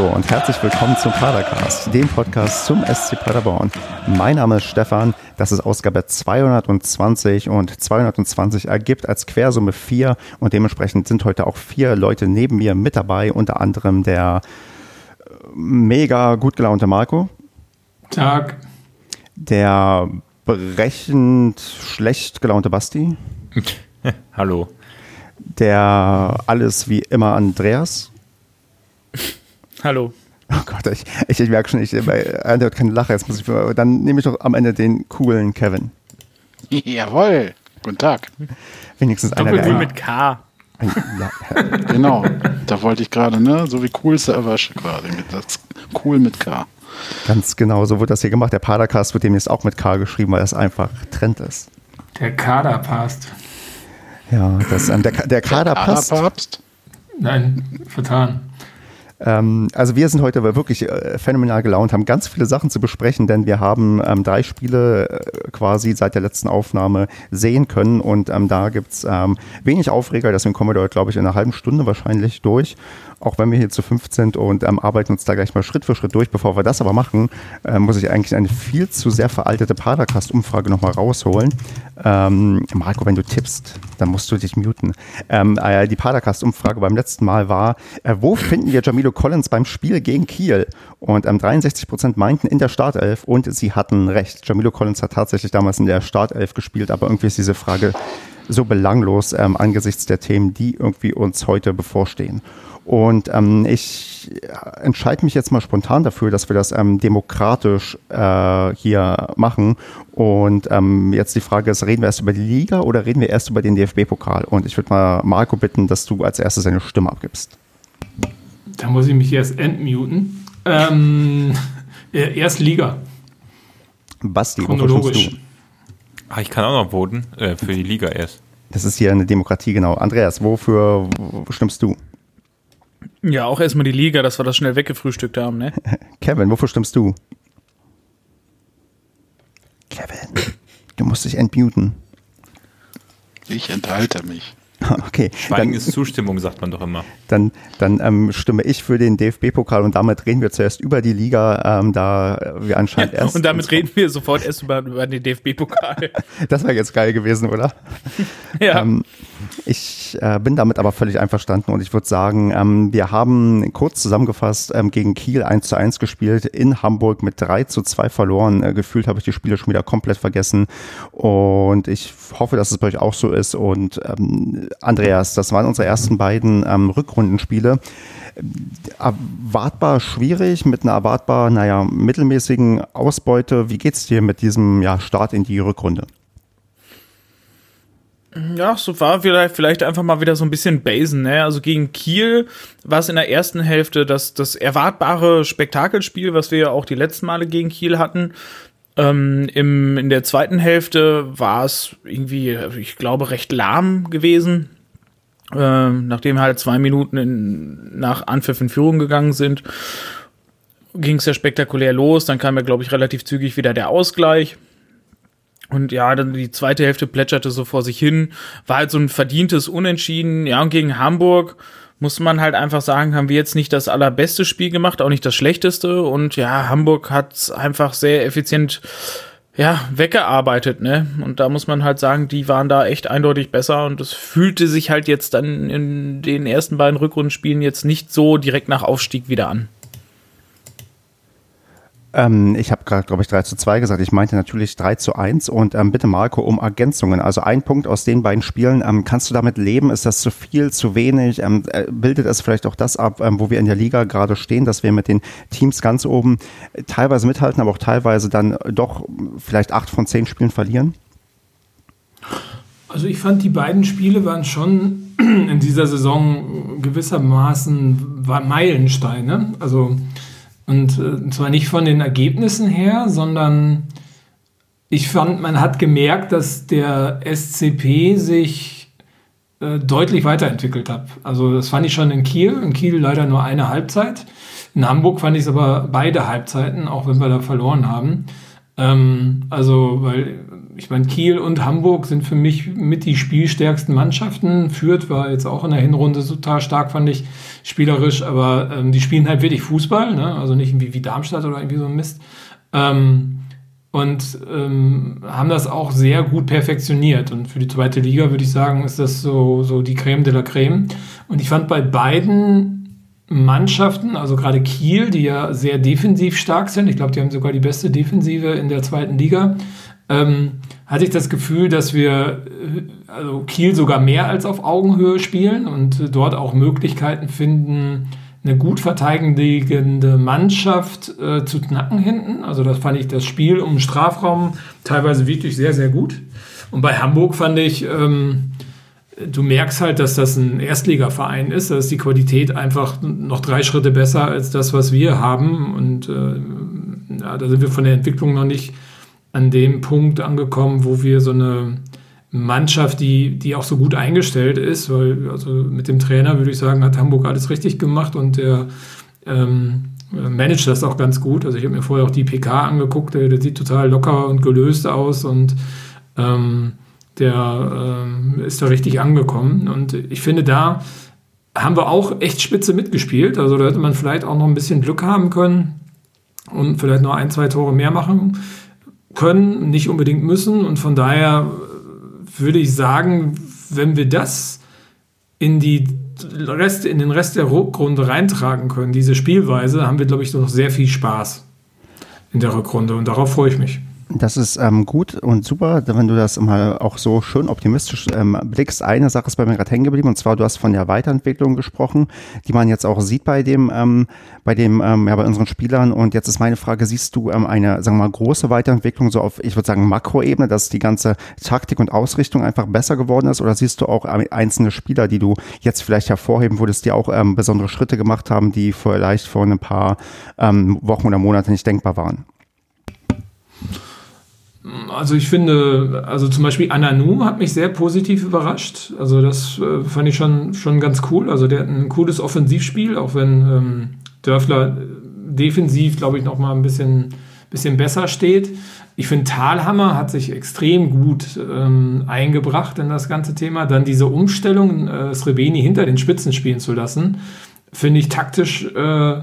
Hallo und herzlich willkommen zum Padercast, dem Podcast zum SC Paderborn. Mein Name ist Stefan, das ist Ausgabe 220 und 220 ergibt als Quersumme 4 und dementsprechend sind heute auch vier Leute neben mir mit dabei, unter anderem der äh, mega gut gelaunte Marco. Tag. Der brechend schlecht gelaunte Basti. Hallo. Der alles wie immer Andreas. Hallo. Oh Gott, ich, ich, ich merke schon, ich hat keine Lache. Jetzt muss ich, dann nehme ich doch am Ende den coolen Kevin. Jawohl. Guten Tag. Wenigstens einer der. mit K. Ja. genau. Da wollte ich gerade, ne? So wie cool Server quasi. Mit das cool mit K. Ganz genau, so wird das hier gemacht. Der Padercast wird demnächst auch mit K geschrieben, weil es einfach Trend ist. Der Kader passt. Ja, das, ähm, der, der Kader der passt. Papst? Nein, vertan. Ähm, also wir sind heute wirklich äh, phänomenal gelaunt, haben ganz viele Sachen zu besprechen, denn wir haben ähm, drei Spiele äh, quasi seit der letzten Aufnahme sehen können und ähm, da gibt's ähm, wenig Aufreger, deswegen kommen wir dort, glaube ich, in einer halben Stunde wahrscheinlich durch auch wenn wir hier zu fünf sind und ähm, arbeiten uns da gleich mal Schritt für Schritt durch. Bevor wir das aber machen, äh, muss ich eigentlich eine viel zu sehr veraltete Padercast-Umfrage nochmal rausholen. Ähm, Marco, wenn du tippst, dann musst du dich muten. Ähm, äh, die Padercast-Umfrage beim letzten Mal war, äh, wo finden wir Jamilo Collins beim Spiel gegen Kiel? Und ähm, 63 Prozent meinten in der Startelf und sie hatten recht. Jamilo Collins hat tatsächlich damals in der Startelf gespielt, aber irgendwie ist diese Frage so belanglos ähm, angesichts der Themen, die irgendwie uns heute bevorstehen. Und ähm, ich entscheide mich jetzt mal spontan dafür, dass wir das ähm, demokratisch äh, hier machen. Und ähm, jetzt die Frage ist, reden wir erst über die Liga oder reden wir erst über den DFB-Pokal? Und ich würde mal Marco bitten, dass du als erstes deine Stimme abgibst. Da muss ich mich erst entmuten. Ähm, erst Liga. Basti, Chronologisch. Du? Ach, ich kann auch noch voten äh, für die Liga erst. Das ist hier eine Demokratie, genau. Andreas, wofür stimmst du? Ja, auch erstmal die Liga, dass wir das schnell weggefrühstückt haben, ne? Kevin, wofür stimmst du? Kevin, du musst dich entmuten. Ich enthalte mich. Okay. Schweigen dann, ist Zustimmung, sagt man doch immer. Dann, dann ähm, stimme ich für den DFB-Pokal und damit reden wir zuerst über die Liga, ähm, da wir anscheinend erst. und damit reden wir sofort erst über, über den DFB-Pokal. das wäre jetzt geil gewesen, oder? ja. Ähm, ich äh, bin damit aber völlig einverstanden und ich würde sagen, ähm, wir haben kurz zusammengefasst ähm, gegen Kiel 1 zu 1 gespielt, in Hamburg mit 3 zu 2 verloren. Äh, gefühlt habe ich die Spiele schon wieder komplett vergessen und ich hoffe, dass es bei euch auch so ist und ähm, Andreas, das waren unsere ersten beiden ähm, Rückrundenspiele. Erwartbar schwierig, mit einer erwartbar, naja, mittelmäßigen Ausbeute. Wie geht's dir mit diesem ja, Start in die Rückrunde? Ja, so war vielleicht, vielleicht einfach mal wieder so ein bisschen Basen, ne? Also gegen Kiel war es in der ersten Hälfte das, das erwartbare Spektakelspiel, was wir ja auch die letzten Male gegen Kiel hatten. Ähm, im, in der zweiten Hälfte war es irgendwie, ich glaube, recht lahm gewesen. Ähm, nachdem halt zwei Minuten in, nach Anpfiff in Führung gegangen sind, ging es ja spektakulär los. Dann kam ja, glaube ich, relativ zügig wieder der Ausgleich. Und ja, dann die zweite Hälfte plätscherte so vor sich hin. War halt so ein verdientes Unentschieden. Ja, und gegen Hamburg muss man halt einfach sagen, haben wir jetzt nicht das allerbeste Spiel gemacht, auch nicht das schlechteste. Und ja, Hamburg hat einfach sehr effizient ja, weggearbeitet, ne? Und da muss man halt sagen, die waren da echt eindeutig besser und es fühlte sich halt jetzt dann in den ersten beiden Rückrundenspielen jetzt nicht so direkt nach Aufstieg wieder an. Ähm, ich habe gerade, glaube ich, 3 zu 2 gesagt. Ich meinte natürlich 3 zu 1 und ähm, bitte Marco um Ergänzungen. Also ein Punkt aus den beiden Spielen. Ähm, kannst du damit leben? Ist das zu viel, zu wenig? Ähm, äh, bildet es vielleicht auch das ab, ähm, wo wir in der Liga gerade stehen, dass wir mit den Teams ganz oben teilweise mithalten, aber auch teilweise dann doch vielleicht acht von zehn Spielen verlieren? Also ich fand, die beiden Spiele waren schon in dieser Saison gewissermaßen Meilensteine. Also und äh, zwar nicht von den Ergebnissen her, sondern ich fand, man hat gemerkt, dass der SCP sich äh, deutlich weiterentwickelt hat. Also das fand ich schon in Kiel. In Kiel leider nur eine Halbzeit. In Hamburg fand ich es aber beide Halbzeiten, auch wenn wir da verloren haben. Ähm, also, weil ich meine, Kiel und Hamburg sind für mich mit die spielstärksten Mannschaften. Fürth war jetzt auch in der Hinrunde total stark, fand ich, spielerisch, aber ähm, die spielen halt wirklich Fußball, ne? also nicht irgendwie wie Darmstadt oder irgendwie so ein Mist. Ähm, und ähm, haben das auch sehr gut perfektioniert. Und für die zweite Liga würde ich sagen, ist das so, so die Creme de la Creme. Und ich fand bei beiden Mannschaften, also gerade Kiel, die ja sehr defensiv stark sind, ich glaube, die haben sogar die beste Defensive in der zweiten Liga, ähm, hatte ich das Gefühl, dass wir äh, also Kiel sogar mehr als auf Augenhöhe spielen und dort auch Möglichkeiten finden, eine gut verteidigende Mannschaft äh, zu knacken hinten. Also das fand ich das Spiel um den Strafraum teilweise wirklich sehr, sehr gut. Und bei Hamburg fand ich, ähm, du merkst halt, dass das ein Erstligaverein ist. Da ist die Qualität einfach noch drei Schritte besser als das, was wir haben. Und äh, ja, da sind wir von der Entwicklung noch nicht an dem Punkt angekommen, wo wir so eine Mannschaft, die, die auch so gut eingestellt ist, weil also mit dem Trainer würde ich sagen, hat Hamburg alles richtig gemacht und der ähm, managt das auch ganz gut. Also ich habe mir vorher auch die PK angeguckt, der, der sieht total locker und gelöst aus und ähm, der ähm, ist da richtig angekommen. Und ich finde, da haben wir auch echt spitze mitgespielt. Also da hätte man vielleicht auch noch ein bisschen Glück haben können und vielleicht noch ein, zwei Tore mehr machen können, nicht unbedingt müssen. Und von daher würde ich sagen, wenn wir das in die Rest, in den Rest der Rückrunde reintragen können, diese Spielweise, haben wir, glaube ich, noch sehr viel Spaß in der Rückrunde. Und darauf freue ich mich. Das ist ähm, gut und super, wenn du das mal auch so schön optimistisch ähm, blickst. Eine Sache ist bei mir gerade hängen geblieben und zwar du hast von der Weiterentwicklung gesprochen, die man jetzt auch sieht bei dem, ähm, bei dem, ähm, ja, bei unseren Spielern. Und jetzt ist meine Frage: Siehst du ähm, eine, sagen wir mal, große Weiterentwicklung so auf, ich würde sagen Makroebene, dass die ganze Taktik und Ausrichtung einfach besser geworden ist? Oder siehst du auch einzelne Spieler, die du jetzt vielleicht hervorheben würdest, die auch ähm, besondere Schritte gemacht haben, die vielleicht vor ein paar ähm, Wochen oder Monaten nicht denkbar waren? Also ich finde, also zum Beispiel Ananu hat mich sehr positiv überrascht. Also das äh, fand ich schon, schon ganz cool. Also der hat ein cooles Offensivspiel, auch wenn ähm, Dörfler defensiv, glaube ich, noch mal ein bisschen, bisschen besser steht. Ich finde, Thalhammer hat sich extrem gut ähm, eingebracht in das ganze Thema. Dann diese Umstellung, äh, Srebeni hinter den Spitzen spielen zu lassen, finde ich taktisch äh,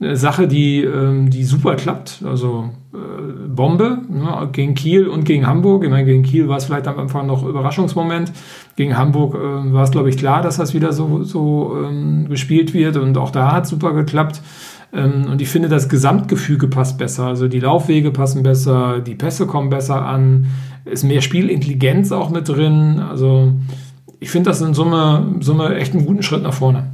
eine Sache, die, ähm, die super klappt. Also Bombe ne, gegen Kiel und gegen Hamburg. Ich meine, gegen Kiel war es vielleicht am Anfang noch Überraschungsmoment. Gegen Hamburg äh, war es, glaube ich, klar, dass das wieder so, so ähm, gespielt wird. Und auch da hat es super geklappt. Ähm, und ich finde, das Gesamtgefüge passt besser. Also die Laufwege passen besser, die Pässe kommen besser an, ist mehr Spielintelligenz auch mit drin. Also ich finde das in Summe, Summe echt einen guten Schritt nach vorne.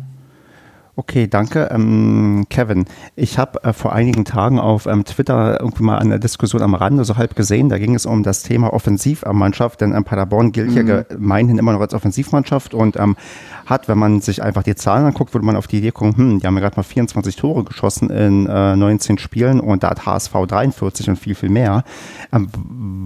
Okay, danke. Ähm, Kevin, ich habe äh, vor einigen Tagen auf ähm, Twitter irgendwie mal eine Diskussion am Rande so halb gesehen. Da ging es um das Thema Offensivmannschaft, denn ähm, Paderborn gilt mhm. ja gemeinhin immer noch als Offensivmannschaft und ähm, hat, wenn man sich einfach die Zahlen anguckt, würde man auf die Idee kommen, hm, die haben ja gerade mal 24 Tore geschossen in äh, 19 Spielen und da hat HSV 43 und viel, viel mehr. Ähm,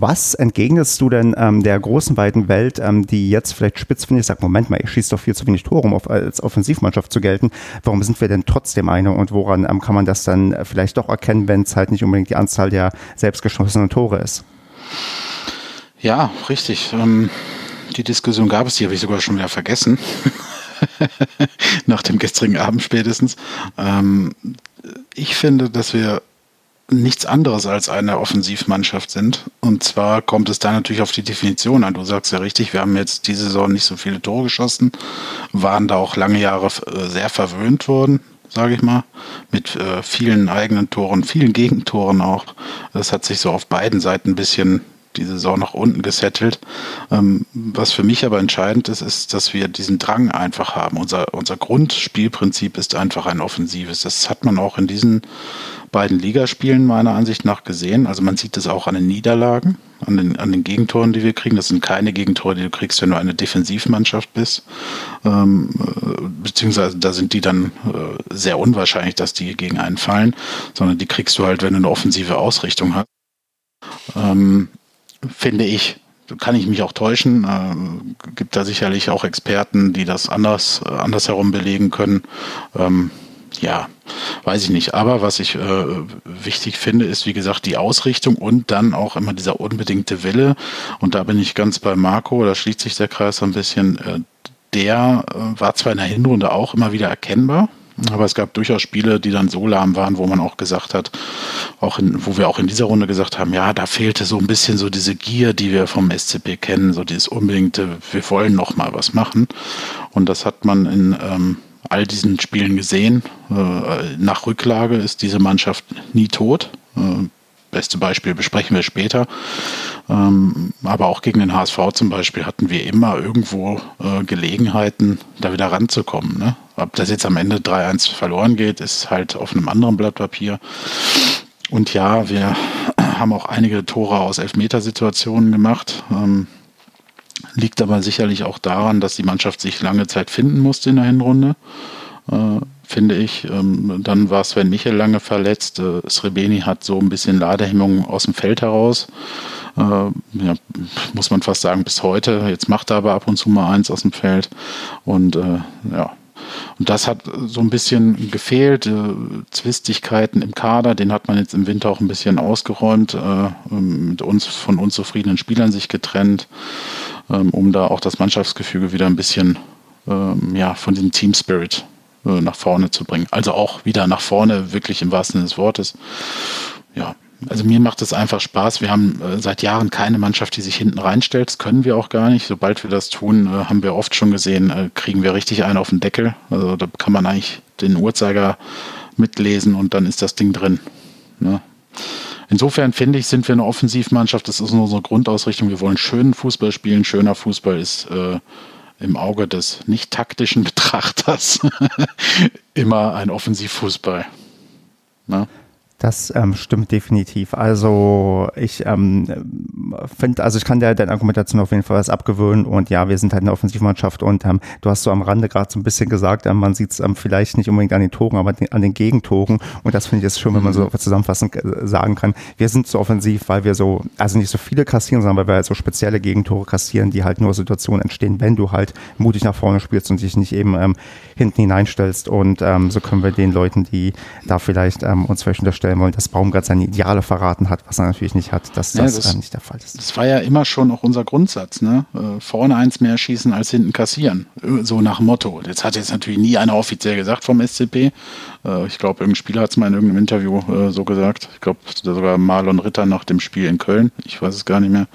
was entgegnest du denn ähm, der großen, weiten Welt, die jetzt vielleicht spitzfindig sagt, Moment mal, ich schieße doch viel zu wenig Tore, um auf, als Offensivmannschaft zu gelten. Warum sind wir denn trotzdem eine und woran ähm, kann man das dann vielleicht doch erkennen, wenn es halt nicht unbedingt die Anzahl der selbstgeschossenen Tore ist? Ja, richtig. Ähm, die Diskussion gab es, die habe ich sogar schon wieder vergessen. Nach dem gestrigen Abend spätestens. Ähm, ich finde, dass wir nichts anderes als eine Offensivmannschaft sind. Und zwar kommt es da natürlich auf die Definition an. Du sagst ja richtig, wir haben jetzt diese Saison nicht so viele Tore geschossen, waren da auch lange Jahre äh, sehr verwöhnt worden, sage ich mal, mit äh, vielen eigenen Toren, vielen Gegentoren auch. Das hat sich so auf beiden Seiten ein bisschen die Saison nach unten gesettelt. Ähm, was für mich aber entscheidend ist, ist, dass wir diesen Drang einfach haben. Unser, unser Grundspielprinzip ist einfach ein offensives. Das hat man auch in diesen beiden Ligaspielen meiner Ansicht nach gesehen. Also man sieht es auch an den Niederlagen, an den, an den Gegentoren, die wir kriegen. Das sind keine Gegentore, die du kriegst, wenn du eine Defensivmannschaft bist. Ähm, äh, beziehungsweise da sind die dann äh, sehr unwahrscheinlich, dass die gegen einen fallen, sondern die kriegst du halt, wenn du eine offensive Ausrichtung hast. Ähm, finde ich. Kann ich mich auch täuschen. Äh, gibt da sicherlich auch Experten, die das anders, äh, andersherum belegen können. Ähm, ja, weiß ich nicht. Aber was ich äh, wichtig finde, ist, wie gesagt, die Ausrichtung und dann auch immer dieser unbedingte Wille. Und da bin ich ganz bei Marco, da schließt sich der Kreis ein bisschen. Äh, der äh, war zwar in der Hinrunde auch immer wieder erkennbar, aber es gab durchaus Spiele, die dann so lahm waren, wo man auch gesagt hat, auch in, wo wir auch in dieser Runde gesagt haben, ja, da fehlte so ein bisschen so diese Gier, die wir vom SCP kennen, so dieses unbedingte, wir wollen noch mal was machen. Und das hat man in ähm, all diesen Spielen gesehen. Äh, nach Rücklage ist diese Mannschaft nie tot. Äh, beste Beispiel besprechen wir später. Ähm, aber auch gegen den HSV zum Beispiel hatten wir immer irgendwo äh, Gelegenheiten, da wieder ranzukommen. Ne? Ob das jetzt am Ende 3-1 verloren geht, ist halt auf einem anderen Blatt Papier. Und ja, wir haben auch einige Tore aus Elfmetersituationen gemacht. Ähm, liegt aber sicherlich auch daran, dass die Mannschaft sich lange Zeit finden musste in der Hinrunde. Äh, finde ich. Ähm, dann war Sven Michel lange verletzt. Äh, Srebeni hat so ein bisschen Ladehemmung aus dem Feld heraus. Äh, ja, muss man fast sagen, bis heute. Jetzt macht er aber ab und zu mal eins aus dem Feld. Und äh, ja, und das hat so ein bisschen gefehlt. Zwistigkeiten im Kader, den hat man jetzt im Winter auch ein bisschen ausgeräumt, äh, mit uns von unzufriedenen Spielern sich getrennt, ähm, um da auch das Mannschaftsgefüge wieder ein bisschen ähm, ja, von diesem Team Spirit äh, nach vorne zu bringen. Also auch wieder nach vorne, wirklich im wahrsten Sinne des Wortes. Ja, also mir macht es einfach Spaß. Wir haben äh, seit Jahren keine Mannschaft, die sich hinten reinstellt. Das können wir auch gar nicht. Sobald wir das tun, äh, haben wir oft schon gesehen, kriegen wir richtig einen auf den Deckel. Also da kann man eigentlich den Uhrzeiger mitlesen und dann ist das Ding drin. Ne? Insofern finde ich, sind wir eine Offensivmannschaft. Das ist unsere Grundausrichtung. Wir wollen schönen Fußball spielen. Schöner Fußball ist äh, im Auge des nicht taktischen Betrachters immer ein Offensivfußball. Ne? Das ähm, stimmt definitiv. Also ich ähm, finde, also ich kann der, der Argumentation auf jeden Fall was abgewöhnen und ja, wir sind halt eine Offensivmannschaft und ähm, du hast so am Rande gerade so ein bisschen gesagt, ähm, man sieht es ähm, vielleicht nicht unbedingt an den Toren, aber an den Gegentoren und das finde ich jetzt schön, wenn man so mhm. zusammenfassend äh, sagen kann. Wir sind so offensiv, weil wir so, also nicht so viele kassieren, sondern weil wir halt so spezielle Gegentore kassieren, die halt nur Situationen entstehen, wenn du halt mutig nach vorne spielst und dich nicht eben ähm, hinten hineinstellst und ähm, so können wir den Leuten, die da vielleicht ähm, uns vielleicht unterstellen, darstellen wollen, dass Baumgart seine Ideale verraten hat, was er natürlich nicht hat, dass das, ja, das nicht der Fall ist. Das war ja immer schon auch unser Grundsatz, ne? Äh, vorne eins mehr schießen als hinten kassieren. Äh, so nach Motto. Jetzt hat jetzt natürlich nie einer offiziell gesagt vom SCP. Äh, ich glaube, irgendein Spieler hat es mal in irgendeinem Interview so gesagt. Ich glaube sogar Marlon Ritter nach dem Spiel in Köln. Ich weiß es gar nicht mehr.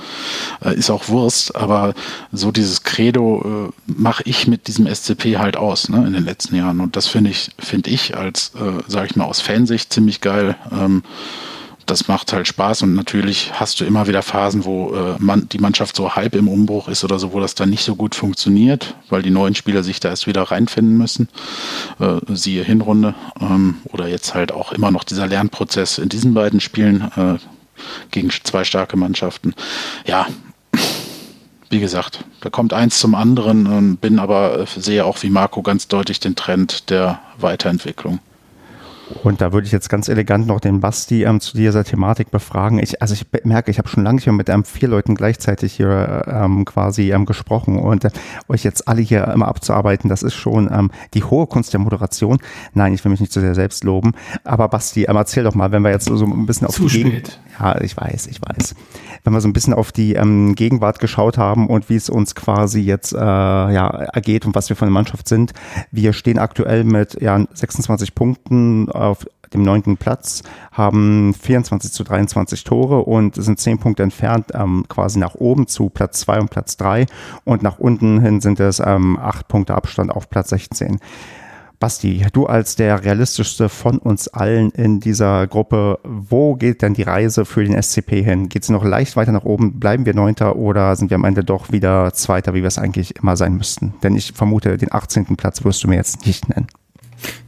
Ist auch Wurst, aber so dieses Credo mache ich mit diesem SCP halt aus ne, in den letzten Jahren. Und das finde ich, finde ich als, äh, sage ich mal, aus Fansicht ziemlich geil. Ähm, das macht halt Spaß und natürlich hast du immer wieder Phasen, wo äh, man, die Mannschaft so halb im Umbruch ist oder so, wo das dann nicht so gut funktioniert, weil die neuen Spieler sich da erst wieder reinfinden müssen. Äh, siehe Hinrunde ähm, oder jetzt halt auch immer noch dieser Lernprozess in diesen beiden Spielen äh, gegen zwei starke Mannschaften. Ja, wie gesagt, da kommt eins zum anderen, ähm, bin aber äh, sehe auch wie Marco ganz deutlich den Trend der Weiterentwicklung. Und da würde ich jetzt ganz elegant noch den Basti ähm, zu dieser Thematik befragen. Ich, also ich merke, ich habe schon lange nicht mehr mit ähm, vier Leuten gleichzeitig hier ähm, quasi ähm, gesprochen und äh, euch jetzt alle hier immer abzuarbeiten, das ist schon ähm, die hohe Kunst der Moderation. Nein, ich will mich nicht zu sehr selbst loben. Aber Basti, ähm, erzähl doch mal, wenn wir jetzt so, ein bisschen auf zu die spät. Gegend, ja, ich weiß, ich weiß. Wenn wir so ein bisschen auf die ähm, Gegenwart geschaut haben und wie es uns quasi jetzt äh, ja, ergeht und was wir von der Mannschaft sind. Wir stehen aktuell mit ja, 26 Punkten auf dem neunten Platz, haben 24 zu 23 Tore und sind zehn Punkte entfernt ähm, quasi nach oben zu Platz zwei und Platz drei und nach unten hin sind es ähm, acht Punkte Abstand auf Platz 16. Basti, du als der realistischste von uns allen in dieser Gruppe, wo geht denn die Reise für den SCP hin? Geht es noch leicht weiter nach oben? Bleiben wir Neunter oder sind wir am Ende doch wieder Zweiter, wie wir es eigentlich immer sein müssten? Denn ich vermute, den 18. Platz wirst du mir jetzt nicht nennen.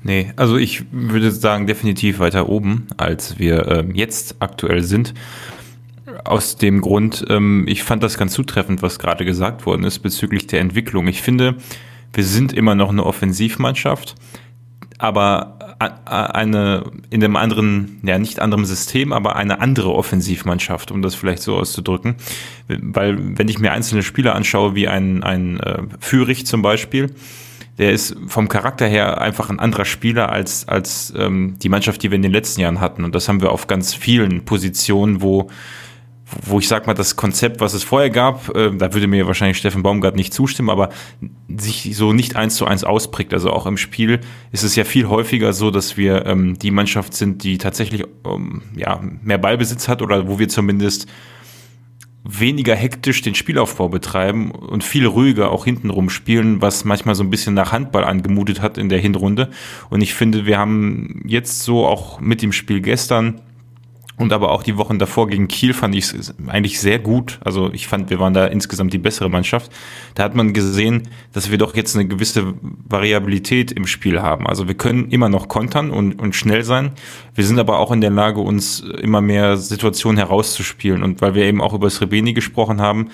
Nee, also ich würde sagen, definitiv weiter oben, als wir äh, jetzt aktuell sind. Aus dem Grund, ähm, ich fand das ganz zutreffend, was gerade gesagt worden ist bezüglich der Entwicklung. Ich finde, wir sind immer noch eine Offensivmannschaft, aber eine in einem anderen, ja nicht anderem System, aber eine andere Offensivmannschaft, um das vielleicht so auszudrücken. Weil wenn ich mir einzelne Spieler anschaue, wie ein, ein äh, Führich zum Beispiel, der ist vom Charakter her einfach ein anderer Spieler als, als ähm, die Mannschaft, die wir in den letzten Jahren hatten. Und das haben wir auf ganz vielen Positionen, wo wo ich sag mal, das Konzept, was es vorher gab, äh, da würde mir wahrscheinlich Steffen Baumgart nicht zustimmen, aber sich so nicht eins zu eins ausprägt. Also auch im Spiel ist es ja viel häufiger so, dass wir ähm, die Mannschaft sind, die tatsächlich ähm, ja, mehr Ballbesitz hat oder wo wir zumindest weniger hektisch den Spielaufbau betreiben und viel ruhiger auch hintenrum spielen, was manchmal so ein bisschen nach Handball angemutet hat in der Hinrunde. Und ich finde, wir haben jetzt so auch mit dem Spiel gestern und aber auch die Wochen davor gegen Kiel fand ich es eigentlich sehr gut. Also ich fand, wir waren da insgesamt die bessere Mannschaft. Da hat man gesehen, dass wir doch jetzt eine gewisse Variabilität im Spiel haben. Also wir können immer noch kontern und, und schnell sein. Wir sind aber auch in der Lage, uns immer mehr Situationen herauszuspielen. Und weil wir eben auch über Srebeni gesprochen haben,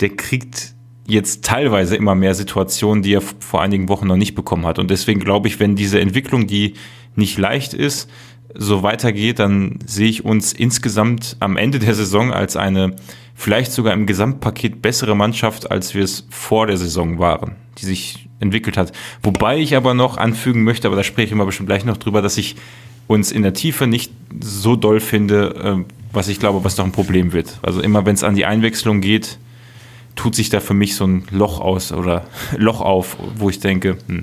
der kriegt jetzt teilweise immer mehr Situationen, die er vor einigen Wochen noch nicht bekommen hat. Und deswegen glaube ich, wenn diese Entwicklung, die nicht leicht ist, so weitergeht, dann sehe ich uns insgesamt am Ende der Saison als eine vielleicht sogar im Gesamtpaket bessere Mannschaft, als wir es vor der Saison waren, die sich entwickelt hat. Wobei ich aber noch anfügen möchte, aber da spreche ich immer bestimmt gleich noch drüber, dass ich uns in der Tiefe nicht so doll finde, äh, was ich glaube, was noch ein Problem wird. Also immer wenn es an die Einwechslung geht, tut sich da für mich so ein Loch aus oder Loch auf, wo ich denke, hm,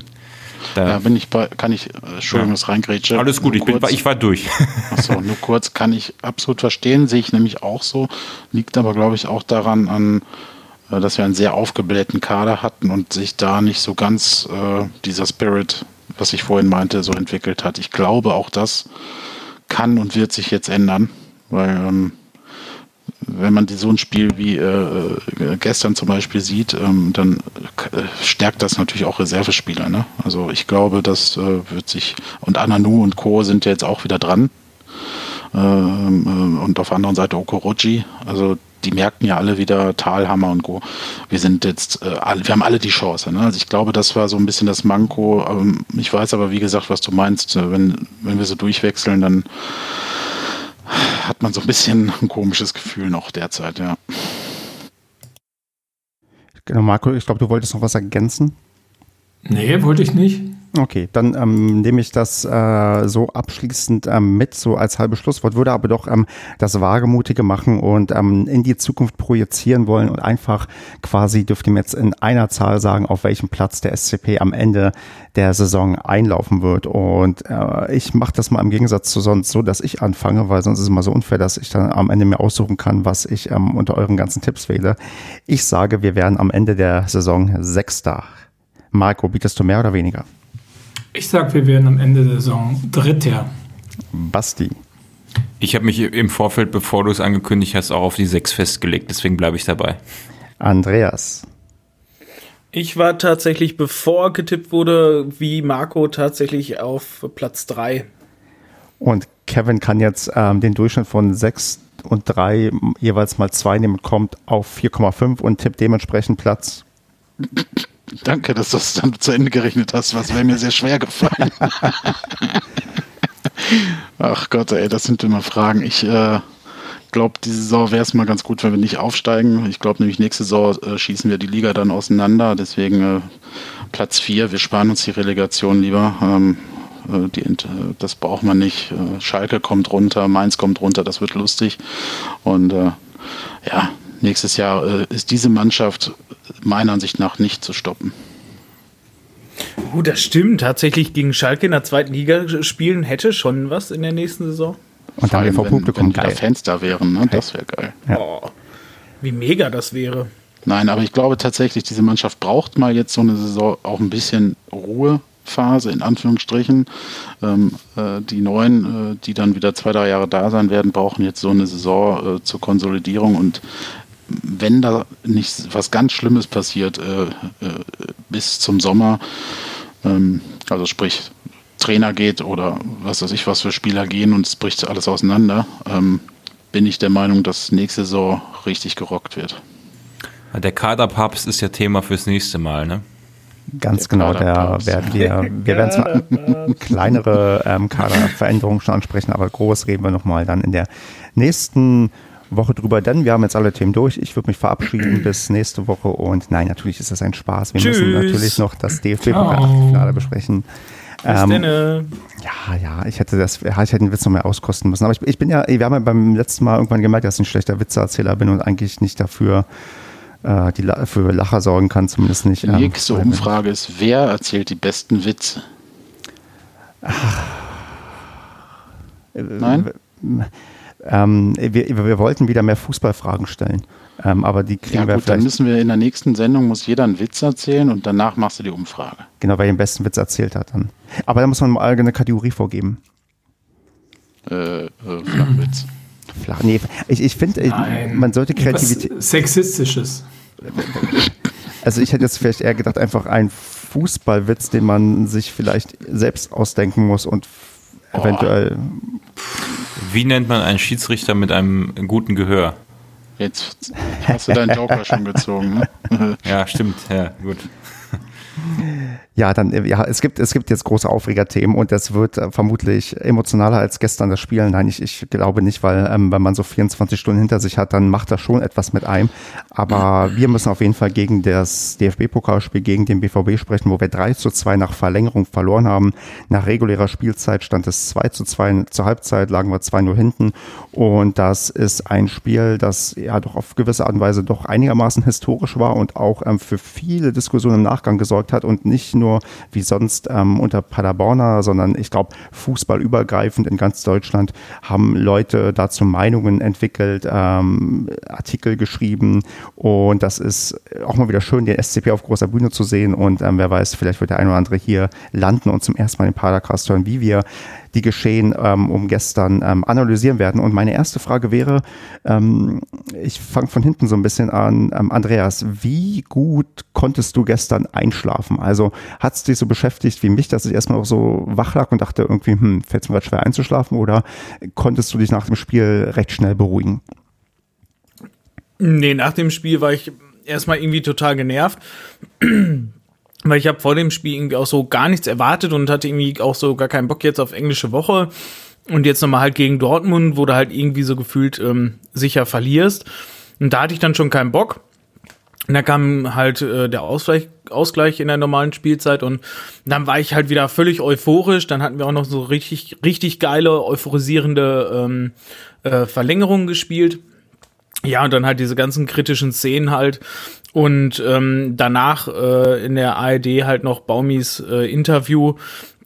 da ja, bin ich bei, kann ich, äh, Entschuldigung, ja. das reingrätsche. Alles gut, ich, bin, ich war durch. Achso, nur kurz kann ich absolut verstehen, sehe ich nämlich auch so. Liegt aber, glaube ich, auch daran, an, äh, dass wir einen sehr aufgeblähten Kader hatten und sich da nicht so ganz äh, dieser Spirit, was ich vorhin meinte, so entwickelt hat. Ich glaube, auch das kann und wird sich jetzt ändern, weil ähm, wenn man so ein Spiel wie äh, äh, gestern zum Beispiel sieht, ähm, dann äh, stärkt das natürlich auch Reservespieler. Ne? Also ich glaube, das äh, wird sich und Ananu und Co. sind ja jetzt auch wieder dran. Ähm, äh, und auf der anderen Seite Okoroji. Also die merken ja alle wieder Talhammer und Co. Wir sind jetzt, äh, wir haben alle die Chance. Ne? Also ich glaube, das war so ein bisschen das Manko. Ähm, ich weiß aber, wie gesagt, was du meinst. Wenn, wenn wir so durchwechseln, dann hat man so ein bisschen ein komisches Gefühl noch derzeit, ja. Genau, Marco, ich glaube, du wolltest noch was ergänzen. Nee, wollte ich nicht. Okay, dann ähm, nehme ich das äh, so abschließend ähm, mit, so als halbes Schlusswort, würde aber doch ähm, das Wagemutige machen und ähm, in die Zukunft projizieren wollen und einfach quasi dürfte mir jetzt in einer Zahl sagen, auf welchem Platz der SCP am Ende der Saison einlaufen wird. Und äh, ich mache das mal im Gegensatz zu sonst so, dass ich anfange, weil sonst ist es immer so unfair, dass ich dann am Ende mir aussuchen kann, was ich ähm, unter euren ganzen Tipps wähle. Ich sage, wir werden am Ende der Saison Sechster. Marco, bietest du mehr oder weniger? Ich sag, wir werden am Ende der Saison Dritter. Basti. Ich habe mich im Vorfeld, bevor du es angekündigt hast, auch auf die sechs festgelegt, deswegen bleibe ich dabei. Andreas. Ich war tatsächlich, bevor getippt wurde, wie Marco tatsächlich auf Platz 3. Und Kevin kann jetzt ähm, den Durchschnitt von 6 und 3 jeweils mal 2 nehmen, kommt auf 4,5 und tippt dementsprechend Platz Danke, dass du das dann zu Ende gerechnet hast. Was wäre mir sehr schwer gefallen. Ach Gott, ey, das sind immer Fragen. Ich äh, glaube, diese Saison wäre es mal ganz gut, wenn wir nicht aufsteigen. Ich glaube nämlich, nächste Saison äh, schießen wir die Liga dann auseinander. Deswegen äh, Platz 4. Wir sparen uns die Relegation lieber. Ähm, äh, die, äh, das braucht man nicht. Äh, Schalke kommt runter, Mainz kommt runter, das wird lustig. Und ja, nächstes Jahr ist diese Mannschaft meiner Ansicht nach nicht zu stoppen. Oh, das stimmt. Tatsächlich gegen Schalke in der zweiten Liga spielen hätte schon was in der nächsten Saison. Und da vor Publikum wenn, wenn geil. Fans da wären, ne? das wäre geil. Ja. Oh, wie mega das wäre. Nein, aber ich glaube tatsächlich, diese Mannschaft braucht mal jetzt so eine Saison auch ein bisschen Ruhephase, in Anführungsstrichen. Ähm, äh, die Neuen, äh, die dann wieder zwei, drei Jahre da sein werden, brauchen jetzt so eine Saison äh, zur Konsolidierung und wenn da nicht was ganz Schlimmes passiert äh, äh, bis zum Sommer, ähm, also sprich Trainer geht oder was weiß ich was für Spieler gehen und es bricht alles auseinander, ähm, bin ich der Meinung, dass nächste Saison richtig gerockt wird. Der Kaderpapst ist ja Thema fürs nächste Mal, ne? Ganz der genau, da werden wir, wir werden zwar kleinere ähm, Kaderveränderungen schon ansprechen, aber groß reden wir nochmal dann in der nächsten Woche drüber, denn wir haben jetzt alle Themen durch. Ich würde mich verabschieden bis nächste Woche und nein, natürlich ist das ein Spaß. Wir Tschüss. müssen natürlich noch das DFB-Finale besprechen. Ähm, denne. ja, ja, ich hätte das, ich hätte den Witz noch mehr auskosten müssen. Aber ich, ich bin ja, wir haben ja beim letzten Mal irgendwann gemerkt, dass ich ein schlechter Witzeerzähler bin und eigentlich nicht dafür äh, die, für Lacher sorgen kann, zumindest nicht. Die ähm, nächste Umfrage ist, wer erzählt die besten Witze? Nein? Ähm, wir, wir wollten wieder mehr Fußballfragen stellen, ähm, aber die kriegen Ja wir gut, dann vielleicht, müssen wir in der nächsten Sendung, muss jeder einen Witz erzählen und danach machst du die Umfrage. genau, wer den besten Witz erzählt hat. Dann. Aber da muss man mal eine Kategorie vorgeben. Äh, äh, Flachwitz. Flach, nee, ich, ich finde, äh, man sollte Kreativität, Was Sexistisches. also ich hätte jetzt vielleicht eher gedacht, einfach ein Fußballwitz, den man sich vielleicht selbst ausdenken muss und eventuell, Wie nennt man einen Schiedsrichter mit einem guten Gehör? Jetzt hast du deinen Joker schon gezogen. Ne? Ja, stimmt. Ja, gut. ja, dann, äh, ja, es gibt, es gibt jetzt große Aufregerthemen und das wird äh, vermutlich emotionaler als gestern das Spiel. Nein, ich, ich glaube nicht, weil ähm, wenn man so 24 Stunden hinter sich hat, dann macht das schon etwas mit einem. Aber wir müssen auf jeden Fall gegen das DFB-Pokalspiel, gegen den BVB sprechen, wo wir 3 zu 2 nach Verlängerung verloren haben. Nach regulärer Spielzeit stand es 2 zu 2, zur Halbzeit lagen wir 2-0 hinten und das ist ein Spiel, das ja doch auf gewisse Art und Weise doch einigermaßen historisch war und auch ähm, für viele Diskussionen im Nachgang gesorgt hat und nicht nur wie sonst ähm, unter Paderborner, sondern ich glaube fußballübergreifend in ganz Deutschland haben Leute dazu Meinungen entwickelt, ähm, Artikel geschrieben. Und das ist auch mal wieder schön, den SCP auf großer Bühne zu sehen. Und ähm, wer weiß, vielleicht wird der ein oder andere hier landen und zum ersten Mal den Padercast hören, wie wir die Geschehen ähm, um gestern ähm, analysieren werden. Und meine erste Frage wäre, ähm, ich fange von hinten so ein bisschen an, ähm, Andreas, wie gut konntest du gestern einschlafen? Also hat es dich so beschäftigt wie mich, dass ich erstmal auch so wach lag und dachte irgendwie, hm, fällt es mir schwer einzuschlafen oder konntest du dich nach dem Spiel recht schnell beruhigen? Nee, nach dem Spiel war ich erstmal irgendwie total genervt. Weil ich habe vor dem Spiel irgendwie auch so gar nichts erwartet und hatte irgendwie auch so gar keinen Bock jetzt auf englische Woche. Und jetzt nochmal halt gegen Dortmund, wo du halt irgendwie so gefühlt ähm, sicher verlierst. Und da hatte ich dann schon keinen Bock. Und da kam halt äh, der Ausgleich, Ausgleich in der normalen Spielzeit und dann war ich halt wieder völlig euphorisch. Dann hatten wir auch noch so richtig, richtig geile, euphorisierende ähm, äh, Verlängerungen gespielt. Ja, und dann halt diese ganzen kritischen Szenen halt. Und ähm, danach äh, in der ARD halt noch Baumis äh, Interview.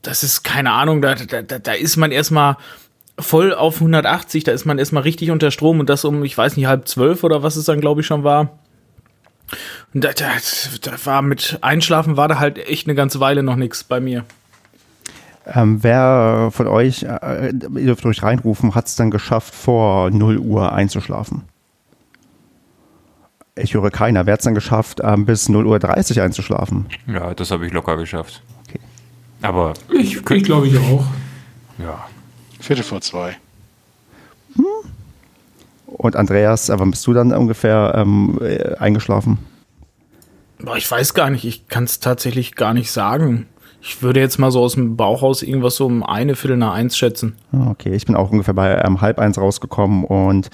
Das ist keine Ahnung, da, da, da ist man erstmal voll auf 180, da ist man erstmal richtig unter Strom und das um, ich weiß nicht, halb zwölf oder was es dann, glaube ich, schon war. Und da, da, da war mit Einschlafen war da halt echt eine ganze Weile noch nichts bei mir. Ähm, wer von euch, äh, ihr dürft euch reinrufen, hat es dann geschafft, vor 0 Uhr einzuschlafen? Ich höre keiner. Wer hat es dann geschafft, ähm, bis 0.30 Uhr einzuschlafen? Ja, das habe ich locker geschafft. Okay. Aber Ich, ich glaube ich auch. ja, Viertel vor zwei. Und Andreas, äh, wann bist du dann ungefähr ähm, äh, eingeschlafen? Boah, ich weiß gar nicht, ich kann es tatsächlich gar nicht sagen. Ich würde jetzt mal so aus dem Bauchhaus irgendwas so um eine Viertel nach eins schätzen. Ah, Okay, ich bin auch ungefähr bei ähm, halb eins rausgekommen und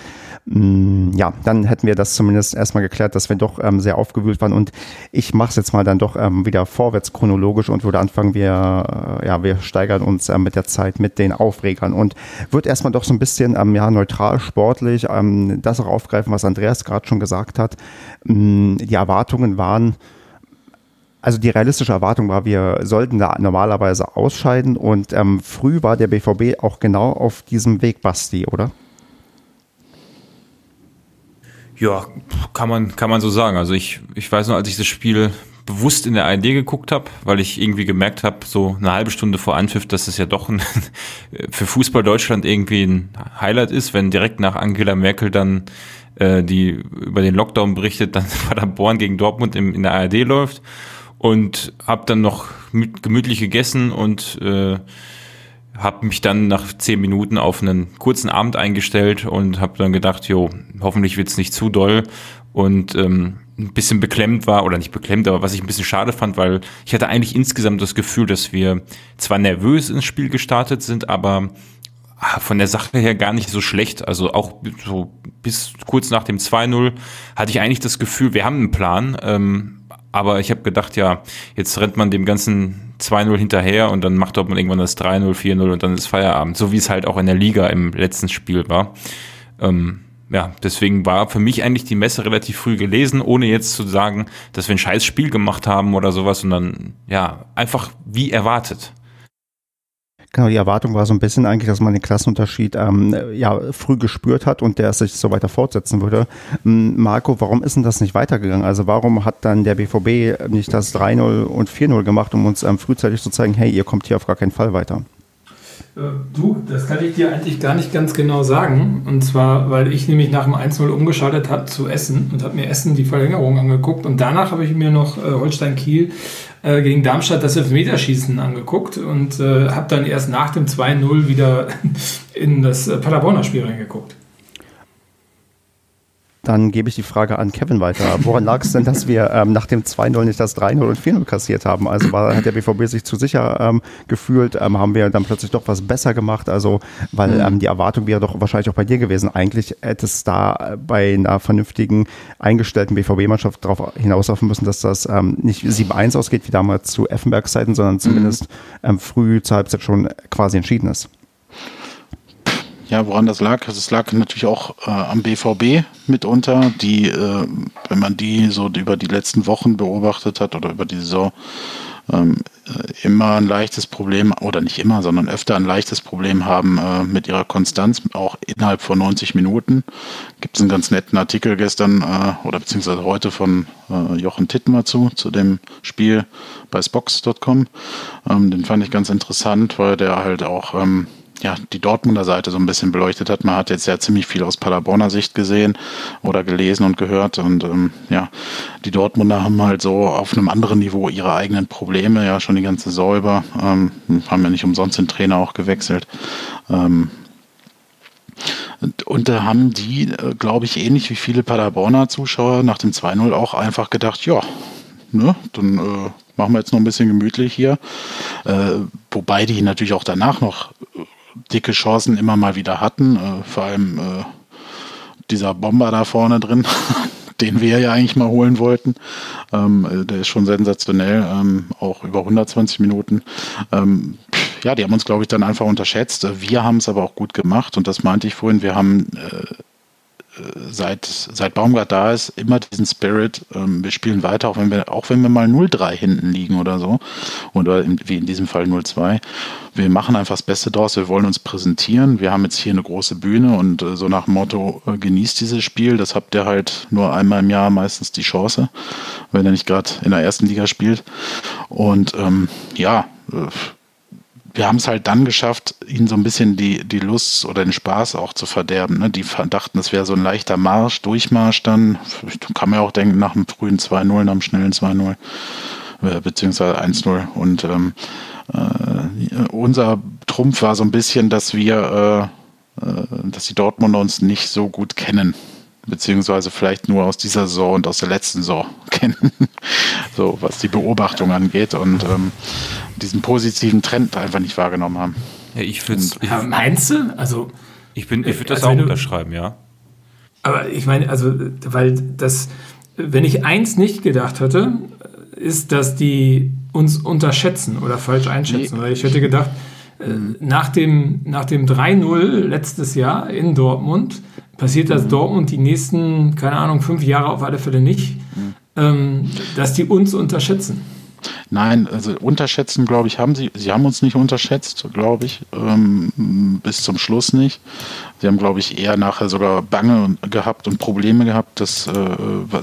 mh, ja, dann hätten wir das zumindest erstmal geklärt, dass wir doch ähm, sehr aufgewühlt waren und ich mache es jetzt mal dann doch ähm, wieder vorwärts chronologisch und würde anfangen, wir, äh, ja, wir steigern uns ähm, mit der Zeit mit den Aufregern und würde erstmal doch so ein bisschen ähm, ja, neutral, sportlich ähm, das auch aufgreifen, was Andreas gerade schon gesagt hat. Mh, die Erwartungen waren, also die realistische Erwartung war, wir sollten da normalerweise ausscheiden und ähm, früh war der BVB auch genau auf diesem Weg, Basti, oder? Ja, kann man, kann man so sagen. Also ich, ich weiß noch, als ich das Spiel bewusst in der ARD geguckt habe, weil ich irgendwie gemerkt habe, so eine halbe Stunde vor Anpfiff, dass es ja doch ein, für Fußball Deutschland irgendwie ein Highlight ist, wenn direkt nach Angela Merkel dann äh, die über den Lockdown berichtet, dann Paderborn gegen Dortmund im, in der ARD läuft und habe dann noch gemütlich gegessen und äh, habe mich dann nach zehn Minuten auf einen kurzen Abend eingestellt und habe dann gedacht, jo, hoffentlich wird's nicht zu doll und ähm, ein bisschen beklemmt war, oder nicht beklemmt, aber was ich ein bisschen schade fand, weil ich hatte eigentlich insgesamt das Gefühl, dass wir zwar nervös ins Spiel gestartet sind, aber von der Sache her gar nicht so schlecht. Also auch so bis kurz nach dem 2-0 hatte ich eigentlich das Gefühl, wir haben einen Plan. Ähm, aber ich habe gedacht, ja, jetzt rennt man dem ganzen 2-0 hinterher und dann macht man irgendwann das 3-0, 4-0 und dann ist Feierabend. So wie es halt auch in der Liga im letzten Spiel war. Ähm, ja, deswegen war für mich eigentlich die Messe relativ früh gelesen, ohne jetzt zu sagen, dass wir ein scheiß Spiel gemacht haben oder sowas, sondern ja, einfach wie erwartet. Genau, die Erwartung war so ein bisschen eigentlich, dass man den Klassenunterschied ähm, ja früh gespürt hat und der sich so weiter fortsetzen würde. Ähm, Marco, warum ist denn das nicht weitergegangen? Also warum hat dann der BVB nicht das 3-0 und 4-0 gemacht, um uns ähm, frühzeitig zu zeigen, hey, ihr kommt hier auf gar keinen Fall weiter? Du, das kann ich dir eigentlich gar nicht ganz genau sagen. Und zwar, weil ich nämlich nach dem 1-0 umgeschaltet habe zu Essen und habe mir Essen die Verlängerung angeguckt. Und danach habe ich mir noch äh, Holstein Kiel äh, gegen Darmstadt das Elfmeterschießen angeguckt und äh, habe dann erst nach dem 2-0 wieder in das äh, Paderborner Spiel reingeguckt. Dann gebe ich die Frage an Kevin weiter. Woran lag es denn, dass wir ähm, nach dem 2-0 nicht das 3-0 und 4-0 kassiert haben? Also war, hat der BVB sich zu sicher ähm, gefühlt? Ähm, haben wir dann plötzlich doch was besser gemacht? Also, weil mhm. ähm, die Erwartung wäre doch wahrscheinlich auch bei dir gewesen. Eigentlich hätte es da bei einer vernünftigen, eingestellten BVB-Mannschaft darauf hinauslaufen müssen, dass das ähm, nicht 7-1 ausgeht, wie damals zu Effenbergs Zeiten, sondern zumindest mhm. früh zur Halbzeit schon quasi entschieden ist. Ja, woran das lag? Es lag natürlich auch äh, am BVB mitunter, die, äh, wenn man die so über die letzten Wochen beobachtet hat oder über die Saison, ähm, äh, immer ein leichtes Problem, oder nicht immer, sondern öfter ein leichtes Problem haben äh, mit ihrer Konstanz, auch innerhalb von 90 Minuten. Gibt es einen ganz netten Artikel gestern äh, oder beziehungsweise heute von äh, Jochen Tittmer zu, zu dem Spiel bei Spox.com. Ähm, den fand ich ganz interessant, weil der halt auch ähm, ja, die Dortmunder Seite so ein bisschen beleuchtet hat. Man hat jetzt ja ziemlich viel aus Paderborner Sicht gesehen oder gelesen und gehört. Und ähm, ja, die Dortmunder haben halt so auf einem anderen Niveau ihre eigenen Probleme, ja, schon die ganze über. Ähm, haben ja nicht umsonst den Trainer auch gewechselt. Ähm, und, da haben die, äh, glaube ich, ähnlich wie viele Paderborner Zuschauer nach dem 2-0 auch einfach gedacht, ja, ne, dann äh, machen wir jetzt noch ein bisschen gemütlich hier. Äh, wobei die natürlich auch danach noch dicke Chancen immer mal wieder hatten. Äh, vor allem äh, dieser Bomber da vorne drin, den wir ja eigentlich mal holen wollten. Ähm, äh, der ist schon sensationell, ähm, auch über 120 Minuten. Ähm, ja, die haben uns, glaube ich, dann einfach unterschätzt. Wir haben es aber auch gut gemacht und das meinte ich vorhin. Wir haben äh, seit, seit Baumgart da ist, immer diesen Spirit, ähm, wir spielen weiter, auch wenn wir, auch wenn wir mal 0-3 hinten liegen oder so, oder in, wie in diesem Fall 0-2. Wir machen einfach das Beste draus, wir wollen uns präsentieren, wir haben jetzt hier eine große Bühne und äh, so nach Motto, äh, genießt dieses Spiel, das habt ihr halt nur einmal im Jahr meistens die Chance, wenn er nicht gerade in der ersten Liga spielt. Und ähm, ja, äh, wir haben es halt dann geschafft, ihnen so ein bisschen die, die Lust oder den Spaß auch zu verderben. Ne? Die dachten, es wäre so ein leichter Marsch, Durchmarsch dann. Kann man ja auch denken, nach einem frühen 2-0, nach einem schnellen 2-0, äh, beziehungsweise 1-0. Und ähm, äh, unser Trumpf war so ein bisschen, dass wir, äh, äh, dass die Dortmunder uns nicht so gut kennen beziehungsweise vielleicht nur aus dieser Saison und aus der letzten Saison kennen, so was die Beobachtung angeht und ähm, diesen positiven Trend einfach nicht wahrgenommen haben. Ja, ich würde ja, Meinst du? Also ich bin, ich würde das also auch unterschreiben, ja. Aber ich meine, also weil das, wenn ich eins nicht gedacht hätte, ist, dass die uns unterschätzen oder falsch einschätzen. Nee. Weil ich hätte gedacht, äh, nach dem, nach dem 3-0 letztes Jahr in Dortmund passiert das mhm. Dortmund die nächsten, keine Ahnung, fünf Jahre auf alle Fälle nicht, mhm. ähm, dass die uns unterschätzen. Nein, also unterschätzen, glaube ich, haben sie. Sie haben uns nicht unterschätzt, glaube ich, ähm, bis zum Schluss nicht. Sie haben, glaube ich, eher nachher sogar Bange gehabt und Probleme gehabt, dass, äh,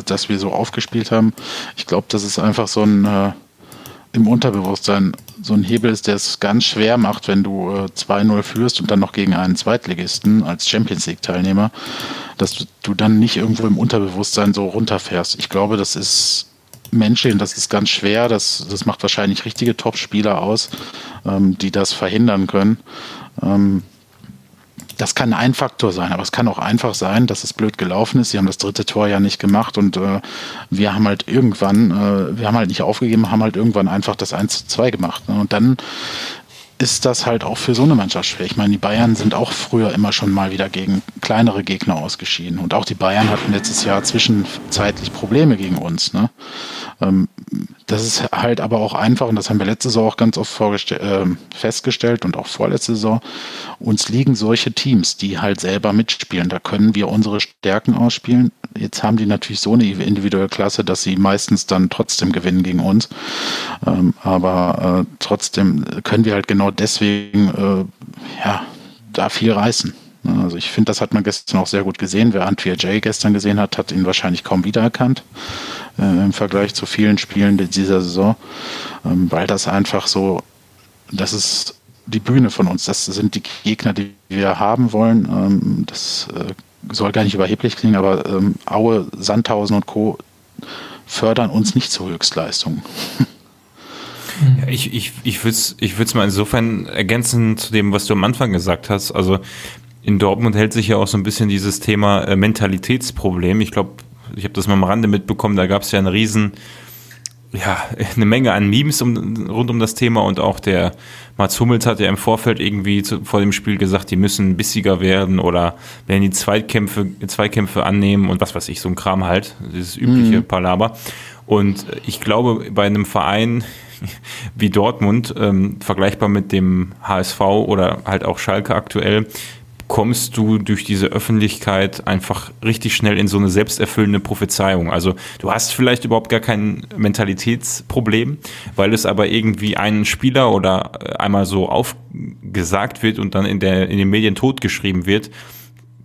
dass wir so aufgespielt haben. Ich glaube, das ist einfach so ein äh, im Unterbewusstsein so ein Hebel ist, der es ganz schwer macht, wenn du äh, 2-0 führst und dann noch gegen einen Zweitligisten als Champions League-Teilnehmer, dass du dann nicht irgendwo im Unterbewusstsein so runterfährst. Ich glaube, das ist menschlich und das ist ganz schwer. Das, das macht wahrscheinlich richtige Top-Spieler aus, ähm, die das verhindern können. Ähm, das kann ein Faktor sein, aber es kann auch einfach sein, dass es blöd gelaufen ist. Sie haben das dritte Tor ja nicht gemacht und äh, wir haben halt irgendwann, äh, wir haben halt nicht aufgegeben, haben halt irgendwann einfach das 1 zu 2 gemacht. Ne? Und dann ist das halt auch für so eine Mannschaft schwer. Ich meine, die Bayern sind auch früher immer schon mal wieder gegen kleinere Gegner ausgeschieden. Und auch die Bayern hatten letztes Jahr zwischenzeitlich Probleme gegen uns. Ne? Ähm, das ist halt aber auch einfach, und das haben wir letzte Saison auch ganz oft äh, festgestellt und auch vorletzte Saison, uns liegen solche Teams, die halt selber mitspielen. Da können wir unsere Stärken ausspielen. Jetzt haben die natürlich so eine individuelle Klasse, dass sie meistens dann trotzdem gewinnen gegen uns. Ähm, aber äh, trotzdem können wir halt genau deswegen äh, ja, da viel reißen. Also ich finde, das hat man gestern auch sehr gut gesehen. Wer Antwia Jay gestern gesehen hat, hat ihn wahrscheinlich kaum wiedererkannt äh, im Vergleich zu vielen Spielen dieser Saison, ähm, weil das einfach so, das ist die Bühne von uns. Das sind die Gegner, die wir haben wollen. Ähm, das äh, soll gar nicht überheblich klingen, aber ähm, Aue, Sandhausen und Co. fördern uns nicht zur Höchstleistung. Ja, ich ich, ich würde es ich mal insofern ergänzen zu dem, was du am Anfang gesagt hast. Also in Dortmund hält sich ja auch so ein bisschen dieses Thema äh, Mentalitätsproblem. Ich glaube, ich habe das mal am Rande mitbekommen, da gab es ja einen riesen, ja, eine Menge an Memes um, rund um das Thema und auch der Mats Hummels hat ja im Vorfeld irgendwie zu, vor dem Spiel gesagt, die müssen bissiger werden oder werden die Zweikämpfe, Zweikämpfe annehmen und was weiß ich, so ein Kram halt, dieses übliche mhm. Palaber. Und ich glaube, bei einem Verein, wie Dortmund, ähm, vergleichbar mit dem HSV oder halt auch Schalke aktuell, kommst du durch diese Öffentlichkeit einfach richtig schnell in so eine selbsterfüllende Prophezeiung. Also du hast vielleicht überhaupt gar kein Mentalitätsproblem, weil es aber irgendwie einen Spieler oder äh, einmal so aufgesagt wird und dann in, der, in den Medien totgeschrieben wird,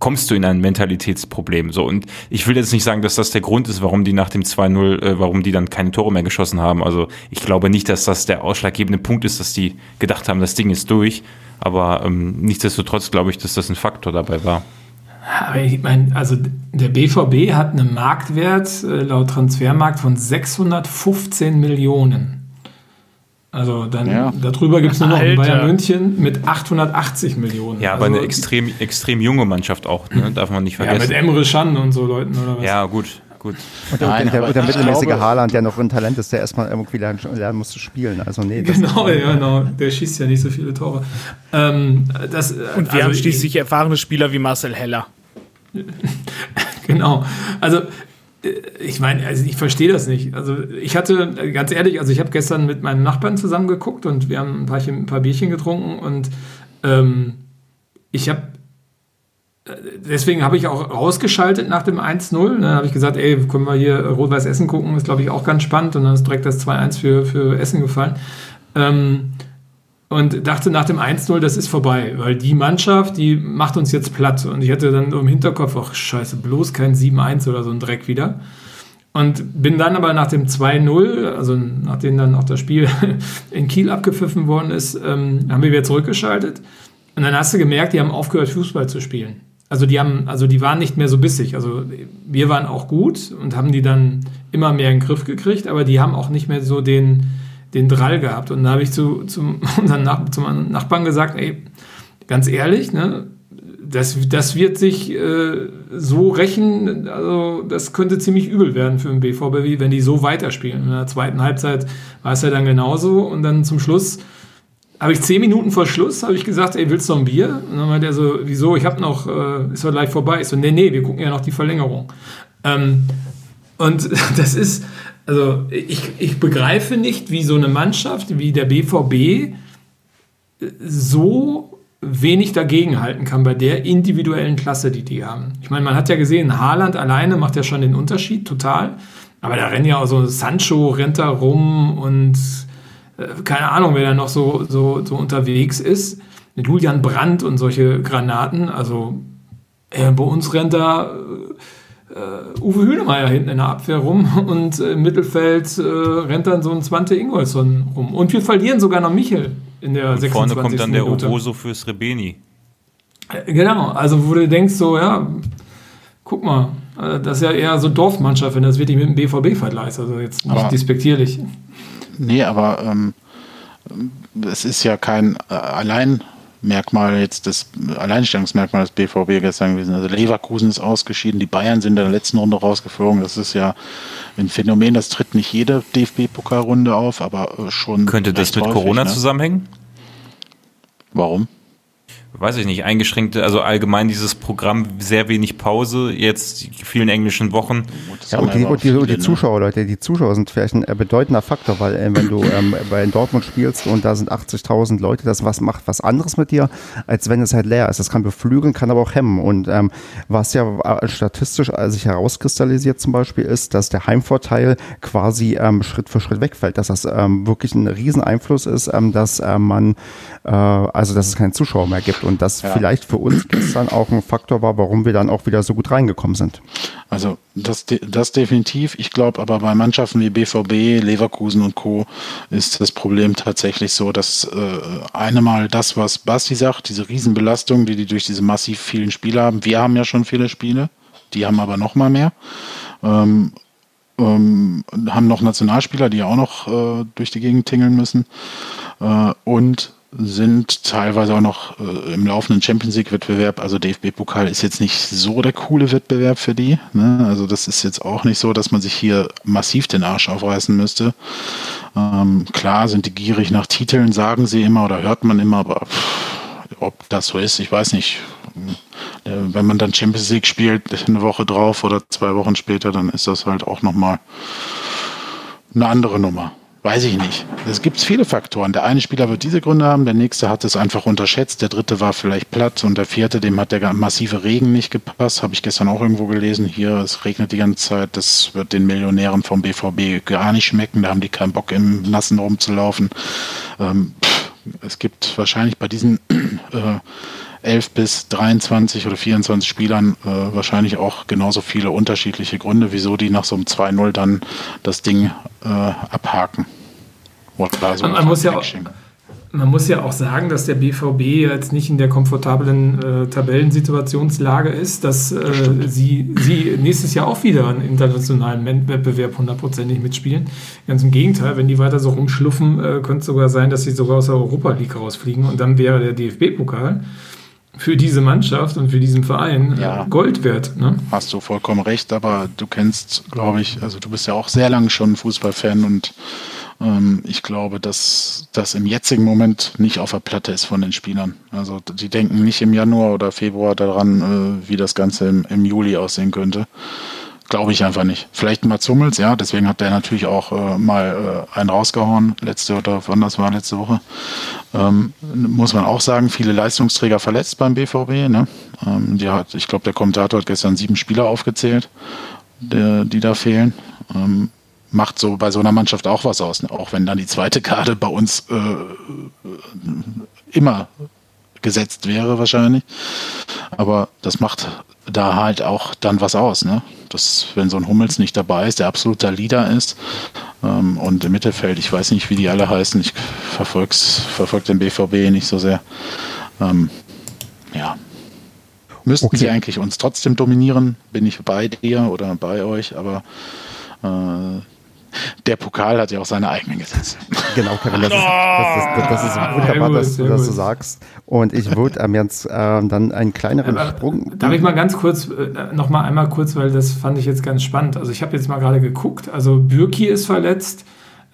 kommst du in ein Mentalitätsproblem. So, und ich will jetzt nicht sagen, dass das der Grund ist, warum die nach dem 2-0, äh, warum die dann keine Tore mehr geschossen haben. Also ich glaube nicht, dass das der ausschlaggebende Punkt ist, dass die gedacht haben, das Ding ist durch. Aber ähm, nichtsdestotrotz glaube ich, dass das ein Faktor dabei war. Aber ich meine, also der BVB hat einen Marktwert äh, laut Transfermarkt von 615 Millionen. Also dann ja. darüber gibt es nur noch Alter. Bayern München mit 880 Millionen. Ja, aber also, eine extrem, extrem junge Mannschaft auch, ne? darf man nicht vergessen. Ja, mit Emre Can und so Leuten oder was? Ja, gut. Gut. Und, Nein, und, der, der mittelmäßige glaube, Haaland, der noch ein Talent ist, der erstmal irgendwie lernen, lernen muss zu spielen. Also nee, genau, ja, genau. Der schießt ja nicht so viele Tore. Ähm, das, und wir also haben schließlich erfahrene Spieler wie Marcel Heller. genau. Also ich meine, also ich verstehe das nicht. Also ich hatte, ganz ehrlich, also ich habe gestern mit meinen Nachbarn zusammengeguckt und wir haben ein paar, ein paar Bierchen getrunken und ähm, ich habe deswegen habe ich auch rausgeschaltet nach dem 1-0. Dann habe ich gesagt, ey, können wir hier Rot-Weiß Essen gucken, ist glaube ich auch ganz spannend. Und dann ist direkt das 2-1 für, für Essen gefallen. Ähm, und dachte nach dem 1-0, das ist vorbei, weil die Mannschaft, die macht uns jetzt platt. Und ich hatte dann im Hinterkopf, ach scheiße, bloß kein 7-1 oder so ein Dreck wieder. Und bin dann aber nach dem 2-0, also nachdem dann auch das Spiel in Kiel abgepfiffen worden ist, ähm, haben wir wieder zurückgeschaltet. Und dann hast du gemerkt, die haben aufgehört, Fußball zu spielen. Also die haben, also die waren nicht mehr so bissig. Also wir waren auch gut und haben die dann immer mehr in den Griff gekriegt, aber die haben auch nicht mehr so den, den Drall gehabt. Und da habe ich zu, zu unseren Nach zum Nachbarn gesagt, ey, ganz ehrlich, ne, das, das wird sich äh, so rächen, also das könnte ziemlich übel werden für den BVB, wenn die so weiterspielen. In der zweiten Halbzeit war es ja dann genauso und dann zum Schluss habe ich zehn Minuten vor Schluss, habe ich gesagt, ey, willst du noch ein Bier? Und dann meinte er so, wieso, ich habe noch, äh, ist doch gleich vorbei. Ich so, nee, nee, wir gucken ja noch die Verlängerung. Ähm, und das ist, also ich, ich begreife nicht, wie so eine Mannschaft wie der BVB so wenig dagegenhalten kann bei der individuellen Klasse, die die haben. Ich meine, man hat ja gesehen, Haaland alleine macht ja schon den Unterschied, total. Aber da rennen ja auch so Sancho rennt da rum und äh, keine Ahnung, wer da noch so, so, so unterwegs ist. Mit Julian Brandt und solche Granaten. Also äh, bei uns rennt da äh, Uwe Hühnemeier hinten in der Abwehr rum und im Mittelfeld äh, rennt dann so ein Zwante Ingolson rum. Und wir verlieren sogar noch Michel in der und 26. Vorne kommt dann der Oboso fürs Rebeni. Äh, genau, also wo du denkst so, ja, guck mal, äh, das ist ja eher so Dorfmannschaft, wenn das wirklich mit dem BVB vergleichst, also jetzt nicht Aber despektierlich. Nee, aber ähm, es ist ja kein äh, Alleinmerkmal jetzt das Alleinstellungsmerkmal des BVB gestern gewesen. Also Leverkusen ist ausgeschieden, die Bayern sind in der letzten Runde rausgeflogen. Das ist ja ein Phänomen, das tritt nicht jede DFB-Pokalrunde auf, aber äh, schon. Könnte das mit häufig, Corona ne? zusammenhängen? Warum? Weiß ich nicht, eingeschränkte, also allgemein dieses Programm, sehr wenig Pause, jetzt die vielen englischen Wochen. Ja, und die, und die, und die Zuschauer, Leute, die Zuschauer sind vielleicht ein bedeutender Faktor, weil äh, wenn du ähm, bei Dortmund spielst und da sind 80.000 Leute, das was macht was anderes mit dir, als wenn es halt leer ist. Das kann beflügeln, kann aber auch hemmen. Und ähm, was ja äh, statistisch äh, sich herauskristallisiert zum Beispiel ist, dass der Heimvorteil quasi ähm, Schritt für Schritt wegfällt, dass das ähm, wirklich ein Rieseneinfluss ist, ähm, dass äh, man, äh, also dass es keinen Zuschauer mehr gibt und das ja. vielleicht für uns gestern auch ein Faktor war, warum wir dann auch wieder so gut reingekommen sind. Also das, das definitiv. Ich glaube aber bei Mannschaften wie BVB, Leverkusen und Co. ist das Problem tatsächlich so, dass äh, eine mal das, was Basti sagt, diese Riesenbelastung, die die durch diese massiv vielen Spiele haben. Wir haben ja schon viele Spiele, die haben aber noch mal mehr. Ähm, ähm, haben noch Nationalspieler, die ja auch noch äh, durch die Gegend tingeln müssen. Äh, und sind teilweise auch noch äh, im laufenden Champions League-Wettbewerb. Also DFB-Pokal ist jetzt nicht so der coole Wettbewerb für die. Ne? Also das ist jetzt auch nicht so, dass man sich hier massiv den Arsch aufreißen müsste. Ähm, klar sind die gierig nach Titeln, sagen sie immer oder hört man immer, aber pff, ob das so ist, ich weiß nicht. Äh, wenn man dann Champions League spielt, eine Woche drauf oder zwei Wochen später, dann ist das halt auch nochmal eine andere Nummer. Weiß ich nicht. Es gibt viele Faktoren. Der eine Spieler wird diese Gründe haben, der nächste hat es einfach unterschätzt, der dritte war vielleicht platt und der vierte, dem hat der massive Regen nicht gepasst. Habe ich gestern auch irgendwo gelesen. Hier, es regnet die ganze Zeit. Das wird den Millionären vom BVB gar nicht schmecken. Da haben die keinen Bock, im Nassen rumzulaufen. Ähm, es gibt wahrscheinlich bei diesen äh, 11 bis 23 oder 24 Spielern äh, wahrscheinlich auch genauso viele unterschiedliche Gründe, wieso die nach so einem 2-0 dann das Ding äh, abhaken. So man, muss ja auch, man muss ja auch sagen, dass der BVB jetzt nicht in der komfortablen äh, Tabellensituationslage ist, dass äh, sie, sie nächstes Jahr auch wieder einen internationalen Wettbewerb hundertprozentig mitspielen. Ganz im Gegenteil, wenn die weiter so rumschluffen, äh, könnte es sogar sein, dass sie sogar aus der Europa League rausfliegen und dann wäre der DFB-Pokal für diese Mannschaft und für diesen Verein äh, ja. Gold wert. Ne? Hast du vollkommen recht, aber du kennst, glaube ich, also du bist ja auch sehr lange schon Fußballfan und ähm, ich glaube, dass das im jetzigen Moment nicht auf der Platte ist von den Spielern. Also die denken nicht im Januar oder Februar daran, äh, wie das Ganze im, im Juli aussehen könnte. Glaube ich einfach nicht. Vielleicht mal Zummels, ja, deswegen hat der natürlich auch äh, mal äh, einen rausgehauen, letzte oder wann das war, letzte Woche. Ähm, muss man auch sagen, viele Leistungsträger verletzt beim BVB. Ne? Ähm, die hat, ich glaube, der Kommentator hat gestern sieben Spieler aufgezählt, der, die da fehlen. Ähm, macht so bei so einer Mannschaft auch was aus, ne? auch wenn dann die zweite Karte bei uns äh, immer gesetzt wäre wahrscheinlich. Aber das macht da halt auch dann was aus, ne? Das, wenn so ein Hummels nicht dabei ist, der absoluter Leader ist ähm, und im Mittelfeld, ich weiß nicht, wie die alle heißen, ich verfolge verfolg den BVB nicht so sehr. Ähm, ja. Müssten okay. sie eigentlich uns trotzdem dominieren, bin ich bei dir oder bei euch, aber äh, der Pokal hat ja auch seine eigenen Gesetze. Genau, Kevin, das, ist, das, ist, das ist wunderbar, dass du das so sagst. Und ich würde ähm, jetzt äh, dann einen kleineren Aber, Sprung. Darf ich mal ganz kurz, äh, noch mal einmal kurz, weil das fand ich jetzt ganz spannend. Also ich habe jetzt mal gerade geguckt, also Bürki ist verletzt,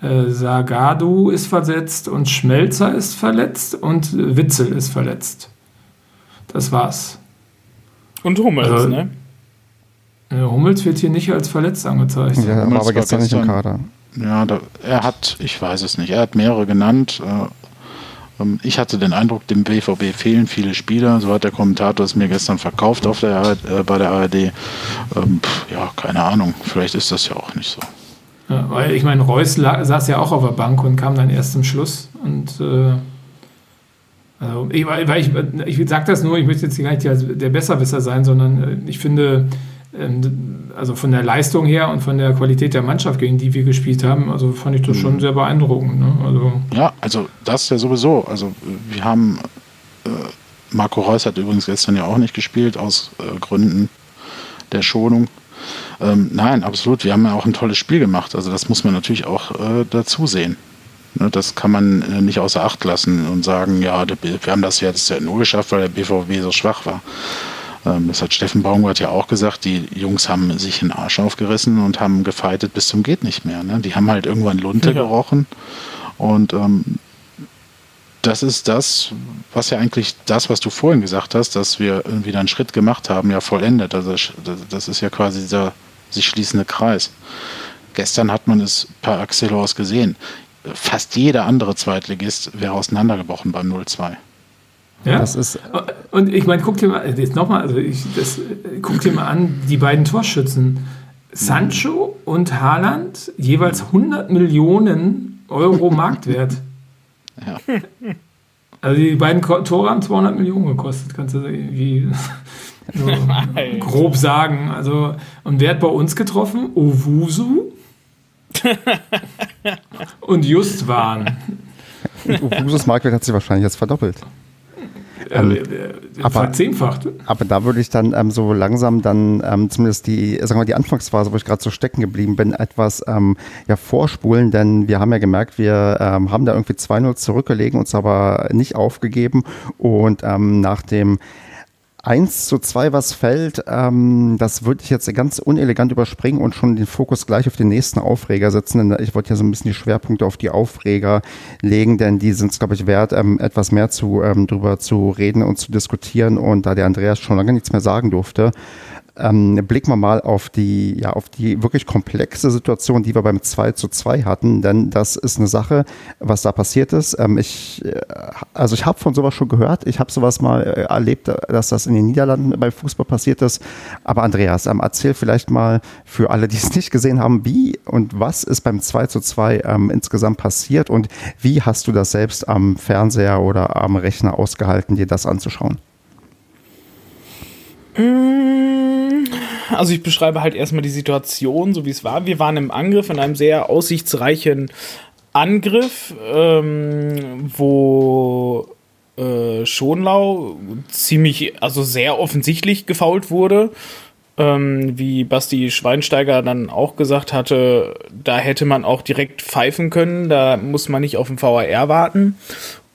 äh, Sagadu ist verletzt und Schmelzer ist verletzt und Witzel ist verletzt. Das war's. Und Hummels, also, ne? Hummels wird hier nicht als verletzt angezeigt. Ja, aber, aber gestern, gestern nicht im Kader. Ja, da, er hat, ich weiß es nicht, er hat mehrere genannt. Äh, ähm, ich hatte den Eindruck, dem BVB fehlen viele Spieler. So hat der Kommentator es mir gestern verkauft auf der, äh, bei der ARD. Ähm, ja, keine Ahnung. Vielleicht ist das ja auch nicht so. Ja, weil ich meine, Reus saß ja auch auf der Bank und kam dann erst zum Schluss. Und äh, also ich, weil ich, ich sage das nur, ich möchte jetzt gar nicht der Besserwisser sein, sondern äh, ich finde, also von der Leistung her und von der Qualität der Mannschaft, gegen die wir gespielt haben, also fand ich das schon mhm. sehr beeindruckend. Ne? Also ja, also das ja sowieso. Also wir haben, äh, Marco Reus hat übrigens gestern ja auch nicht gespielt, aus äh, Gründen der Schonung. Ähm, nein, absolut. Wir haben ja auch ein tolles Spiel gemacht. Also das muss man natürlich auch äh, dazu sehen. Ne, das kann man äh, nicht außer Acht lassen und sagen, ja, wir haben das jetzt ja nur geschafft, weil der BVB so schwach war. Ähm, das hat Steffen Baumgart ja auch gesagt, die Jungs haben sich den Arsch aufgerissen und haben gefeitet bis zum geht nicht mehr. Ne? Die haben halt irgendwann Lunte ja. gerochen und ähm, das ist das, was ja eigentlich das, was du vorhin gesagt hast, dass wir irgendwie einen Schritt gemacht haben, ja vollendet. Also das ist ja quasi dieser sich schließende Kreis. Gestern hat man es per Axelos gesehen. Fast jeder andere Zweitligist wäre auseinandergebrochen beim 0-2. Ja, das ist und ich meine, guck dir mal, jetzt nochmal, also ich, das, guck dir mal an, die beiden Torschützen, Sancho und Haaland, jeweils 100 Millionen Euro Marktwert. Ja. Also die beiden Tore haben 200 Millionen gekostet, kannst du irgendwie so grob sagen. Also, und wer hat bei uns getroffen? Owusu und Justwan. Owusus Marktwert hat sich wahrscheinlich jetzt verdoppelt. Ähm, äh, aber, verzehnfacht. Aber da würde ich dann ähm, so langsam dann ähm, zumindest die, sagen wir, die Anfangsphase, wo ich gerade so stecken geblieben bin, etwas ähm, ja, vorspulen, denn wir haben ja gemerkt, wir ähm, haben da irgendwie 2-0 zurückgelegen, uns aber nicht aufgegeben und ähm, nach dem 1 zu 2 was fällt, ähm, das würde ich jetzt ganz unelegant überspringen und schon den Fokus gleich auf den nächsten Aufreger setzen. Denn ich wollte ja so ein bisschen die Schwerpunkte auf die Aufreger legen, denn die sind es, glaube ich, wert, ähm, etwas mehr zu ähm, drüber zu reden und zu diskutieren. Und da der Andreas schon lange nichts mehr sagen durfte, ähm, blicken wir mal auf die, ja, auf die wirklich komplexe Situation, die wir beim 2 zu 2 hatten, denn das ist eine Sache, was da passiert ist. Ähm, ich, äh, also ich habe von sowas schon gehört, ich habe sowas mal äh, erlebt, dass das in den Niederlanden beim Fußball passiert ist. Aber Andreas, ähm, erzähl vielleicht mal für alle, die es nicht gesehen haben, wie und was ist beim 2 zu 2 ähm, insgesamt passiert und wie hast du das selbst am Fernseher oder am Rechner ausgehalten, dir das anzuschauen? Mm, also ich beschreibe halt erstmal die Situation, so wie es war. Wir waren im Angriff, in einem sehr aussichtsreichen Angriff, ähm, wo äh, Schonlau ziemlich, also sehr offensichtlich gefault wurde. Ähm, wie Basti Schweinsteiger dann auch gesagt hatte, da hätte man auch direkt pfeifen können, da muss man nicht auf den VAR warten.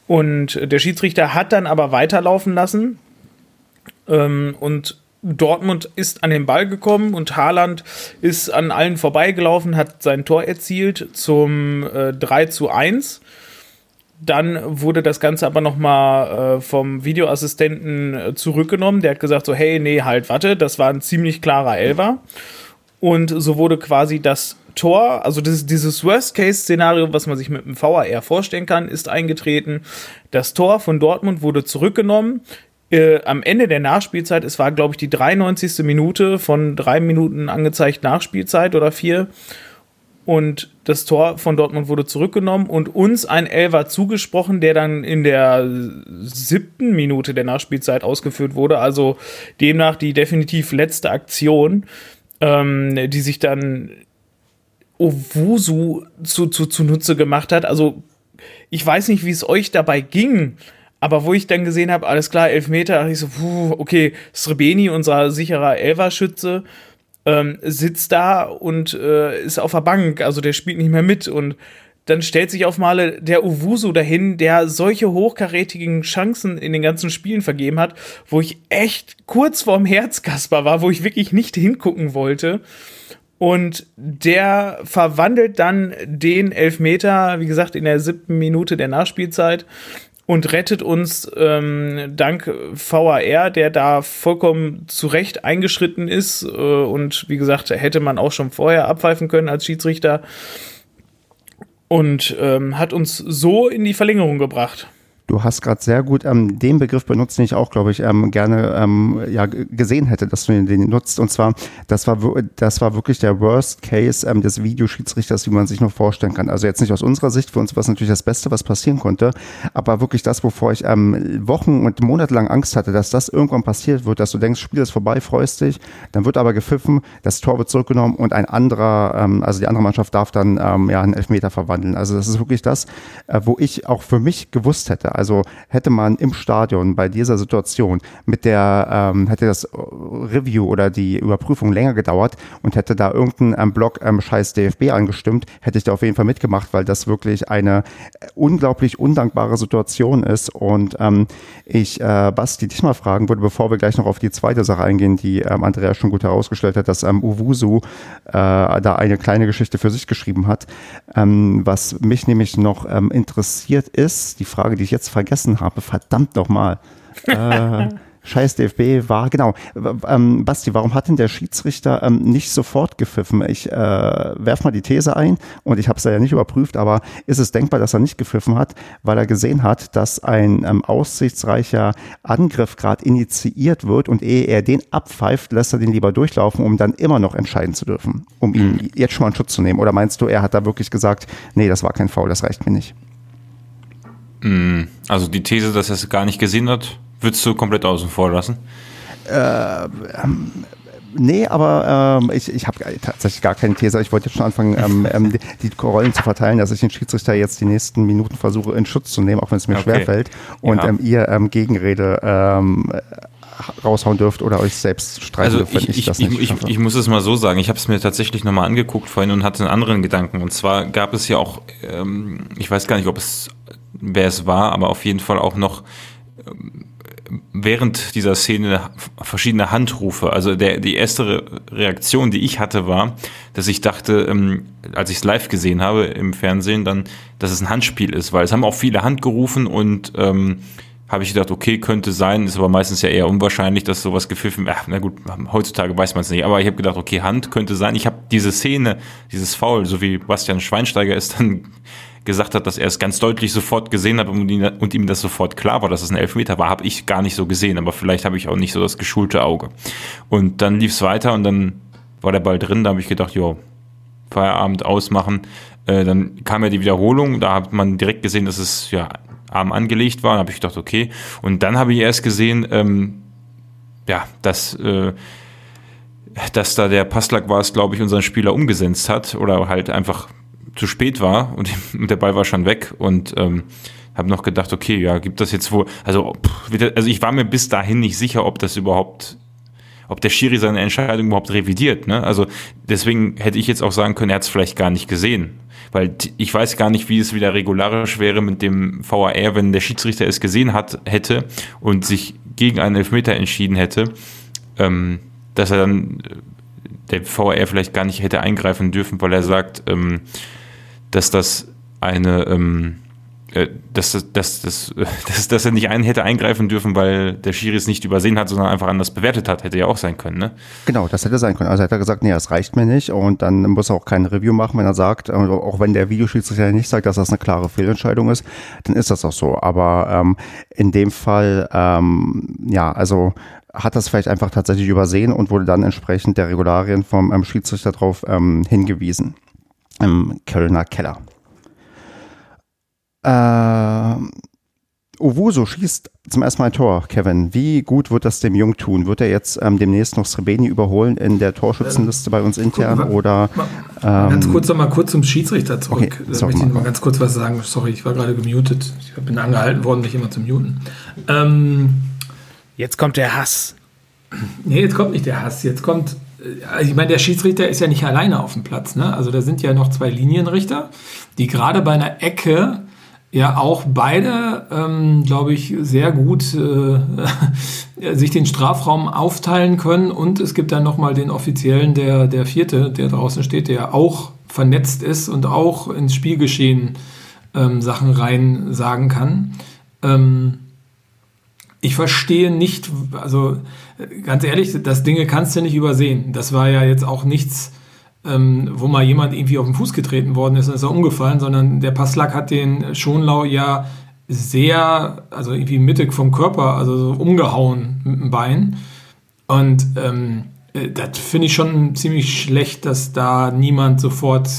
Und der Schiedsrichter hat dann aber weiterlaufen lassen, ähm, und Dortmund ist an den Ball gekommen und Haaland ist an allen vorbeigelaufen, hat sein Tor erzielt zum äh, 3 zu 1. Dann wurde das Ganze aber nochmal äh, vom Videoassistenten äh, zurückgenommen. Der hat gesagt so, hey, nee, halt, warte, das war ein ziemlich klarer Elfer. Und so wurde quasi das Tor, also das, dieses Worst-Case-Szenario, was man sich mit dem VAR vorstellen kann, ist eingetreten. Das Tor von Dortmund wurde zurückgenommen äh, am Ende der Nachspielzeit, es war, glaube ich, die 93. Minute von drei Minuten angezeigt Nachspielzeit oder vier. Und das Tor von Dortmund wurde zurückgenommen und uns ein Elfer zugesprochen, der dann in der siebten Minute der Nachspielzeit ausgeführt wurde. Also demnach die definitiv letzte Aktion, ähm, die sich dann Owusu zu, zu, zunutze gemacht hat. Also ich weiß nicht, wie es euch dabei ging, aber wo ich dann gesehen habe, alles klar, Elfmeter, dachte ich so, puh, okay, Srebeni, unser sicherer Elverschütze, ähm, sitzt da und äh, ist auf der Bank, also der spielt nicht mehr mit und dann stellt sich auf Male der Uwusu dahin, der solche hochkarätigen Chancen in den ganzen Spielen vergeben hat, wo ich echt kurz vorm Herzkasper war, wo ich wirklich nicht hingucken wollte. Und der verwandelt dann den Elfmeter, wie gesagt, in der siebten Minute der Nachspielzeit und rettet uns ähm, dank VAR, der da vollkommen zurecht eingeschritten ist. Äh, und wie gesagt, hätte man auch schon vorher abpfeifen können als Schiedsrichter. Und ähm, hat uns so in die Verlängerung gebracht. Du hast gerade sehr gut ähm, den Begriff benutzt, den ich auch, glaube ich, ähm, gerne ähm, ja, gesehen hätte, dass du den nutzt. Und zwar, das war, das war wirklich der Worst Case ähm, des Videoschiedsrichters, wie man sich nur vorstellen kann. Also jetzt nicht aus unserer Sicht, für uns war es natürlich das Beste, was passieren konnte, aber wirklich das, wovor ich ähm, Wochen und Monate lang Angst hatte, dass das irgendwann passiert wird, dass du denkst, Spiel ist vorbei, freust dich, dann wird aber gepfiffen, das Tor wird zurückgenommen und ein anderer, ähm, also die andere Mannschaft darf dann ähm, ja einen Elfmeter verwandeln. Also das ist wirklich das, äh, wo ich auch für mich gewusst hätte, also hätte man im Stadion bei dieser Situation mit der, ähm, hätte das Review oder die Überprüfung länger gedauert und hätte da irgendein ähm, Blog ähm, scheiß DFB angestimmt, hätte ich da auf jeden Fall mitgemacht, weil das wirklich eine unglaublich undankbare Situation ist. Und ähm, ich, äh, Basti, dich mal fragen würde, bevor wir gleich noch auf die zweite Sache eingehen, die ähm, Andreas schon gut herausgestellt hat, dass ähm, Uwusu äh, da eine kleine Geschichte für sich geschrieben hat. Ähm, was mich nämlich noch ähm, interessiert ist, die Frage, die ich jetzt jetzt vergessen habe. Verdammt nochmal. äh, Scheiß DFB war, genau. Ähm, Basti, warum hat denn der Schiedsrichter ähm, nicht sofort gepfiffen? Ich äh, werf mal die These ein und ich habe es ja nicht überprüft, aber ist es denkbar, dass er nicht gepfiffen hat, weil er gesehen hat, dass ein ähm, aussichtsreicher Angriff gerade initiiert wird und ehe er den abpfeift, lässt er den lieber durchlaufen, um dann immer noch entscheiden zu dürfen, um ihn jetzt schon mal in Schutz zu nehmen? Oder meinst du, er hat da wirklich gesagt, nee, das war kein Foul, das reicht mir nicht? Mm, also die These, dass er es gar nicht gesehen hat, würdest du komplett außen vor lassen? Äh, ähm, nee, aber ähm, ich, ich habe tatsächlich gar keine These. Ich wollte jetzt schon anfangen, ähm, ähm, die, die Rollen zu verteilen, dass ich den Schiedsrichter jetzt die nächsten Minuten versuche, in Schutz zu nehmen, auch wenn es mir okay. schwerfällt. Und ja. ähm, ihr ähm, Gegenrede ähm, raushauen dürft oder euch selbst streiten also dürft, wenn ich, ich, das nicht ich, ich, ich, muss es mal so sagen, ich habe es mir tatsächlich nochmal angeguckt vorhin und hatte einen anderen Gedanken. Und zwar gab es ja auch, ähm, ich weiß gar nicht, ob es, wer es war, aber auf jeden Fall auch noch ähm, während dieser Szene verschiedene Handrufe. Also der, die erste Reaktion, die ich hatte, war, dass ich dachte, ähm, als ich es live gesehen habe im Fernsehen, dann, dass es ein Handspiel ist, weil es haben auch viele Hand gerufen und ähm, habe ich gedacht, okay, könnte sein, ist aber meistens ja eher unwahrscheinlich, dass sowas gepfiffen, ach, na gut, heutzutage weiß man es nicht, aber ich habe gedacht, okay, Hand könnte sein. Ich habe diese Szene, dieses Foul, so wie Bastian Schweinsteiger es dann gesagt hat, dass er es ganz deutlich sofort gesehen hat und, ihm das sofort klar war, dass es ein Elfmeter war, habe ich gar nicht so gesehen, aber vielleicht habe ich auch nicht so das geschulte Auge. Und dann lief es weiter und dann war der Ball drin, da habe ich gedacht, jo, Feierabend ausmachen. Äh, dann kam ja die Wiederholung, da hat man direkt gesehen, dass es ja Arm angelegt war. Da habe ich gedacht, okay. Und dann habe ich erst gesehen, ähm, ja, dass, äh, dass da der Passlack war es, glaube ich, unseren Spieler umgesetzt hat oder halt einfach zu spät war und der Ball war schon weg und ähm, habe noch gedacht, okay, ja, gibt das jetzt wohl, also, also ich war mir bis dahin nicht sicher, ob das überhaupt, ob der Schiri seine Entscheidung überhaupt revidiert. Ne? Also deswegen hätte ich jetzt auch sagen können, er hat es vielleicht gar nicht gesehen. Weil ich weiß gar nicht, wie es wieder regularisch wäre mit dem VAR, wenn der Schiedsrichter es gesehen hat, hätte und sich gegen einen Elfmeter entschieden hätte, ähm, dass er dann äh, der VAR vielleicht gar nicht hätte eingreifen dürfen, weil er sagt, ähm, dass das eine, ähm, äh, dass, dass, dass, dass, dass er nicht einen hätte eingreifen dürfen, weil der Schiri es nicht übersehen hat, sondern einfach anders bewertet hat. Hätte ja auch sein können, ne? Genau, das hätte sein können. Also hätte er gesagt, nee, das reicht mir nicht und dann muss er auch kein Review machen, wenn er sagt, äh, auch wenn der Videoschiedsrichter nicht sagt, dass das eine klare Fehlentscheidung ist, dann ist das auch so. Aber ähm, in dem Fall, ähm, ja, also hat das vielleicht einfach tatsächlich übersehen und wurde dann entsprechend der Regularien vom ähm, Schiedsrichter darauf ähm, hingewiesen im Kölner Keller. Äh, Owuso schießt zum ersten Mal ein Tor, Kevin. Wie gut wird das dem Jung tun? Wird er jetzt ähm, demnächst noch Srebeni überholen in der Torschützenliste bei uns intern? Oder, ähm, ganz kurz noch mal kurz zum Schiedsrichter zurück. Okay, da möchte ich noch mal ganz kurz was sagen. Sorry, ich war gerade gemutet. Ich bin angehalten worden, mich immer zu muten. Ähm, jetzt kommt der Hass. Nee, jetzt kommt nicht der Hass. Jetzt kommt äh, ich meine, der Schiedsrichter ist ja nicht alleine auf dem Platz. Ne? Also da sind ja noch zwei Linienrichter, die gerade bei einer Ecke ja auch beide, ähm, glaube ich, sehr gut äh, sich den Strafraum aufteilen können. Und es gibt dann nochmal den Offiziellen, der, der vierte, der draußen steht, der auch vernetzt ist und auch ins Spielgeschehen ähm, Sachen rein sagen kann. Ähm, ich verstehe nicht, also ganz ehrlich, das Dinge kannst du nicht übersehen. Das war ja jetzt auch nichts, ähm, wo mal jemand irgendwie auf den Fuß getreten worden ist und ist er umgefallen, sondern der Passlack hat den Schonlau ja sehr, also irgendwie mittig vom Körper, also so umgehauen mit dem Bein. Und ähm, äh, das finde ich schon ziemlich schlecht, dass da niemand sofort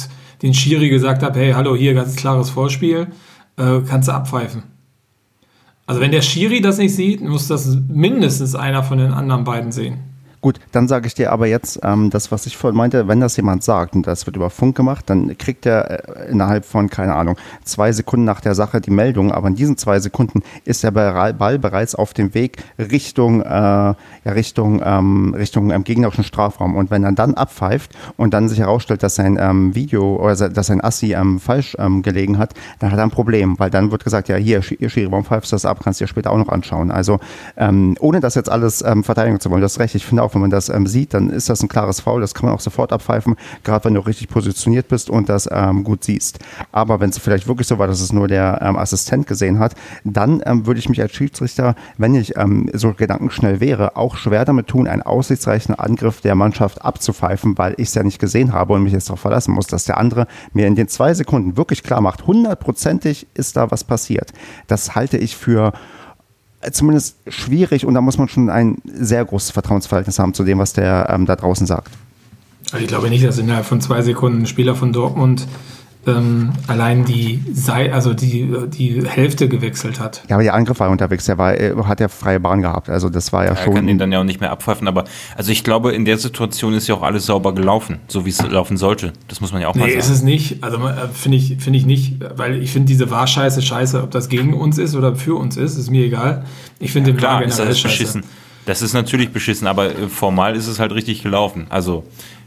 den Schiri gesagt hat, hey, hallo, hier ganz klares Vorspiel, äh, kannst du abpfeifen. Also wenn der Schiri das nicht sieht, muss das mindestens einer von den anderen beiden sehen. Gut, dann sage ich dir aber jetzt ähm, das, was ich vorhin meinte, wenn das jemand sagt und das wird über Funk gemacht, dann kriegt er äh, innerhalb von, keine Ahnung, zwei Sekunden nach der Sache die Meldung, aber in diesen zwei Sekunden ist der Ball bereits auf dem Weg Richtung, äh, ja, Richtung, ähm, Richtung ähm, gegnerischen Strafraum. Und wenn er dann abpfeift und dann sich herausstellt, dass sein ähm, Video oder dass sein Assi ähm, falsch ähm, gelegen hat, dann hat er ein Problem, weil dann wird gesagt, ja, hier, Schiri, warum pfeifst du das ab? Kannst du dir später auch noch anschauen. Also, ähm, ohne das jetzt alles verteidigen zu wollen, du hast recht, ich finde auch, Ablauf, wenn man das ähm, sieht, dann ist das ein klares Foul, das kann man auch sofort abpfeifen, gerade wenn du richtig positioniert bist und das ähm, gut siehst. Aber wenn es vielleicht wirklich so war, dass es nur der ähm, Assistent gesehen hat, dann ähm, würde ich mich als Schiedsrichter, wenn ich ähm, so gedankenschnell wäre, auch schwer damit tun, einen aussichtsreichen Angriff der Mannschaft abzupfeifen, weil ich es ja nicht gesehen habe und mich jetzt darauf verlassen muss, dass der andere mir in den zwei Sekunden wirklich klar macht, hundertprozentig ist da was passiert. Das halte ich für zumindest schwierig und da muss man schon ein sehr großes Vertrauensverhältnis haben zu dem, was der ähm, da draußen sagt. Ich glaube nicht, dass innerhalb von zwei Sekunden ein Spieler von Dortmund ähm, allein die Sei also die, die Hälfte gewechselt hat. Ja, aber der Angriff war unterwegs, der war, hat ja freie Bahn gehabt. Also das war ja, ja schon. Er kann ihn dann ja auch nicht mehr abpfeifen, aber also ich glaube, in der Situation ist ja auch alles sauber gelaufen, so wie es laufen sollte. Das muss man ja auch nee, mal sagen. Nee, ist es nicht. Also äh, finde ich, finde ich nicht, weil ich finde diese Wahrscheiße scheiße, ob das gegen uns ist oder für uns ist, ist mir egal. Ich finde ja, den klar, ist das beschissen. Das ist natürlich beschissen, aber äh, formal ist es halt richtig gelaufen. Also äh,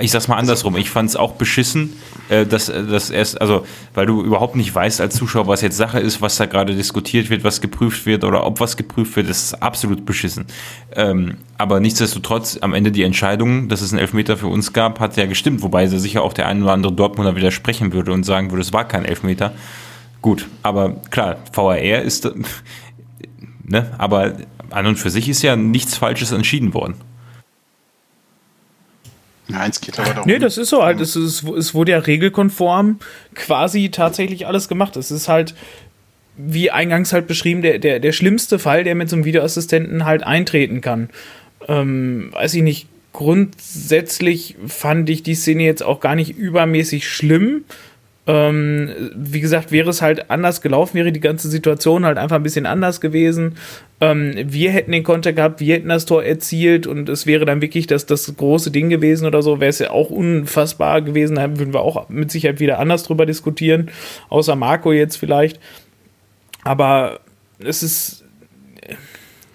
ich sag's mal andersrum, ich fand es auch beschissen, äh, dass, äh, dass erst, also, weil du überhaupt nicht weißt als Zuschauer, was jetzt Sache ist, was da gerade diskutiert wird, was geprüft wird oder ob was geprüft wird, das ist absolut beschissen. Ähm, aber nichtsdestotrotz, am Ende die Entscheidung, dass es einen Elfmeter für uns gab, hat ja gestimmt, wobei sicher auch der ein oder andere Dortmunder widersprechen würde und sagen würde, es war kein Elfmeter. Gut, aber klar, VAR ist, ne, aber an und für sich ist ja nichts Falsches entschieden worden. Nein, es geht aber darum. Nee, das ist so halt. Es, ist, es wurde ja regelkonform quasi tatsächlich alles gemacht. Es ist halt, wie eingangs halt beschrieben, der, der, der schlimmste Fall, der mit so einem Videoassistenten halt eintreten kann. Ähm, weiß ich nicht, grundsätzlich fand ich die Szene jetzt auch gar nicht übermäßig schlimm. Ähm, wie gesagt, wäre es halt anders gelaufen, wäre die ganze Situation halt einfach ein bisschen anders gewesen. Ähm, wir hätten den Konter gehabt, wir hätten das Tor erzielt und es wäre dann wirklich das, das große Ding gewesen oder so, wäre es ja auch unfassbar gewesen. Da würden wir auch mit Sicherheit wieder anders drüber diskutieren, außer Marco jetzt vielleicht. Aber es ist.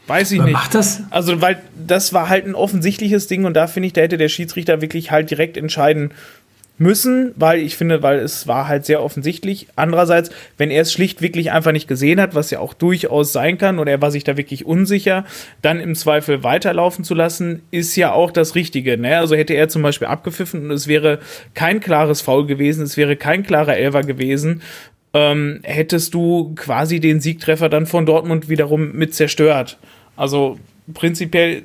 Weiß ich nicht. Macht das? Also, weil das war halt ein offensichtliches Ding und da finde ich, da hätte der Schiedsrichter wirklich halt direkt entscheiden müssen, weil ich finde, weil es war halt sehr offensichtlich. Andererseits, wenn er es schlicht wirklich einfach nicht gesehen hat, was ja auch durchaus sein kann, oder er war sich da wirklich unsicher, dann im Zweifel weiterlaufen zu lassen, ist ja auch das Richtige. Ne? Also hätte er zum Beispiel abgepfiffen und es wäre kein klares Foul gewesen, es wäre kein klarer Elfer gewesen, ähm, hättest du quasi den Siegtreffer dann von Dortmund wiederum mit zerstört. Also prinzipiell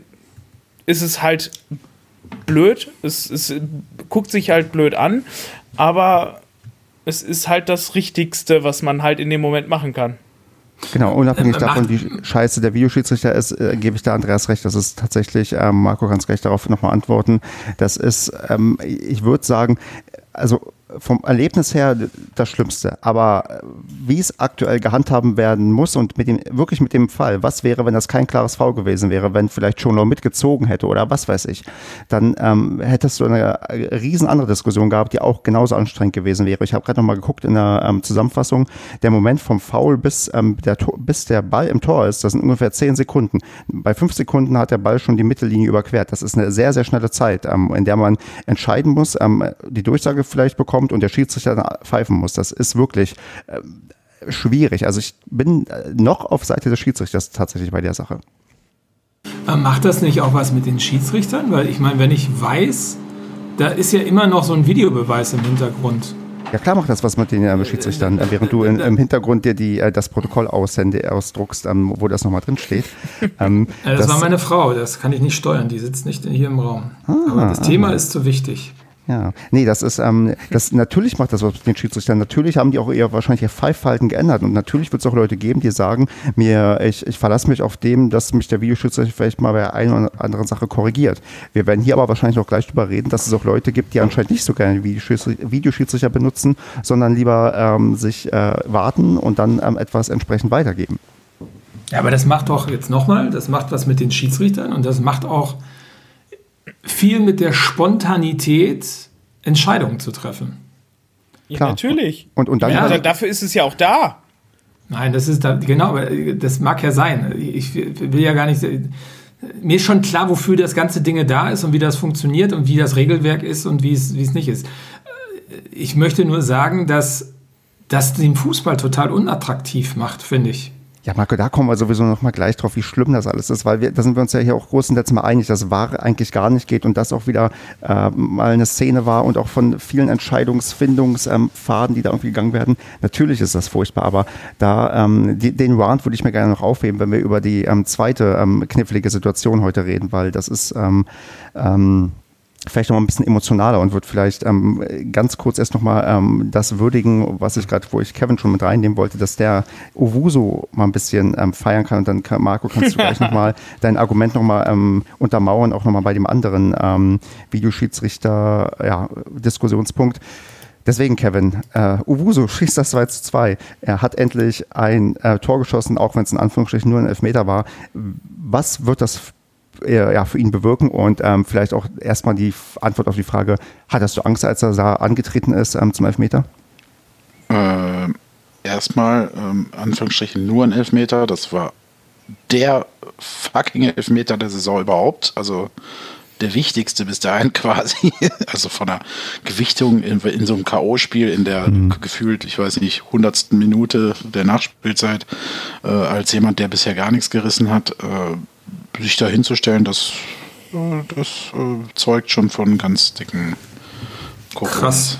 ist es halt blöd. Es, es guckt sich halt blöd an, aber es ist halt das Richtigste, was man halt in dem Moment machen kann. Genau, unabhängig davon, wie scheiße der Videoschiedsrichter ist, äh, gebe ich da Andreas recht. Das ist tatsächlich, ähm, Marco kann es gleich darauf nochmal antworten. Das ist, ähm, ich würde sagen, also vom Erlebnis her das Schlimmste. Aber äh, wie es aktuell gehandhaben werden muss und mit dem, wirklich mit dem Fall, was wäre, wenn das kein klares V gewesen wäre, wenn vielleicht schon noch mitgezogen hätte oder was weiß ich, dann ähm, hättest du eine riesen andere Diskussion gehabt, die auch genauso anstrengend gewesen wäre. Ich habe gerade noch mal geguckt in der ähm, Zusammenfassung, der Moment vom Foul bis, ähm, der, bis der Ball im Tor ist, das sind ungefähr zehn Sekunden. Bei fünf Sekunden hat der Ball schon die Mittellinie überquert. Das ist eine sehr, sehr schnelle Zeit, ähm, in der man entscheiden muss, ähm, die Durchsage vielleicht bekommt und der Schiedsrichter pfeifen muss. Das ist wirklich äh, schwierig. Also ich bin äh, noch auf Seite des Schiedsrichters tatsächlich bei der Sache. Macht das nicht auch was mit den Schiedsrichtern? Weil ich meine, wenn ich weiß, da ist ja immer noch so ein Videobeweis im Hintergrund. Ja klar macht das was mit den äh, Schiedsrichtern, äh, während du in, im Hintergrund dir die, äh, das Protokoll aussende, ausdruckst, ähm, wo das nochmal drin steht. Ähm, das, das, war meine Frau, das kann ich nicht steuern, die sitzt nicht hier im Raum. Ah, Aber das Thema ah. ist zu wichtig. Ja, nee, das ist, ähm, das natürlich macht das was mit den Schiedsrichtern. Natürlich haben die auch eher wahrscheinlich ihr Pfeifverhalten geändert und natürlich wird es auch Leute geben, die sagen, mir, ich, ich verlasse mich auf dem, dass mich der Videoschiedsrichter vielleicht mal bei einer oder anderen Sache korrigiert. Wir werden hier aber wahrscheinlich auch gleich drüber reden, dass es auch Leute gibt, die anscheinend nicht so gerne Videoschiedsrichter, Videoschiedsrichter benutzen, sondern lieber ähm, sich äh, warten und dann ähm, etwas entsprechend weitergeben. Ja, aber das macht doch jetzt nochmal, das macht was mit den Schiedsrichtern und das macht auch viel mit der Spontanität, Entscheidungen zu treffen. Ja, Klar. natürlich. Und, und dann ja, also dafür ist es ja auch da. Nein, das ist da, genau, das mag ja sein. Ich will ja gar nicht. Mir ist schon klar, wofür das ganze Dinge da ist und wie das funktioniert und wie das Regelwerk ist und wie es, wie es nicht ist. Ich möchte nur sagen, dass das den Fußball total unattraktiv macht, finde ich. Ja, Marco, da kommen wir sowieso noch mal gleich drauf, wie schlimm das alles ist, weil wir, da sind wir uns ja hier auch größtenteils mal einig, dass VAR eigentlich gar nicht geht und das auch wieder äh, mal eine Szene war und auch von vielen Entscheidungsfindungsfaden, ähm, die da irgendwie gegangen werden. Natürlich ist das furchtbar, aber da ähm, die, den Round würde ich mir gerne noch aufheben, wenn wir über die ähm, zweite ähm, knifflige Situation heute reden, weil das ist ähm, ähm, vielleicht noch mal ein bisschen emotionaler und wird vielleicht ähm, ganz kurz erst noch mal ähm, das würdigen, was ich gerade, wo ich Kevin schon mit reinnehmen wollte, dass der Owuso mal ein bisschen ähm, feiern kann und dann kann, Marco kannst du gleich noch mal dein Argument noch mal ähm, untermauern, auch noch mal bei dem anderen ähm, Videoschiedsrichter, ja, Diskussionspunkt. Deswegen, Kevin, äh, Uwuso schießt das 2 zu 2. Er hat endlich ein äh, Tor geschossen, auch wenn es in Anführungsstrichen nur ein Elfmeter war. Was wird das ja, für ihn bewirken? Und ähm, vielleicht auch erstmal die Antwort auf die Frage, hattest du Angst, als er da angetreten ist ähm, zum Elfmeter? Äh, erstmal, ähm, Anführungsstrichen, nur ein Elfmeter. Das war der fucking Elfmeter der Saison überhaupt. Also der wichtigste bis dahin quasi. Also von der Gewichtung in, in so einem K.O.-Spiel in der mhm. gefühlt, ich weiß nicht, hundertsten Minute der Nachspielzeit, äh, als jemand, der bisher gar nichts gerissen hat, äh, sich da hinzustellen, das, das äh, zeugt schon von ganz dicken Krass.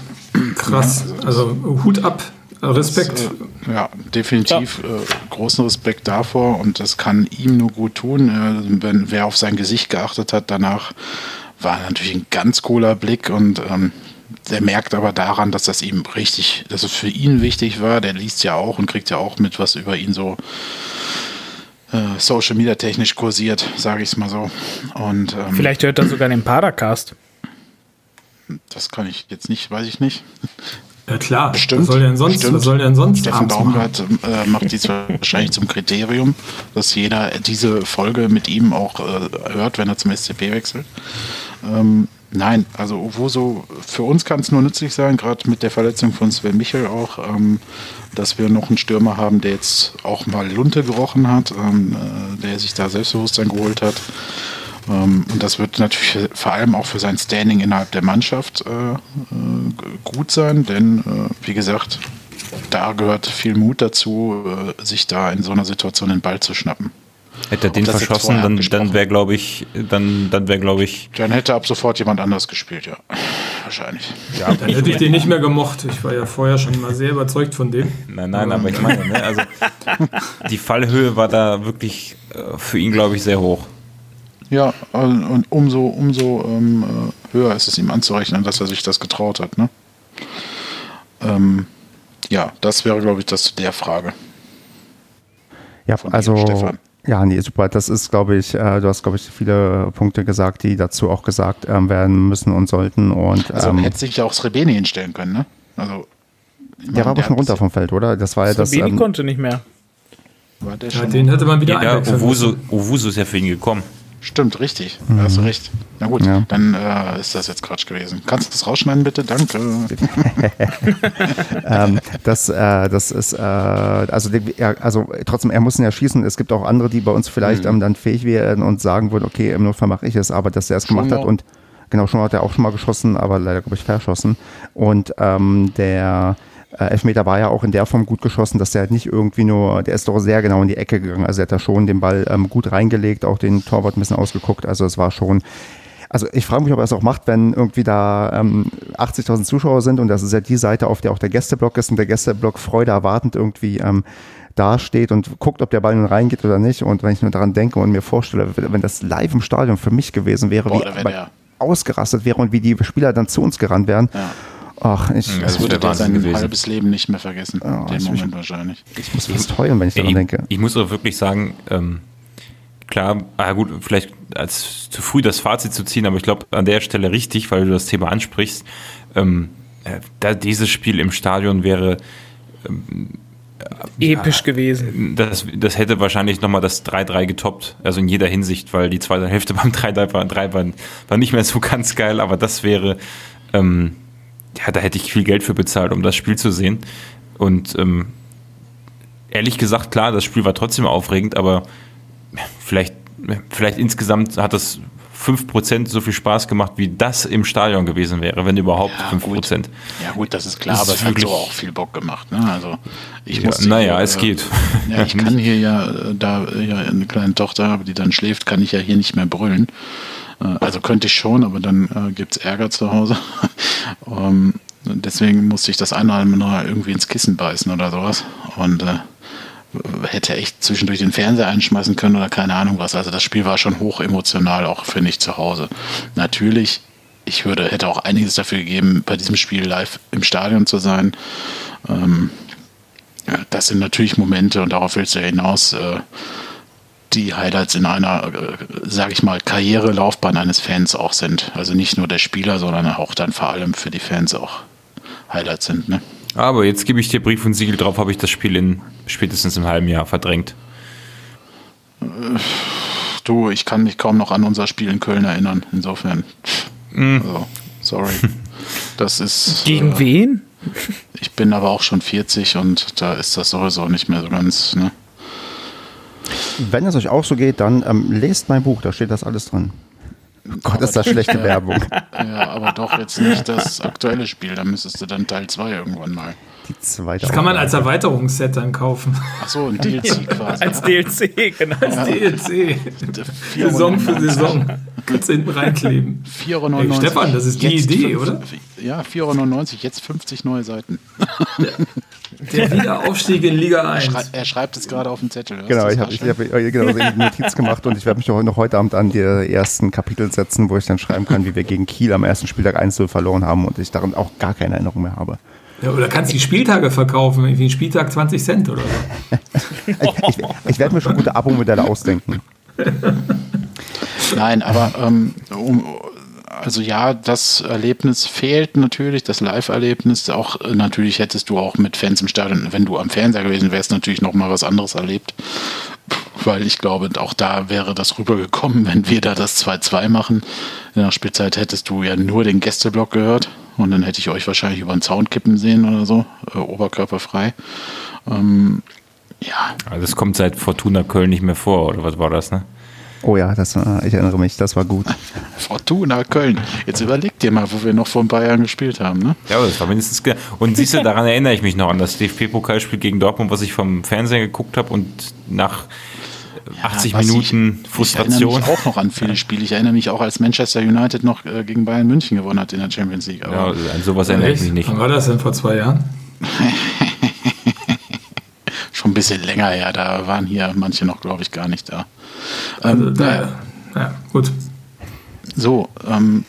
Krass. Ja, also, also, Hut ab. Respekt. Das, äh, ja, definitiv ja. Äh, großen Respekt davor und das kann ihm nur gut tun. Äh, wenn wer auf sein Gesicht geachtet hat, danach war natürlich ein ganz cooler Blick und ähm, der merkt aber daran, dass das ihm richtig, dass es für ihn wichtig war. Der liest ja auch und kriegt ja auch mit, was über ihn so äh, Social Media technisch kursiert, sage ich es mal so. Und, ähm, Vielleicht hört er sogar den Padercast. Das kann ich jetzt nicht, weiß ich nicht. Ja klar, bestimmt. Was soll denn sonst, bestimmt. was soll denn sonst Steffen Baumgart äh, macht dies wahrscheinlich zum Kriterium, dass jeder diese Folge mit ihm auch äh, hört, wenn er zum SCP wechselt. Ähm, nein, also wo so für uns kann es nur nützlich sein, gerade mit der Verletzung von Sven Michel auch, ähm, dass wir noch einen Stürmer haben, der jetzt auch mal Lunte gerochen hat, ähm, äh, der sich da Selbstbewusstsein geholt hat. Ähm, und das wird natürlich vor allem auch für sein Standing innerhalb der Mannschaft äh, äh, gut sein, denn äh, wie gesagt, da gehört viel Mut dazu, äh, sich da in so einer Situation den Ball zu schnappen. Hätte er den verschossen, dann, dann wäre, glaube ich, dann, dann wäre, glaube ich. Dann hätte ab sofort jemand anders gespielt, ja. Wahrscheinlich. Ja, dann hätte ich den nicht mehr gemocht. Ich war ja vorher schon mal sehr überzeugt von dem. Nein, nein, aber, aber ich meine, ne, also die Fallhöhe war da wirklich äh, für ihn, glaube ich, sehr hoch. Ja, und umso, umso ähm, äh, höher ist es ihm anzurechnen, dass er sich das getraut hat. Ne? Ähm, ja, das wäre, glaube ich, das zu der Frage. Ja, also Stefan. Ja, nee, super. Das ist, glaube ich, äh, du hast, glaube ich, viele Punkte gesagt, die dazu auch gesagt ähm, werden müssen und sollten. Und, also ähm, hätte sich ja auch Srebeni hinstellen können, ne? Also, der war aber schon runter vom Feld, oder? Das war ja das. Srebeni ähm, konnte nicht mehr. War der ja, den hätte man wieder ja, Owusu, Owusu ist ja für ihn gekommen. Stimmt, richtig. Mhm. Hast du recht. Na gut, ja. dann äh, ist das jetzt Quatsch gewesen. Kannst du das rausschneiden, bitte? Danke. ähm, das, äh, das ist, äh, also, er, also trotzdem, er muss ihn ja schießen. Es gibt auch andere, die bei uns vielleicht mhm. ähm, dann fähig wären und sagen würden, okay, im Notfall mache ich es, aber dass er es gemacht hat und genau, schon hat er auch schon mal geschossen, aber leider, glaube ich, verschossen. Und ähm, der äh, Elfmeter war ja auch in der Form gut geschossen, dass der halt nicht irgendwie nur, der ist doch sehr genau in die Ecke gegangen. Also er hat da schon den Ball ähm, gut reingelegt, auch den Torwart ein bisschen ausgeguckt. Also es war schon, also ich frage mich, ob er es auch macht, wenn irgendwie da ähm, 80.000 Zuschauer sind und das ist ja die Seite, auf der auch der Gästeblock ist und der Gästeblock Freude erwartend irgendwie ähm, dasteht und guckt, ob der Ball nun reingeht oder nicht. Und wenn ich nur daran denke und mir vorstelle, wenn das live im Stadion für mich gewesen wäre, Boah, wie ausgerastet wäre und wie die Spieler dann zu uns gerannt wären. Ja Ach, ich. Das würde er sein gewesen. halbes Leben nicht mehr vergessen. Oh, den Moment ich, wahrscheinlich. Ich muss fast heulen, wenn ich daran ich, denke. Ich muss auch wirklich sagen, ähm, klar, ah gut, vielleicht als zu früh das Fazit zu ziehen, aber ich glaube an der Stelle richtig, weil du das Thema ansprichst. Ähm, äh, da dieses Spiel im Stadion wäre ähm, episch gewesen. Das, das hätte wahrscheinlich nochmal das 3-3 getoppt, also in jeder Hinsicht, weil die zweite Hälfte beim 3-3 war, 3 war, war nicht mehr so ganz geil, aber das wäre ähm, ja, da hätte ich viel Geld für bezahlt, um das Spiel zu sehen. Und ähm, ehrlich gesagt, klar, das Spiel war trotzdem aufregend, aber vielleicht, vielleicht insgesamt hat das 5% so viel Spaß gemacht, wie das im Stadion gewesen wäre, wenn überhaupt Ja, 5%. gut. Ja gut, das ist klar, Das aber es hat so auch viel Bock gemacht. Ne? Also ich Ja, naja, hier, es äh, geht. Ja, ich kann hier ja, äh, da ich ja eine kleine Tochter habe, die dann schläft, kann ich ja hier nicht mehr brüllen. Äh, Also könnte ich schon, aber dann äh, gibt es Ärger zu Hause. ähm, deswegen musste ich das eine oder andere Mal irgendwie ins Kissen beißen oder sowas. Und äh, hätte echt zwischendurch den Fernseher einschmeißen können oder keine Ahnung was. Also das Spiel war schon hoch emotional, auch für mich zu Hause. Natürlich, ich würde, hätte auch einiges dafür gegeben, bei diesem Spiel live im Stadion zu sein. Ähm, ja, das sind natürlich Momente, und darauf willst du ja hinaus, äh, die Highlights in einer, äh, sage ich mal, Karrierelaufbahn eines Fans auch sind. Also nicht nur der Spieler, sondern auch dann vor allem für die Fans auch Highlights sind. Ne? Aber jetzt gebe ich dir Brief und Siegel drauf, habe ich das Spiel in spätestens im halben Jahr verdrängt. Du, ich kann mich kaum noch an unser Spiel in Köln erinnern. Insofern, also, sorry. Das ist. Gegen äh, wen? Ich bin aber auch schon 40 und da ist das sowieso nicht mehr so ganz. Ne? Wenn es euch auch so geht, dann ähm, lest mein Buch, da steht das alles drin. Oh Gott, ist das schlechte Werbung. Ja, aber doch jetzt nicht das aktuelle Spiel. Da müsstest du dann Teil 2 irgendwann mal. Die zweite Das kann man als Erweiterungsset dann kaufen. Achso, ein DLC quasi. Als DLC, genau. DLC. Saison für Saison. Kannst du hinten reinkleben. 4,99 Euro. Ey, Stefan, das ist die Jetzt Idee, fünf- oder? Ja, 4,99 Euro, jetzt 50 neue Seiten. Der Wiederaufstieg in Liga 1. Schrei er schreibt es gerade auf dem Zettel. Genau, du ich habe hab, äh, genau, so eine Notiz gemacht und ich werde mich noch, noch heute Abend an die ersten Kapitel setzen, wo ich dann schreiben kann, wie wir gegen Kiel am ersten Spieltag 1 verloren haben und ich daran auch gar keine Erinnerung mehr habe. Ja, oder kannst die Spieltage verkaufen, irgendwie ein Spieltag 20 Cent oder so. Ich, ich, ich werde mir schon gute Abo-Modelle ausdenken. Nein, aber ähm, um, also ja, das Erlebnis fehlt natürlich, das Live-Erlebnis. Auch äh, natürlich hättest du auch mit Fans im Stadion, wenn du am Fernseher gewesen wärst, natürlich noch mal was anderes erlebt. Weil ich glaube, auch da wäre das rübergekommen, wenn wir da das 2-2 machen. In der Spielzeit hättest du ja nur den Gästeblock gehört und dann hätte ich euch wahrscheinlich über den Zaun kippen sehen oder so, äh, oberkörperfrei. Ähm, ja, Also das kommt seit Fortuna Köln nicht mehr vor, oder was war das, ne? Oh ja, das, äh, ich erinnere mich, das war gut. Fortuna Köln. Jetzt überleg dir mal, wo wir noch vor ein paar Jahren gespielt haben. Ne? Ja, aber das war mindestens. Und siehst du, daran erinnere ich mich noch an das DFB-Pokalspiel gegen Dortmund, was ich vom Fernseher geguckt habe und nach 80 was Minuten ich, Frustration. Ich erinnere mich auch noch an viele Spiele. Ich erinnere mich auch, als Manchester United noch äh, gegen Bayern München gewonnen hat in der Champions League. Ja, Aber an sowas erinnere ich mich nicht. Wann war das denn vor zwei Jahren? schon ein bisschen länger her. Da waren hier manche noch, glaube ich, gar nicht da. Also, Ähm, da, ja, gut. So, ähm,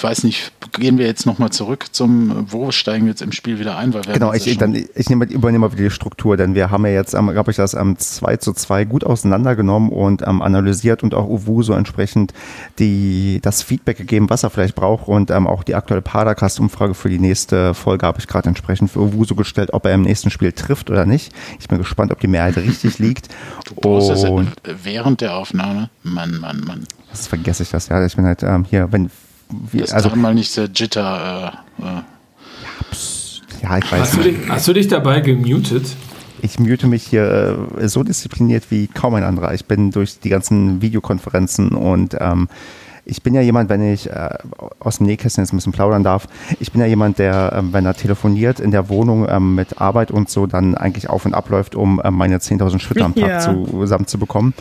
weiß nicht, gehen wir jetzt nochmal zurück zum, wo steigen wir jetzt im Spiel wieder ein? Weil wir Genau, ich, ja dann, ich nehme, übernehme mal wieder die Struktur, denn wir haben ja jetzt, ähm, glaube ich, das ähm, 2 zu 2 gut auseinandergenommen und ähm, analysiert und auch Uwu so entsprechend die, das Feedback gegeben, was er vielleicht braucht und ähm, auch die aktuelle Padercast-Umfrage für die nächste Folge habe ich gerade entsprechend für Uwu so gestellt, ob er im nächsten Spiel trifft oder nicht. Ich bin gespannt, ob die Mehrheit richtig liegt. Du Und während der Aufnahme. Mann, Mann, Mann. Das vergesse ich das, ja. Ich bin halt ähm, hier, wenn wir, Das also mal nicht der Jitter. Äh, äh, ja, ich weiß Hast du, dich, hast du dich dabei gemutet? Ich mute mich hier äh, so diszipliniert wie kaum ein anderer. Ich bin durch die ganzen Videokonferenzen und ähm, ich bin ja jemand, wenn ich äh, aus dem Nähkästchen jetzt ein bisschen plaudern darf, ich bin ja jemand, der, ähm, wenn er telefoniert in der Wohnung ähm, mit Arbeit und so, dann eigentlich auf und abläuft, um ähm, meine 10.000 Schritte am Tag Ja. zusammen zu bekommen.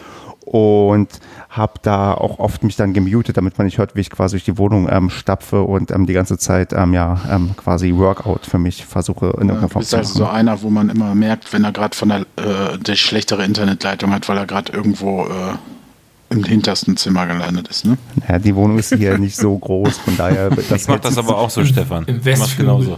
Und habe da auch oft mich dann gemutet, damit man nicht hört, wie ich quasi durch die Wohnung ähm, stapfe und ähm, die ganze Zeit ähm, ja ähm, quasi Workout für mich versuche in irgendeiner Du Form bist zu also so machen. einer, wo man immer merkt, wenn er gerade von der, äh, der schlechtere Internetleitung hat, weil er gerade irgendwo äh, im hintersten Zimmer gelandet ist. Ne? Ja, die Wohnung ist hier nicht so groß, von daher das Ich mach das aber auch so, Stefan. im Westflügel. genauso.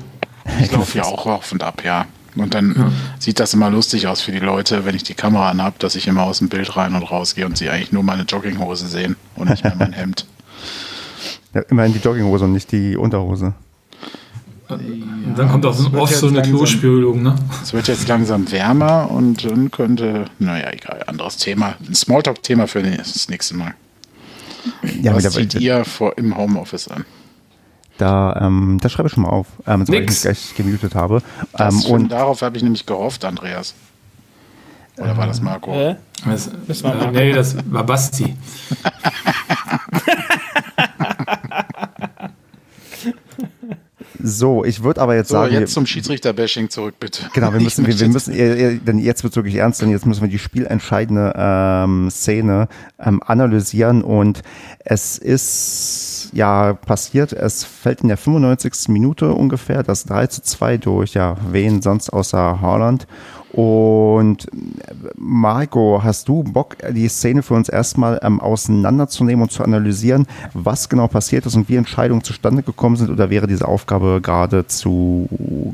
Ich laufe ja auch auf und ab, ja. Und dann sieht das immer lustig aus für die Leute, wenn ich die Kamera anhab, dass ich immer aus dem Bild rein und raus gehe und sie eigentlich nur meine Jogginghose sehen und nicht mehr mein Hemd. Ja, immerhin die Jogginghose und nicht die Unterhose. Und dann kommt auch das so- oft so eine langsam- Klospülung, ne? Es wird jetzt langsam wärmer und dann könnte, naja, egal, anderes Thema. Ein Smalltalk-Thema für das nächste Mal. Ja, Was aber zieht ihr vor, im Homeoffice an? Da, ähm, das schreibe ich schon mal auf, ähm, sobald ich mich gleich gemutet habe. Das, Ähm, und darauf habe ich nämlich gehofft, Oder war das Marco? Hä? Das, Das war äh, Marco. nee, das war Basti. So, ich würde aber jetzt So, sagen. jetzt zum Schiedsrichter-Bashing zurück, bitte. Genau, wir müssen, wir, wir jetzt- müssen, denn jetzt wird wirklich ernst, denn jetzt müssen wir die spielentscheidende ähm, Szene ähm, analysieren und es ist ja passiert, es fällt in der 95. Minute ungefähr das 3 zu 2 durch, ja, wen sonst außer Haaland und Marco, hast du Bock, die Szene für uns erstmal ähm, auseinanderzunehmen und zu analysieren, was genau passiert ist und wie Entscheidungen zustande gekommen sind? Oder wäre diese Aufgabe gerade zu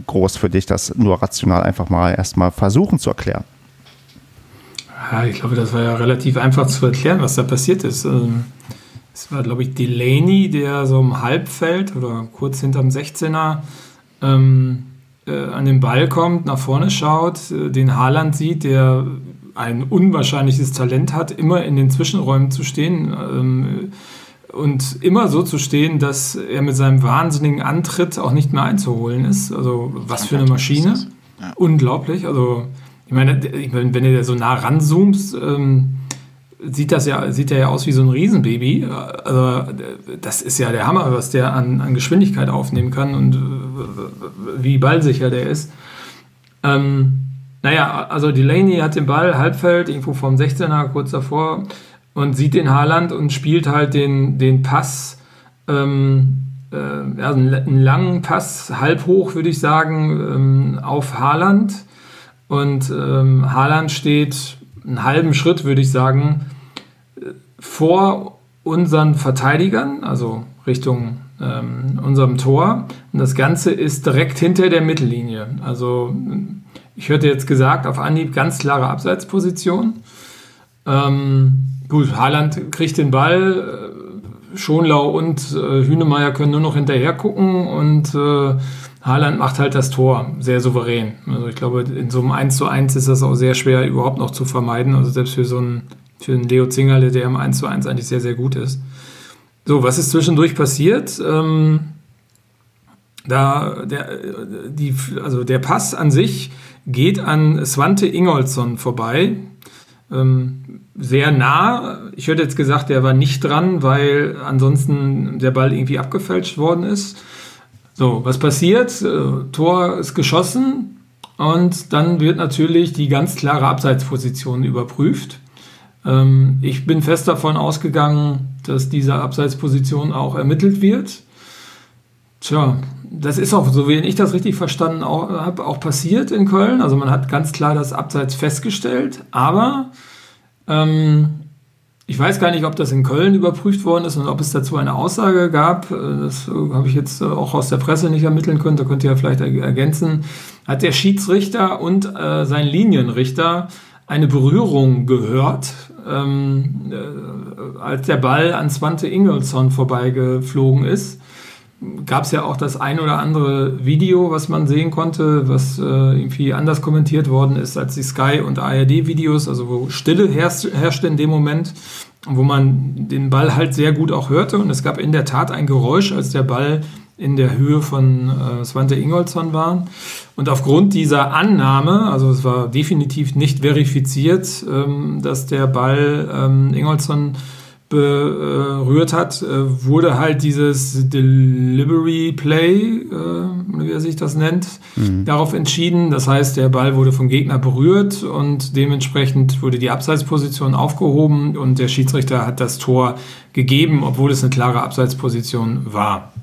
groß für dich, das nur rational einfach mal erstmal versuchen zu erklären? Ja, ich glaube, das war ja relativ einfach zu erklären, was da passiert ist. Ähm, Es war, glaube ich, Delaney, der so im Halbfeld oder kurz hinterm 16er ähm, äh, an den Ball kommt, nach vorne schaut, äh, den Haaland sieht, der ein unwahrscheinliches Talent hat, immer in den Zwischenräumen zu stehen ähm, und immer so zu stehen, dass er mit seinem wahnsinnigen Antritt auch nicht mehr einzuholen ist. Also was für eine Maschine. Ja. Unglaublich. Also ich meine, ich meine, wenn du so nah ranzoomst, ähm, sieht das ja, sieht er ja aus wie so ein Riesenbaby. Also das ist ja der Hammer, was der an, an Geschwindigkeit aufnehmen kann und wie ballsicher der ist. Ähm, naja, also Delaney hat den Ball, Halbfeld, irgendwo vom 16er, kurz davor, und sieht den Haaland und spielt halt den, den Pass, ähm, äh, einen, einen langen Pass, halb hoch, würde ich sagen, ähm, auf Haaland. Und ähm, Haaland steht einen halben Schritt, würde ich sagen, vor unseren Verteidigern, also Richtung ähm, unserem Tor. Und das Ganze ist direkt hinter der Mittellinie. Also ich hörte jetzt gesagt, auf Anhieb ganz klare Abseitsposition. Ähm, gut, Haaland kriegt den Ball, äh, Schonlau und äh, Hünemeyer können nur noch hinterher gucken und äh, Haaland macht halt das Tor sehr souverän. Also ich glaube, in so einem 1 zu 1 ist das auch sehr schwer überhaupt noch zu vermeiden. Also selbst für so einen, für einen Leo Zingerle, der im 1 zu 1 eigentlich sehr, sehr gut ist. So, was ist zwischendurch passiert? Ähm, da der, die, also der Pass an sich geht an Svante Ingolson vorbei. Ähm, sehr nah. Ich hätte jetzt gesagt, der war nicht dran, weil ansonsten der Ball irgendwie abgefälscht worden ist. So, was passiert? Äh, Tor ist geschossen und dann wird natürlich die ganz klare Abseitsposition überprüft. Ähm, ich bin fest davon ausgegangen, dass diese Abseitsposition auch ermittelt wird. Tja, das ist auch, so wie ich das richtig verstanden habe, auch passiert in Köln. Also man hat ganz klar das Abseits festgestellt, aber ähm, ich weiß gar nicht, ob das in Köln überprüft worden ist und ob es dazu eine Aussage gab. Äh, Das äh, habe ich jetzt äh, auch aus der Presse nicht ermitteln können. Da könnt ihr ja vielleicht er- ergänzen. Hat der Schiedsrichter und äh, sein Linienrichter eine Berührung gehört, ähm, äh, als der Ball an Svante Ingelsson vorbeigeflogen ist? Gab es ja auch das ein oder andere Video, was man sehen konnte, was äh, irgendwie anders kommentiert worden ist als die Sky- und ARD-Videos, also wo Stille herrscht, herrschte in dem Moment, wo man den Ball halt sehr gut auch hörte. Und es gab in der Tat ein Geräusch, als der Ball in der Höhe von äh, Svante Ingolson war. Und aufgrund dieser Annahme, also es war definitiv nicht verifiziert, ähm, dass der Ball ähm, Ingolson berührt hat, äh, wurde halt dieses Delivery Play, äh, wie er sich das nennt, darauf entschieden. Das heißt, der Ball wurde vom Gegner berührt und dementsprechend wurde die Abseitsposition aufgehoben und der Schiedsrichter hat das Tor gegeben, obwohl es eine klare Abseitsposition war.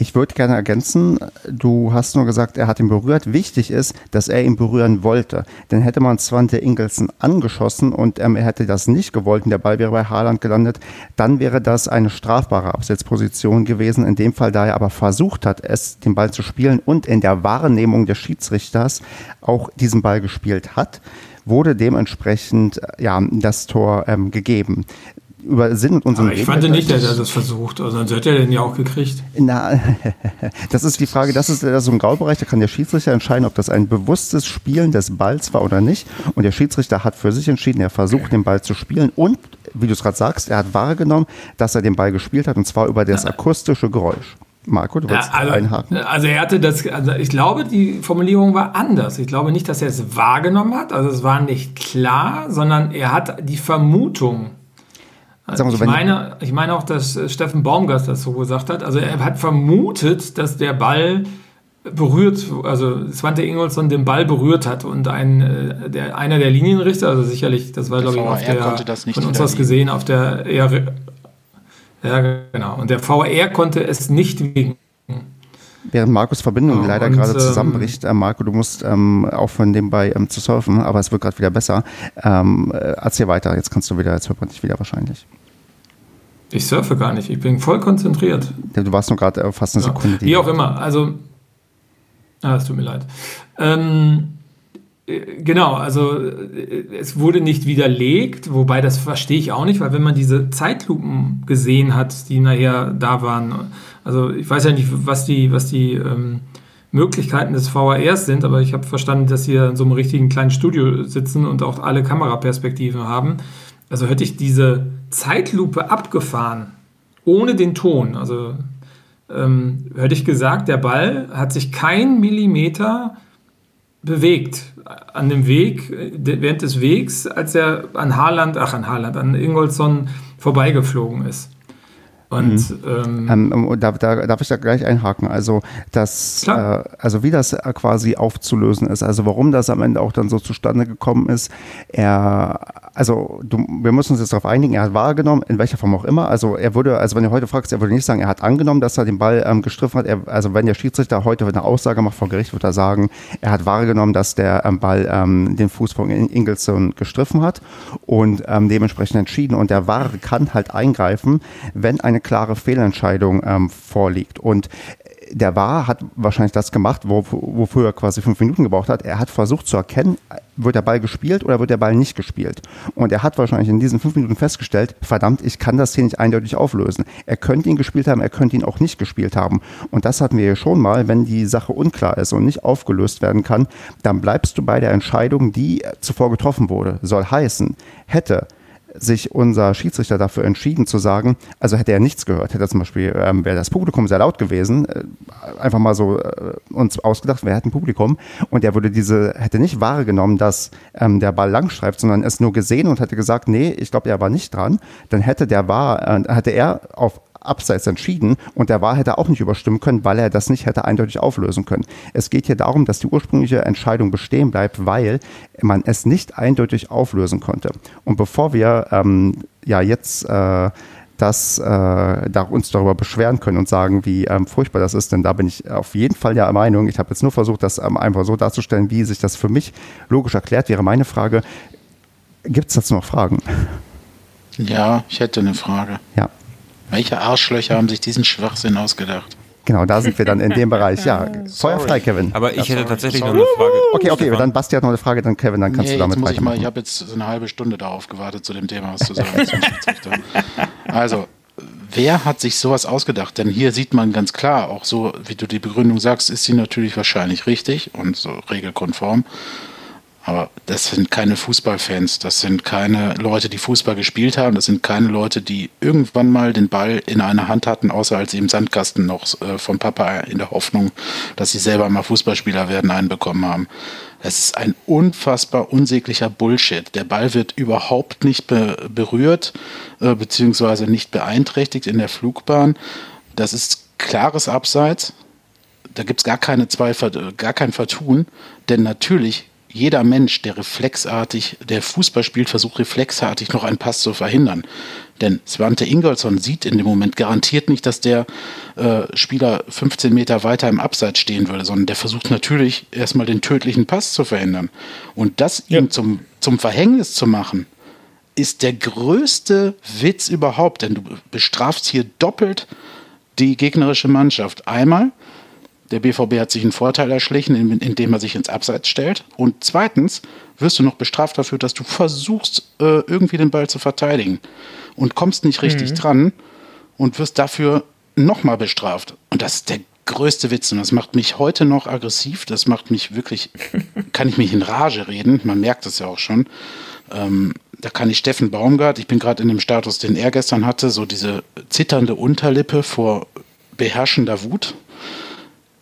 Ich würde gerne ergänzen, du hast nur gesagt, er hat ihn berührt. Wichtig ist, dass er ihn berühren wollte. Denn hätte man Svante Ingelsen angeschossen und ähm, er hätte das nicht gewollt und der Ball wäre bei Haaland gelandet, dann wäre das eine strafbare Absetzposition gewesen. In dem Fall, da er aber versucht hat, es den Ball zu spielen und in der Wahrnehmung des Schiedsrichters auch diesen Ball gespielt hat, wurde dementsprechend ja, das Tor ähm, gegeben. Über Sinn und unseren Aber ich fand nicht, dass er das versucht. Also sonst hätte er den ja auch gekriegt. na, das ist die Frage, das ist so ein Graubereich, da kann der Schiedsrichter entscheiden, ob das ein bewusstes Spielen des Balls war oder nicht. Und der Schiedsrichter hat für sich entschieden, er versucht den Ball zu spielen und, wie du es gerade sagst, er hat wahrgenommen, dass er den Ball gespielt hat und zwar über das akustische Geräusch. Marco, du willst Ja, also, einhaken? also er hatte das, also ich glaube, die Formulierung war anders. Ich glaube nicht, dass er es wahrgenommen hat, also es war nicht klar, sondern er hat die Vermutung, Also ich, meine, ich meine auch, dass äh, Steffen Baumgart das so gesagt hat. Also er hat vermutet, dass der Ball berührt, also Svante Ingolson den Ball berührt hat und ein, äh, der, einer der Linienrichter, also sicherlich, das war glaube ich auf der, von uns was gesehen, auf der eher, ja genau, und der VR konnte es nicht wegen Während Markus Verbindung ja, leider gerade ähm, zusammenbricht, äh, Marco, du musst ähm, aufhören, nebenbei ähm, zu surfen, aber es wird gerade wieder besser. Ähm, äh, erzähl weiter, jetzt kannst du wieder, jetzt hört man dich wieder wahrscheinlich. Ich surfe gar nicht, ich bin voll konzentriert. Ja, du warst nur gerade fast eine ja. Sekunde. Wie auch immer, also, ah, es tut mir leid. Ähm, äh, genau, also äh, es wurde nicht widerlegt, wobei das verstehe ich auch nicht, weil wenn man diese Zeitlupen gesehen hat, die nachher da waren, also ich weiß ja nicht, was die, was die ähm, Möglichkeiten des VARs sind, aber ich habe verstanden, dass sie in so einem richtigen kleinen Studio sitzen und auch alle Kameraperspektiven haben. Also hätte ich diese Zeitlupe abgefahren, ohne den Ton, also ähm, hätte ich gesagt, der Ball hat sich kein Millimeter bewegt an dem Weg, während des Wegs, als er an Haaland, ach an Haaland, an Ingolson vorbeigeflogen ist. Und mhm. ähm, ähm, da, da, darf ich da gleich einhaken. Also das, äh, also wie das äh, quasi aufzulösen ist, also warum das am Ende auch dann so zustande gekommen ist. Er, also du, wir müssen uns jetzt darauf einigen. Er hat wahrgenommen, in welcher Form auch immer. Also er würde, also wenn du heute fragst, er würde nicht sagen, er hat angenommen, dass er den Ball ähm, gestriffen hat. Er, also wenn der Schiedsrichter heute eine Aussage macht vor Gericht, wird er sagen, er hat wahrgenommen, dass der ähm, Ball ähm, den Fuß von Ingelsson gestriffen hat und ähm, dementsprechend entschieden. Und der Wahre kann halt eingreifen, wenn eine eine klare Fehlentscheidung ähm, vorliegt. Und der war hat wahrscheinlich das gemacht, wo, wofür er quasi fünf Minuten gebraucht hat. Er hat versucht zu erkennen, wird der Ball gespielt oder wird der Ball nicht gespielt. Und er hat wahrscheinlich in diesen fünf Minuten festgestellt, verdammt, ich kann das hier nicht eindeutig auflösen. Er könnte ihn gespielt haben, er könnte ihn auch nicht gespielt haben. Und das hatten wir ja schon mal, wenn die Sache unklar ist und nicht aufgelöst werden kann, dann bleibst du bei der Entscheidung, die zuvor getroffen wurde. Soll heißen, hätte sich unser Schiedsrichter dafür entschieden zu sagen, also hätte er nichts gehört, hätte zum Beispiel, ähm, wäre das Publikum sehr laut gewesen, äh, einfach mal so äh, uns ausgedacht, wer hat ein Publikum und er würde diese, hätte nicht wahrgenommen, dass ähm, der Ball langstreift, sondern es nur gesehen und hätte gesagt, nee, ich glaube, er war nicht dran, dann hätte der war, äh, hätte er auf abseits entschieden und der Wahl hätte auch nicht überstimmen können, weil er das nicht hätte eindeutig auflösen können. Es geht hier darum, dass die ursprüngliche Entscheidung bestehen bleibt, weil man es nicht eindeutig auflösen konnte. Und bevor wir ähm, ja jetzt äh, dass äh, da uns darüber beschweren können und sagen, wie ähm, furchtbar das ist, denn da bin ich auf jeden Fall der Meinung. Ich habe jetzt nur versucht, das ähm, einfach so darzustellen, wie sich das für mich logisch erklärt. Wäre meine Frage: Gibt es dazu noch Fragen? Ja, ich hätte eine Frage. Ja. Welche Arschlöcher haben sich diesen Schwachsinn ausgedacht? Genau, da sind wir dann in dem Bereich. Ja, Feuer frei, Kevin. Aber ich ja, hätte tatsächlich sorry. noch eine Frage. Okay, okay, dann Basti hat noch eine Frage, dann Kevin, dann kannst nee, du damit muss ich mal, Ich habe jetzt so eine halbe Stunde darauf gewartet, zu dem Thema was zu sagen. also, wer hat sich sowas ausgedacht? Denn hier sieht man ganz klar, auch so, wie du die Begründung sagst, ist sie natürlich wahrscheinlich richtig und so regelkonform. Aber das sind keine Fußballfans, das sind keine Leute, die Fußball gespielt haben, das sind keine Leute, die irgendwann mal den Ball in einer Hand hatten, außer als sie im Sandkasten noch äh, vom Papa in der Hoffnung, dass sie selber mal Fußballspieler werden, einbekommen haben. Das ist ein unfassbar unsäglicher Bullshit. Der Ball wird überhaupt nicht be berührt, äh, beziehungsweise nicht beeinträchtigt in der Flugbahn. Das ist klares Abseits. Da gibt es gar gar kein Vertun, denn natürlich jeder Mensch, der reflexartig, der Fußball spielt, versucht reflexartig noch einen Pass zu verhindern. Denn Svante Ingolson sieht in dem Moment garantiert nicht, dass der äh, Spieler 15 Meter weiter im Abseits stehen würde, sondern der versucht natürlich erstmal den tödlichen Pass zu verhindern. Und das ja. ihm zum, zum Verhängnis zu machen, ist der größte Witz überhaupt, denn du bestrafst hier doppelt die gegnerische Mannschaft. Einmal, der BVB hat sich einen Vorteil erschlichen, indem er sich ins Abseits stellt. Und zweitens wirst du noch bestraft dafür, dass du versuchst, äh, irgendwie den Ball zu verteidigen und kommst nicht richtig mhm. dran und wirst dafür nochmal bestraft. Und das ist der größte Witz und das macht mich heute noch aggressiv. Das macht mich wirklich, kann ich mich in Rage reden. Man merkt es ja auch schon. Ähm, da kann ich Steffen Baumgart, ich bin gerade in dem Status, den er gestern hatte, so diese zitternde Unterlippe vor beherrschender Wut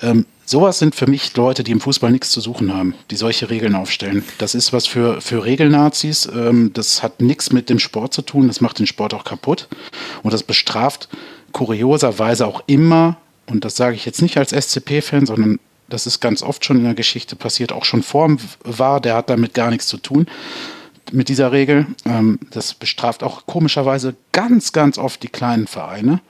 ähm, Sowas sind für mich Leute, die im Fußball nichts zu suchen haben, die solche Regeln aufstellen. Das ist was für, für Regelnazis. Ähm, das hat nichts mit dem Sport zu tun. Das macht den Sport auch kaputt. Und das bestraft kurioserweise auch immer, und das sage ich jetzt nicht als SCP-Fan, sondern das ist ganz oft schon in der Geschichte passiert, auch schon vor war, der hat damit gar nichts zu tun mit dieser Regel. Ähm, das bestraft auch komischerweise ganz, ganz oft die kleinen Vereine.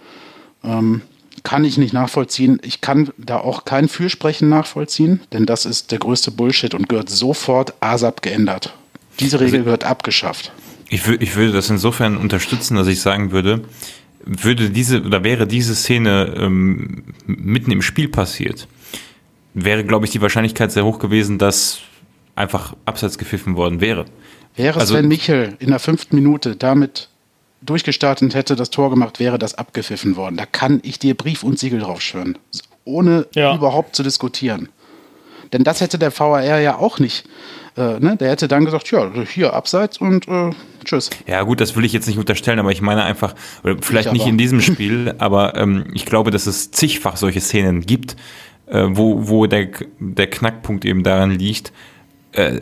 Kann ich nicht nachvollziehen. Ich kann da auch kein Fürsprechen nachvollziehen, denn das ist der größte Bullshit und gehört sofort ASAP geändert. Diese Regel gehört abgeschafft. Ich, ich würde das insofern unterstützen, dass ich sagen würde, würde diese oder wäre diese Szene ähm, mitten im Spiel passiert, wäre, glaube ich, die Wahrscheinlichkeit sehr hoch gewesen, dass einfach abseits gepfiffen worden wäre. Wäre also, Sven Michel in der fünften Minute damit durchgestartet hätte, das Tor gemacht, wäre das abgepfiffen worden. Da kann ich dir Brief und Siegel drauf schwören. Ohne ja. überhaupt zu diskutieren. Denn das hätte der VAR ja auch nicht. Äh, ne? Der hätte dann gesagt, ja, hier abseits und äh, tschüss. Ja gut, das will ich jetzt nicht unterstellen, aber ich meine einfach, oder vielleicht nicht in diesem Spiel, aber ähm, ich glaube, dass es zigfach solche Szenen gibt, äh, wo, wo der, der Knackpunkt eben daran liegt, äh,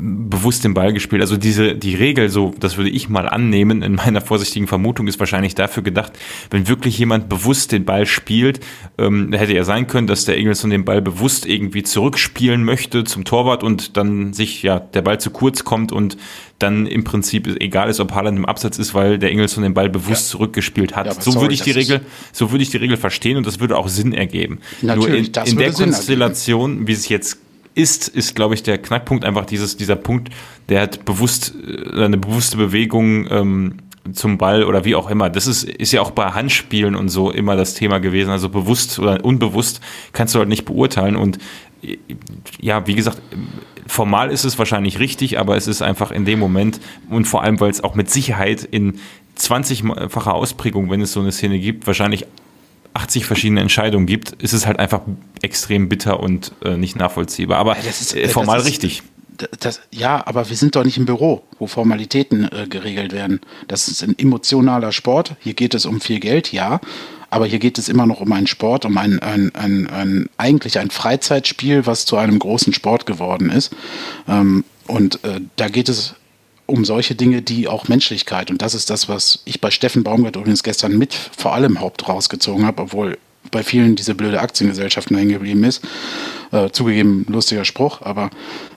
bewusst den Ball gespielt. Also diese, die Regel, so, das würde ich mal annehmen, in meiner vorsichtigen Vermutung, ist wahrscheinlich dafür gedacht, wenn wirklich jemand bewusst den Ball spielt, ähm, hätte ja sein können, dass der Ingelsson den Ball bewusst irgendwie zurückspielen möchte zum Torwart und dann sich, ja, der Ball zu kurz kommt und dann im Prinzip egal ist, ob Haaland im Absatz ist, weil der Ingelsson den Ball bewusst ja. zurückgespielt hat. Ja, so sorry, würde ich die Regel, so würde ich die Regel verstehen und das würde auch Sinn ergeben. Natürlich, Nur in, in der Konstellation, wie es jetzt ist, ist, glaube ich, der Knackpunkt einfach dieses, dieser Punkt, der hat bewusst, äh, eine bewusste Bewegung ähm, zum Ball oder wie auch immer. Das ist, ist ja auch bei Handspielen und so immer das Thema gewesen. Also bewusst oder unbewusst kannst du halt nicht beurteilen. Und äh, ja, wie gesagt, formal ist es wahrscheinlich richtig, aber es ist einfach in dem Moment und vor allem, weil es auch mit Sicherheit in 20-facher Ausprägung, wenn es so eine Szene gibt, wahrscheinlich 80 verschiedene Entscheidungen gibt, ist es halt einfach extrem bitter und äh, nicht nachvollziehbar. Aber ja, ist, äh, formal ist, richtig. Das, ja, aber wir sind doch nicht im Büro, wo Formalitäten äh, geregelt werden. Das ist ein emotionaler Sport. Hier geht es um viel Geld, ja. Aber hier geht es immer noch um einen Sport, um ein, ein, ein, ein eigentlich ein Freizeitspiel, was zu einem großen Sport geworden ist. Ähm, und äh, da geht es um solche Dinge, die auch Menschlichkeit, und das ist das, was ich bei Steffen Baumgart übrigens gestern mit vor allem Haupt rausgezogen habe, obwohl bei vielen diese blöde Aktiengesellschaften hängen geblieben ist. Äh, zugegeben, lustiger Spruch, aber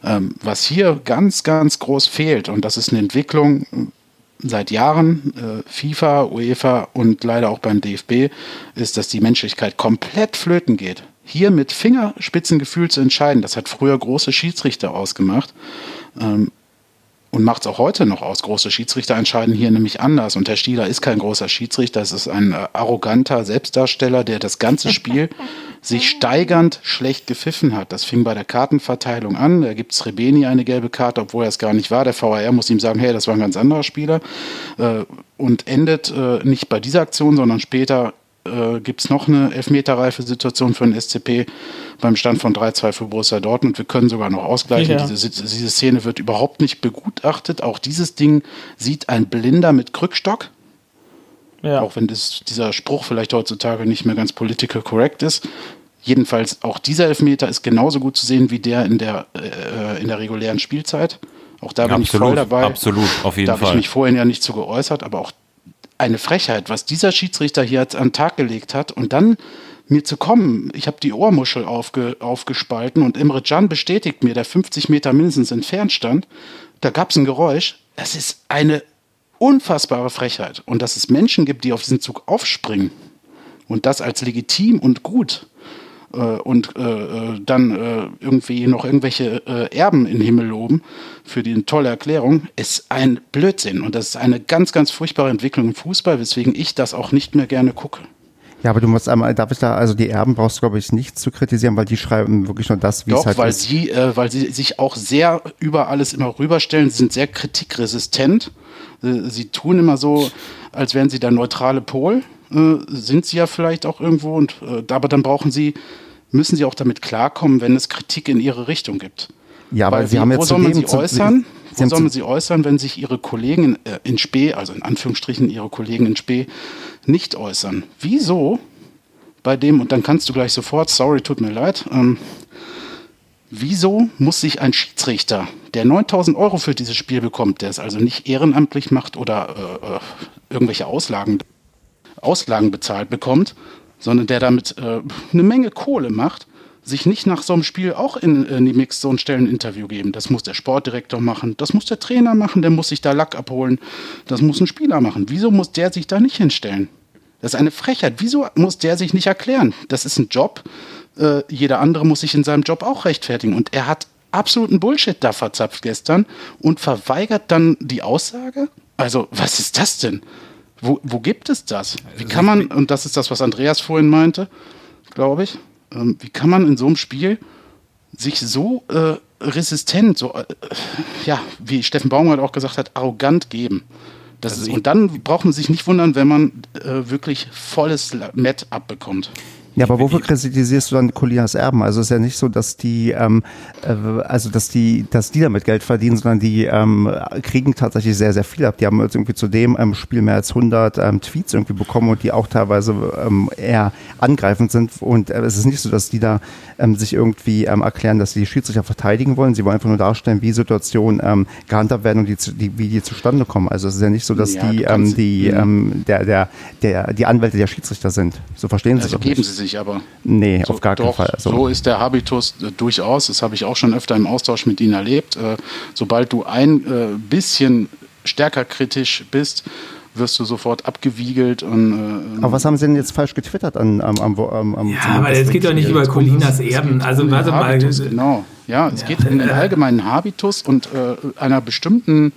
ähm, was hier ganz, ganz groß fehlt, und das ist eine Entwicklung äh, seit Jahren, äh, FIFA, UEFA und leider auch beim DFB, ist, dass die Menschlichkeit komplett flöten geht. Hier mit Fingerspitzengefühl zu entscheiden, das hat früher große Schiedsrichter ausgemacht. Ähm, und macht es auch heute noch aus. Große Schiedsrichter entscheiden hier nämlich anders. Und Herr Stieler ist kein großer Schiedsrichter, es ist ein äh, arroganter Selbstdarsteller, der das ganze Spiel sich steigernd schlecht gepfiffen hat. Das fing bei der Kartenverteilung an. Da gibt es Rebeni eine gelbe Karte, obwohl er es gar nicht war. Der VAR muss ihm sagen, hey, das war ein ganz anderer Spieler. Äh, und endet äh, nicht bei dieser Aktion, sondern später äh, gibt es noch eine elfmeterreife Situation für den SCP beim Stand von 3-2 für Borussia Dortmund. Wir können sogar noch ausgleichen. Ja. Diese, diese, Szene wird überhaupt nicht begutachtet. Auch dieses Ding sieht ein Blinder mit Krückstock. Ja. Auch wenn das, dieser Spruch vielleicht heutzutage nicht mehr ganz political correct ist. Jedenfalls auch dieser Elfmeter ist genauso gut zu sehen wie der in der, äh, in der regulären Spielzeit. Auch da bin absolut, ich voll dabei. Absolut, auf jeden da Fall. Da habe ich mich vorhin ja nicht zu geäußert, aber auch eine Frechheit, was dieser Schiedsrichter hier an den Tag gelegt hat und dann mir zu kommen. Ich habe die Ohrmuschel aufge, aufgespalten und Imre Can bestätigt mir, der 50 Meter mindestens entfernt stand. Da gab es ein Geräusch. Das ist eine unfassbare Frechheit. Und dass es Menschen gibt, die auf diesen Zug aufspringen und das als legitim und gut und äh, äh, dann äh, irgendwie noch irgendwelche äh, Erben in den Himmel loben für die tolle Erklärung, ist ein Blödsinn. Und das ist eine ganz, ganz furchtbare Entwicklung im Fußball, weswegen ich das auch nicht mehr gerne gucke. Ja, aber du musst einmal, darf ich da, also die Erben brauchst du, glaube ich, nicht zu kritisieren, weil die schreiben wirklich nur das, wie Doch, es halt weil ist. Sie, äh, weil sie sich auch sehr über alles immer rüberstellen, sie sind sehr kritikresistent. Äh, sie tun immer so, als wären sie der neutrale Pol äh, sind sie ja vielleicht auch irgendwo, und, äh, aber dann brauchen sie, müssen sie auch damit klarkommen, wenn es Kritik in ihre Richtung gibt. Ja, aber Weil sie haben jetzt wo soll man sie äußern? Wo soll man sie äußern, wenn sich ihre Kollegen in, äh, in Spee, also in Anführungsstrichen ihre Kollegen in Spee, nicht äußern? Wieso bei dem und dann kannst du gleich sofort, sorry, tut mir leid. Ähm, wieso muss sich ein Schiedsrichter, der 9000 Euro für dieses Spiel bekommt, der es also nicht ehrenamtlich macht oder äh, äh, irgendwelche Auslagen, Auslagen bezahlt bekommt, sondern der damit äh, eine Menge Kohle macht, sich nicht nach so einem Spiel auch in, in die Mixzone stellen, ein Interview geben. Das muss der Sportdirektor machen, das muss der Trainer machen, der muss sich da Lack abholen, das muss ein Spieler machen. Wieso muss der sich da nicht hinstellen? Das ist eine Frechheit. Wieso muss der sich nicht erklären? Das ist ein Job. Äh, jeder andere muss sich in seinem Job auch rechtfertigen. Und er hat absoluten Bullshit da verzapft gestern und verweigert dann die Aussage? Also, was ist das denn? Wo, wo gibt es das? Wie kann man, und das ist das, was Andreas vorhin meinte, glaube ich, ähm, wie kann man in so einem Spiel sich so äh, resistent, so, äh, ja, wie Steffen Baumgart auch gesagt hat, arrogant geben? Das also ist, und dann braucht man sich nicht wundern, wenn man äh, wirklich volles Met abbekommt. Ja, aber wofür kritisierst du dann Colinas Erben? Also es ist ja nicht so, dass die, ähm, äh, also dass die, dass die damit Geld verdienen, sondern die ähm, kriegen tatsächlich sehr, sehr viel ab. Die haben jetzt irgendwie zu dem ähm, Spiel mehr als 100 ähm, Tweets irgendwie bekommen und die auch teilweise ähm, eher angreifend sind. Und äh, es ist nicht so, dass die da ähm, sich irgendwie ähm, erklären, dass sie die Schiedsrichter verteidigen wollen. Sie wollen einfach nur darstellen, wie Situationen ähm, gehandhabt werden und die, die, wie die zustande kommen. Also es ist ja nicht so, dass ja, die, ähm, die, ähm, der, der, der, die Anwälte der Schiedsrichter sind. So verstehen Sie also das. Geben nicht. Aber. Nee, so, auf gar keinen Fall. So. so. ist der Habitus äh, durchaus. Das habe ich auch schon öfter im Austausch mit Ihnen erlebt. Äh, sobald du ein äh, bisschen stärker kritisch bist, wirst du sofort abgewiegelt. Und, äh, aber was haben Sie denn jetzt falsch getwittert an, am, am, am, am Ja, aber es geht doch nicht über Colinas Erben. Also warte mal. Genau. Ja, es ja. geht um den allgemeinen Habitus und äh, einer bestimmten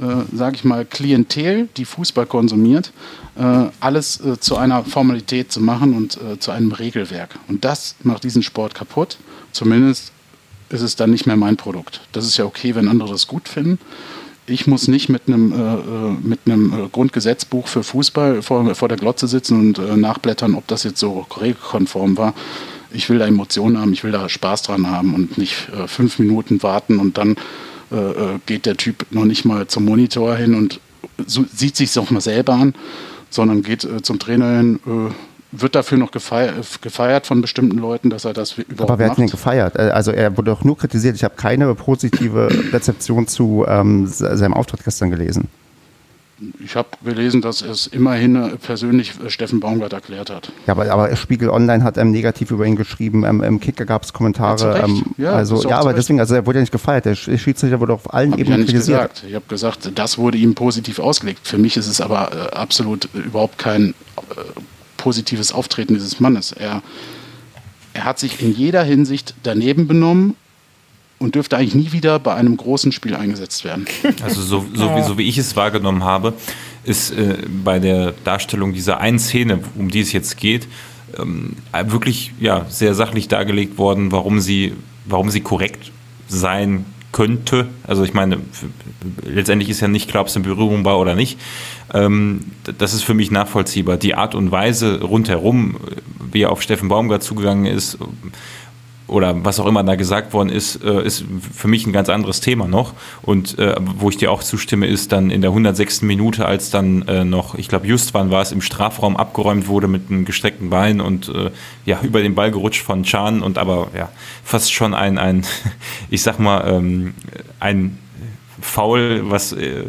äh, sage ich mal, Klientel, die Fußball konsumiert, äh, alles äh, zu einer Formalität zu machen und äh, zu einem Regelwerk. Und das macht diesen Sport kaputt. Zumindest ist es dann nicht mehr mein Produkt. Das ist ja okay, wenn andere das gut finden. Ich muss nicht mit einem, äh, mit einem Grundgesetzbuch für Fußball vor, vor der Glotze sitzen und nachblättern, ob das jetzt so regelkonform war ich will da Emotionen haben, ich will da Spaß dran haben und nicht äh, fünf Minuten warten und dann äh, äh, geht der Typ noch nicht mal zum Monitor hin und so, sieht sich auch mal selber an, sondern geht äh, zum Trainer hin, äh, wird dafür noch gefeiert, gefeiert, von bestimmten Leuten, dass er das überhaupt Aber wer hat ihn gefeiert? Äh, also er wurde doch nur kritisiert. Ich habe keine positive Rezeption zu ähm, seinem Auftritt gestern gelesen. Ich habe gelesen, dass es immerhin äh, persönlich äh, Steffen Baumgart erklärt hat. Ja, aber, aber Spiegel Online hat ähm, negativ über ihn geschrieben. Ähm, Im Kicker gab es Kommentare. Ja, ähm, ja, also ja, aber deswegen, also er wurde ja nicht gefeiert. Der Schiedsrichter wurde auf allen hab Ebenen ich ja kritisiert. Gesagt. Ich habe gesagt, das wurde ihm positiv ausgelegt. Für mich ist es aber äh, absolut überhaupt kein äh, positives Auftreten dieses Mannes. Er, er hat sich in jeder Hinsicht daneben benommen und dürfte eigentlich nie wieder bei einem großen Spiel eingesetzt werden. Also so, so, wie, so wie ich es wahrgenommen habe, ist äh, bei der Darstellung dieser einen Szene, um die es jetzt geht, ähm, wirklich ja, sehr sachlich dargelegt worden, warum sie, warum sie korrekt sein könnte. Also ich meine, letztendlich ist ja nicht klar, ob es eine Berührung war oder nicht. Ähm, das ist für mich nachvollziehbar. Die Art und Weise rundherum, wie er auf Steffen Baumgart zugegangen ist, oder was auch immer da gesagt worden ist, äh, ist für mich ein ganz anderes Thema noch. Und äh, wo ich dir auch zustimme, ist dann in der 106. Minute, als dann äh, noch, ich glaube, Justwan war es, im Strafraum abgeräumt wurde mit einem gestreckten Bein und äh, ja, über den Ball gerutscht von Chan und aber ja, fast schon ein, ein ich sag mal, ähm, ein Foul, was äh,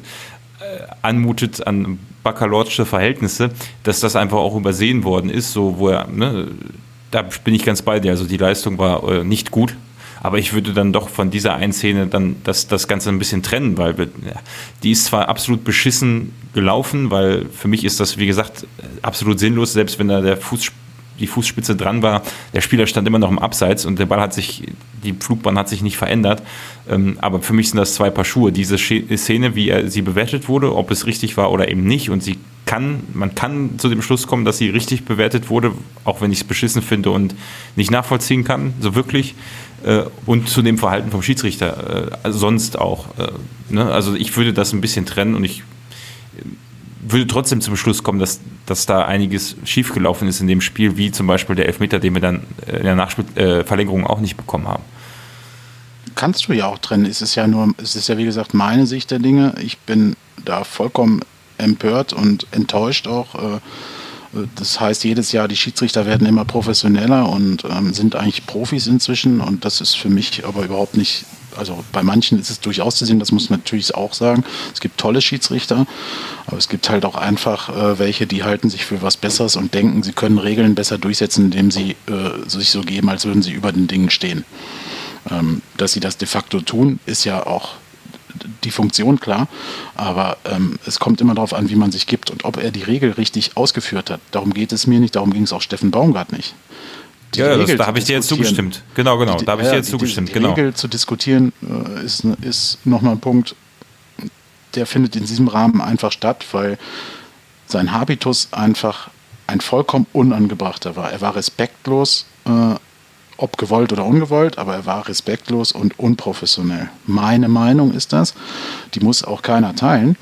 anmutet an baccalaursche Verhältnisse, dass das einfach auch übersehen worden ist, so wo er, ne, da bin ich ganz bei dir. Also die Leistung war äh, nicht gut. Aber ich würde dann doch von dieser einen Szene dann das, das Ganze ein bisschen trennen, weil wir, die ist zwar absolut beschissen gelaufen, weil für mich ist das, wie gesagt, absolut sinnlos, selbst wenn da der Fuß, die Fußspitze dran war, der Spieler stand immer noch im Abseits und der Ball hat sich, die Flugbahn hat sich nicht verändert. Ähm, aber für mich sind das zwei Paar Schuhe. Diese Szene, wie er, sie bewertet wurde, ob es richtig war oder eben nicht, und sie kann, man kann zu dem Schluss kommen, dass sie richtig bewertet wurde, auch wenn ich es beschissen finde und nicht nachvollziehen kann, so wirklich. Äh, und zu dem Verhalten vom Schiedsrichter äh, sonst auch. Äh, ne? Also ich würde das ein bisschen trennen und ich würde trotzdem zum Schluss kommen, dass, dass da einiges schiefgelaufen ist in dem Spiel, wie zum Beispiel der Elfmeter, den wir dann in der Nachspielverlängerung auch nicht bekommen haben. Kannst du ja auch trennen. Es ist ja nur, es ist ja wie gesagt meine Sicht der Dinge. Ich bin da vollkommen empört und enttäuscht auch, äh, Das heißt, jedes Jahr die Schiedsrichter werden immer professioneller und ähm, sind eigentlich Profis inzwischen. Und das ist für mich aber überhaupt nicht also bei manchen ist es durchaus zu sehen, das muss man natürlich auch sagen. Es gibt tolle Schiedsrichter, aber es gibt halt auch einfach äh, welche, die halten sich für was Besseres und denken, sie können Regeln besser durchsetzen, indem sie äh, sich so geben, als würden sie über den Dingen stehen. Ähm, dass sie das de facto tun, ist ja auch die Funktion klar, aber ähm, es kommt immer darauf an, wie man sich gibt und ob er die Regel richtig ausgeführt hat. Darum geht es mir nicht, darum ging es auch Steffen Baumgart nicht ja, das, da habe ich dir jetzt zugestimmt. Genau, genau, die, da habe ich dir jetzt zugestimmt. Die, die genau. Regel zu diskutieren äh, ist, ist nochmal ein Punkt, der findet in diesem Rahmen einfach statt, weil sein Habitus einfach ein vollkommen unangebrachter war. Er war respektlos, äh, ob gewollt oder ungewollt, aber er war respektlos und unprofessionell. Meine Meinung ist das. Die muss auch keiner teilen.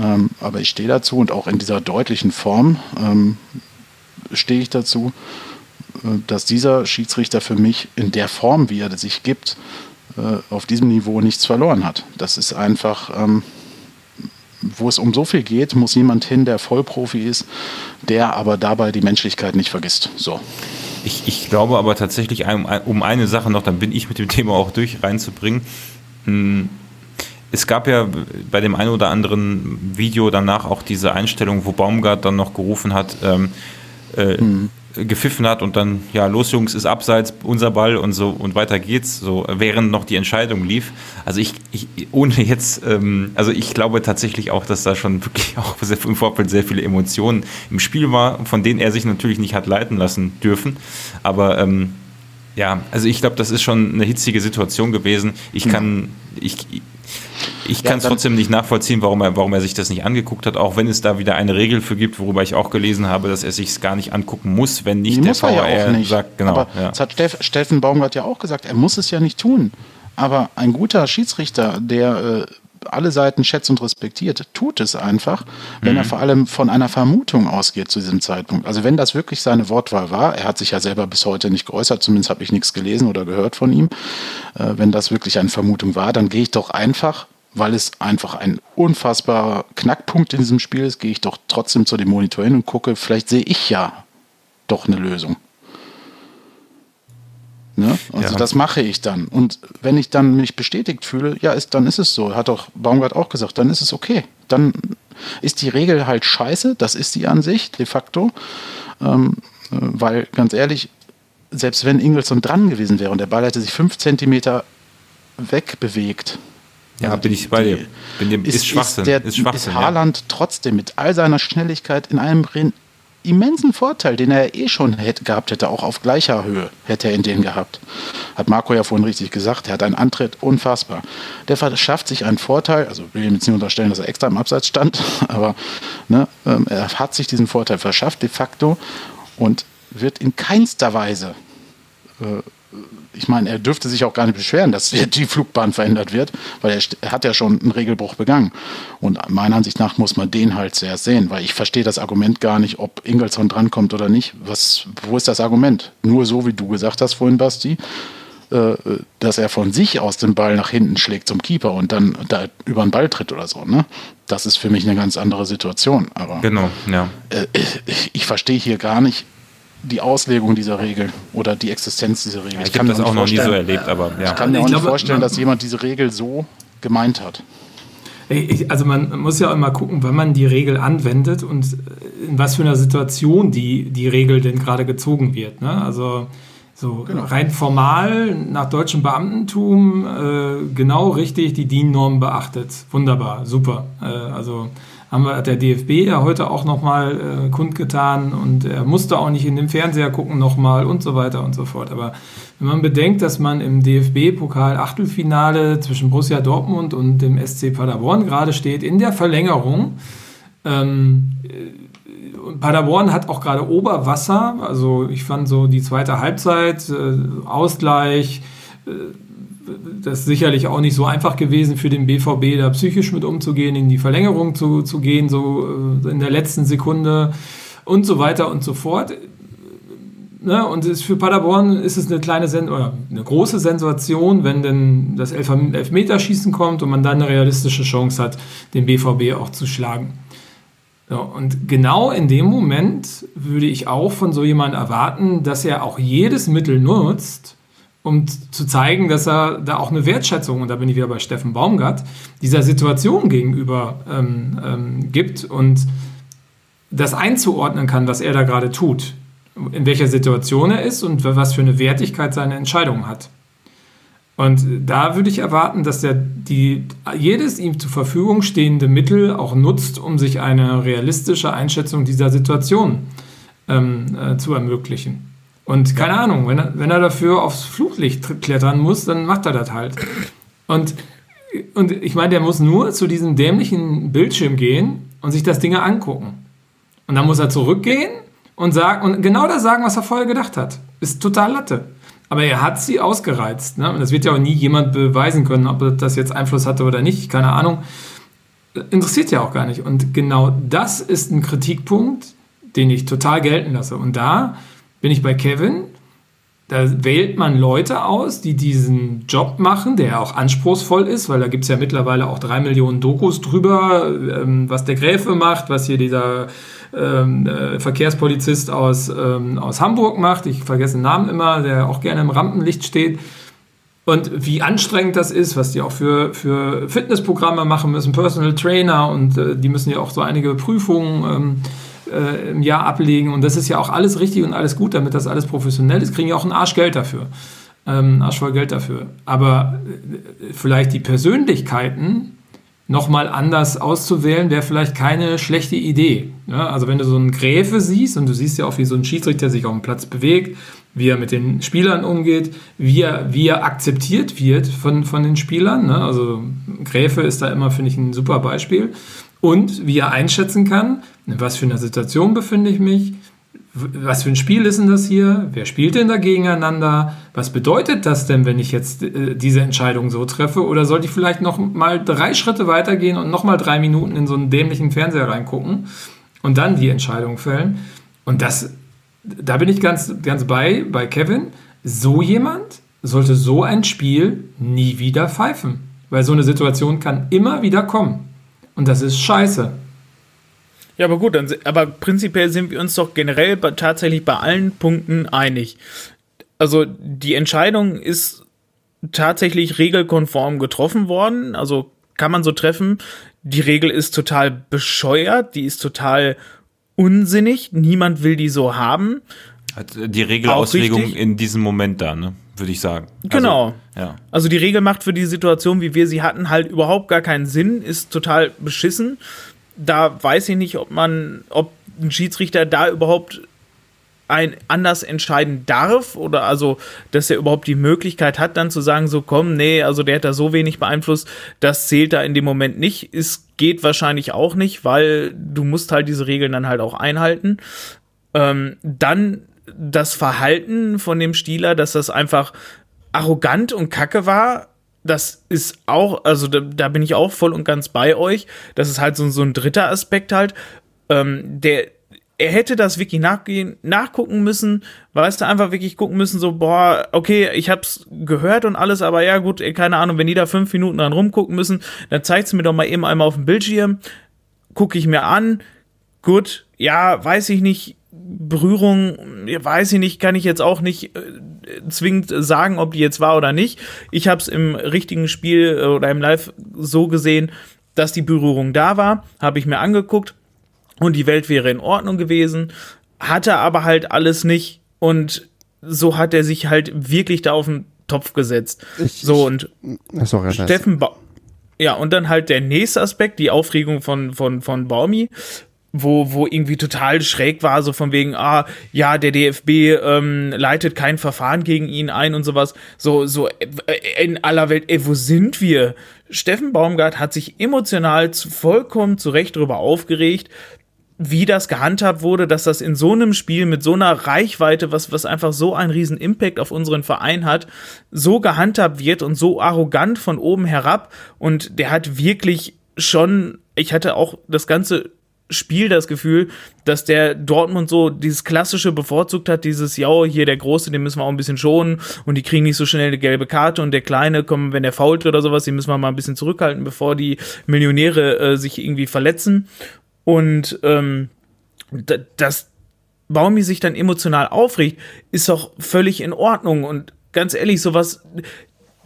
Ähm, aber ich stehe dazu und auch in dieser deutlichen Form ähm, stehe ich dazu dass dieser Schiedsrichter für mich in der Form, wie er sich gibt, äh, auf diesem Niveau nichts verloren hat. Das ist einfach, ähm, wo es um so viel geht, muss jemand hin, der Vollprofi ist, der aber dabei die Menschlichkeit nicht vergisst. So. Ich, ich glaube aber tatsächlich, um eine Sache noch, dann bin ich mit dem Thema auch durch reinzubringen. Hm, es gab ja bei dem einen oder anderen Video danach auch diese Einstellung, wo Baumgart dann noch gerufen hat, ähm, äh, hm gepfiffen hat und dann, ja, los Jungs, ist abseits, unser Ball und so und weiter geht's, so während noch die Entscheidung lief. Also ich, ich ohne jetzt, ähm, also ich glaube tatsächlich auch, dass da schon wirklich auch im Vorfeld sehr viele Emotionen im Spiel war, von denen er sich natürlich nicht hat leiten lassen dürfen. Aber ähm, ja, also ich glaube, das ist schon eine hitzige Situation gewesen. Ich kann, ich, ich kann es ja, trotzdem nicht nachvollziehen, warum er, warum er sich das nicht angeguckt hat, auch wenn es da wieder eine Regel für gibt, worüber ich auch gelesen habe, dass er sich es gar nicht angucken muss, wenn nicht Die der VR ja sagt, genau. Aber ja. das hat Steff, Steffen Baumgart ja auch gesagt, er muss es ja nicht tun. Aber ein guter Schiedsrichter, der äh, alle Seiten schätzt und respektiert, tut es einfach, wenn mhm. er vor allem von einer Vermutung ausgeht zu diesem Zeitpunkt. Also wenn das wirklich seine Wortwahl war, er hat sich ja selber bis heute nicht geäußert, zumindest habe ich nichts gelesen oder gehört von ihm, äh, wenn das wirklich eine Vermutung war, dann gehe ich doch einfach weil es einfach ein unfassbarer Knackpunkt in diesem Spiel ist, gehe ich doch trotzdem zu dem Monitor hin und gucke, vielleicht sehe ich ja doch eine Lösung. Ne? Also ja. das mache ich dann. Und wenn ich dann mich bestätigt fühle, ja, ist, dann ist es so. Hat doch Baumgart auch gesagt, dann ist es okay. Dann ist die Regel halt scheiße, das ist die an sich, de facto. Ähm, äh, weil, ganz ehrlich, selbst wenn Ingelsson dran gewesen wäre und der Ball hätte sich fünf Zentimeter wegbewegt, ja, bin ich bei dir. Bin dem, ist, ist Schwachsinn. Ist, der, ist, Schwachsinn, ist Haaland ja. trotzdem mit all seiner Schnelligkeit in einem immensen Vorteil, den er eh schon hätte, gehabt hätte, auch auf gleicher Höhe hätte er in den gehabt. Hat Marco ja vorhin richtig gesagt, er hat einen Antritt unfassbar. Der verschafft sich einen Vorteil, also will ich jetzt nicht unterstellen, dass er extra im Abseits stand, aber ne, ähm, er hat sich diesen Vorteil verschafft de facto und wird in keinster Weise äh, ich meine, er dürfte sich auch gar nicht beschweren, dass die Flugbahn verändert wird, weil er, er, hat ja schon einen Regelbruch begangen. Und meiner Ansicht nach muss man den halt sehr sehen, weil ich verstehe das Argument gar nicht, ob Ingelsson drankommt oder nicht. Was, wo ist das Argument? Nur so, wie du gesagt hast vorhin, Basti, äh, dass er von sich aus den Ball nach hinten schlägt zum Keeper und dann da über den Ball tritt oder so. Ne? Das ist für mich eine ganz andere Situation. Aber genau, ja. Äh, ich, ich verstehe hier gar nicht, die Auslegung dieser Regel oder die Existenz dieser Regel. Ja, ich, ich kann das auch noch nie so erlebt, aber ja. Ich kann mir auch nicht vorstellen, dass jemand diese Regel so gemeint hat. Ich, also man muss ja auch immer gucken, wann man die Regel anwendet und in was für einer Situation die, die Regel denn gerade gezogen wird. Ne? Also so genau. rein formal nach deutschem Beamtentum äh, genau richtig die DIN-Norm beachtet. Wunderbar, super. Äh, also haben wir, der DFB ja heute auch nochmal äh, kundgetan und er musste auch nicht in den Fernseher gucken nochmal und so weiter und so fort. Aber wenn man bedenkt, dass man im DFB-Pokal-Achtelfinale zwischen Borussia Dortmund und dem SC Paderborn gerade steht, in der Verlängerung, ähm, Paderborn hat auch gerade Oberwasser, also ich fand so die zweite Halbzeit, äh, Ausgleich, äh, das ist sicherlich auch nicht so einfach gewesen für den BVB, da psychisch mit umzugehen, in die Verlängerung zu, zu gehen, so äh, in der letzten Sekunde und so weiter und so fort. Ne? Und ist für Paderborn ist es eine kleine Sen oder eine große Sensation, wenn denn das Elf Elfmeterschießen kommt und man dann eine realistische Chance hat, den BVB auch zu schlagen. So, und genau in dem Moment würde ich auch von so jemandem erwarten, dass er auch jedes Mittel nutzt, um zu zeigen, dass er da auch eine Wertschätzung, und da bin ich wieder bei Steffen Baumgart, dieser Situation gegenüber ähm, ähm, gibt und das einzuordnen kann, was er da gerade tut, in welcher Situation er ist und was für eine Wertigkeit seine Entscheidung hat. Und da würde ich erwarten, dass er die, jedes ihm zur Verfügung stehende Mittel auch nutzt, um sich eine realistische Einschätzung dieser Situation ähm, äh, zu ermöglichen. Und keine Ahnung, wenn er, wenn er dafür aufs Fluglicht klettern muss, dann macht er das halt. Und, und ich meine, der muss nur zu diesem dämlichen Bildschirm gehen und sich das Ding angucken. Und dann muss er zurückgehen und, sagen, und genau das sagen, was er vorher gedacht hat. Ist total Latte. Aber er hat sie ausgereizt. Ne? Und das wird ja auch nie jemand beweisen können, ob das jetzt Einfluss hatte oder nicht. Keine Ahnung. Interessiert ja auch gar nicht. Und genau das ist ein Kritikpunkt, den ich total gelten lasse. Und da bin ich bei Kevin. Da wählt man Leute aus, die diesen Job machen, der auch anspruchsvoll ist, weil da gibt es ja mittlerweile auch drei Millionen Dokus drüber, ähm, was der Gräfe macht, was hier dieser ähm, äh, Verkehrspolizist aus, ähm, aus Hamburg macht. Ich vergesse den Namen immer, der auch gerne im Rampenlicht steht. Und wie anstrengend das ist, was die auch für, für Fitnessprogramme machen müssen, Personal Trainer und äh, die müssen ja auch so einige Prüfungen ähm, äh, im Jahr ablegen. Und das ist ja auch alles richtig und alles gut, damit das alles professionell ist, kriegen ja auch einen Arsch Geld dafür. Ähm, Arsch voll Geld dafür. Aber äh, vielleicht die Persönlichkeiten nochmal anders auszuwählen, wäre vielleicht keine schlechte Idee. Ja, also wenn du so einen Gräfe siehst und du siehst ja auch, wie so ein Schiedsrichter sich auf dem Platz bewegt, wie er mit den Spielern umgeht, wie er, wie er akzeptiert wird von, von den Spielern. Ne? Also Gräfe ist da immer, finde ich, ein super Beispiel. Und wie er einschätzen kann, in was für einer Situation befinde ich mich, was für ein Spiel ist denn das hier? Wer spielt denn da gegeneinander? Was bedeutet das denn, wenn ich jetzt äh, diese Entscheidung so treffe? Oder sollte ich vielleicht noch mal drei Schritte weitergehen und noch mal drei Minuten in so einen dämlichen Fernseher reingucken und dann die Entscheidung fällen? Und das, da bin ich ganz, ganz bei, bei Kevin. So jemand sollte so ein Spiel nie wieder pfeifen. Weil so eine Situation kann immer wieder kommen. Und das ist scheiße. Ja, aber gut, dann, aber prinzipiell sind wir uns doch generell bei, tatsächlich bei allen Punkten einig. Also die Entscheidung ist tatsächlich regelkonform getroffen worden. Also kann man so treffen. Die Regel ist total bescheuert, die ist total unsinnig. Niemand will die so haben. Die Regelauslegung in diesem Moment da, ne? Würde ich sagen. Genau. Also, ja. also die Regel macht für die Situation, wie wir sie hatten, halt überhaupt gar keinen Sinn, ist total beschissen da weiß ich nicht, ob man, ob ein Schiedsrichter da überhaupt ein anders entscheiden darf oder also, dass er überhaupt die Möglichkeit hat, dann zu sagen, so komm, nee, also der hat da so wenig beeinflusst, das zählt da in dem Moment nicht. Es geht wahrscheinlich auch nicht, weil du musst halt diese Regeln dann halt auch einhalten. Ähm, dann das Verhalten von dem Stieler, dass das einfach arrogant und kacke war, das ist auch, also da, da, bin ich auch voll und ganz bei euch. Das ist halt so, so ein dritter Aspekt halt. Ähm, der, er hätte das wirklich nachgehen, nachgucken müssen, weißt du, einfach wirklich gucken müssen, so, boah, okay, ich hab's gehört und alles, aber ja, gut, keine Ahnung, wenn die da fünf Minuten dran rumgucken müssen, dann zeigt's mir doch mal eben einmal auf dem Bildschirm, gucke ich mir an, gut, ja, weiß ich nicht, Berührung, weiß ich nicht, kann ich jetzt auch nicht äh, zwingend sagen, ob die jetzt war oder nicht. Ich habe es im richtigen Spiel äh, oder im Live so gesehen, dass die Berührung da war, habe ich mir angeguckt und die Welt wäre in Ordnung gewesen, hatte aber halt alles nicht und so hat er sich halt wirklich da auf den Topf gesetzt. Ich, so und sorry, Steffen ba ja, und dann halt der nächste Aspekt, die Aufregung von, von, von Baumi wo, wo irgendwie total schräg war, so von wegen, ah, ja, der DFB ähm, leitet kein Verfahren gegen ihn ein und sowas. So, so äh, in aller Welt, ey, wo sind wir? Steffen Baumgart hat sich emotional zu, vollkommen zu Recht darüber aufgeregt, wie das gehandhabt wurde, dass das in so einem Spiel mit so einer Reichweite, was, was einfach so einen riesen Impact auf unseren Verein hat, so gehandhabt wird und so arrogant von oben herab. Und der hat wirklich schon, ich hatte auch das ganze Spiel das Gefühl, dass der Dortmund so dieses klassische bevorzugt hat, dieses, ja, hier der Große, den müssen wir auch ein bisschen schonen und die kriegen nicht so schnell eine gelbe Karte und der Kleine, komm, wenn der fault oder sowas, den müssen wir mal ein bisschen zurückhalten, bevor die Millionäre äh, sich irgendwie verletzen. Und ähm, dass Baumi sich dann emotional aufregt, ist doch völlig in Ordnung. Und ganz ehrlich, sowas,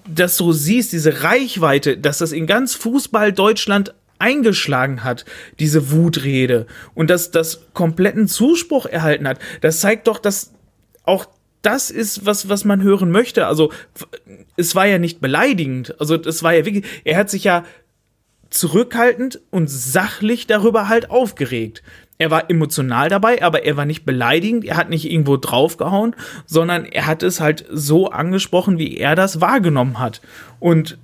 dass du siehst, diese Reichweite, dass das in ganz Fußball Deutschland eingeschlagen hat, diese Wutrede, und dass das kompletten Zuspruch erhalten hat, das zeigt doch, dass auch das ist, was, was man hören möchte. Also, es war ja nicht beleidigend. Also, es war ja wirklich, er hat sich ja zurückhaltend und sachlich darüber halt aufgeregt. Er war emotional dabei, aber er war nicht beleidigend, er hat nicht irgendwo draufgehauen, sondern er hat es halt so angesprochen, wie er das wahrgenommen hat. Und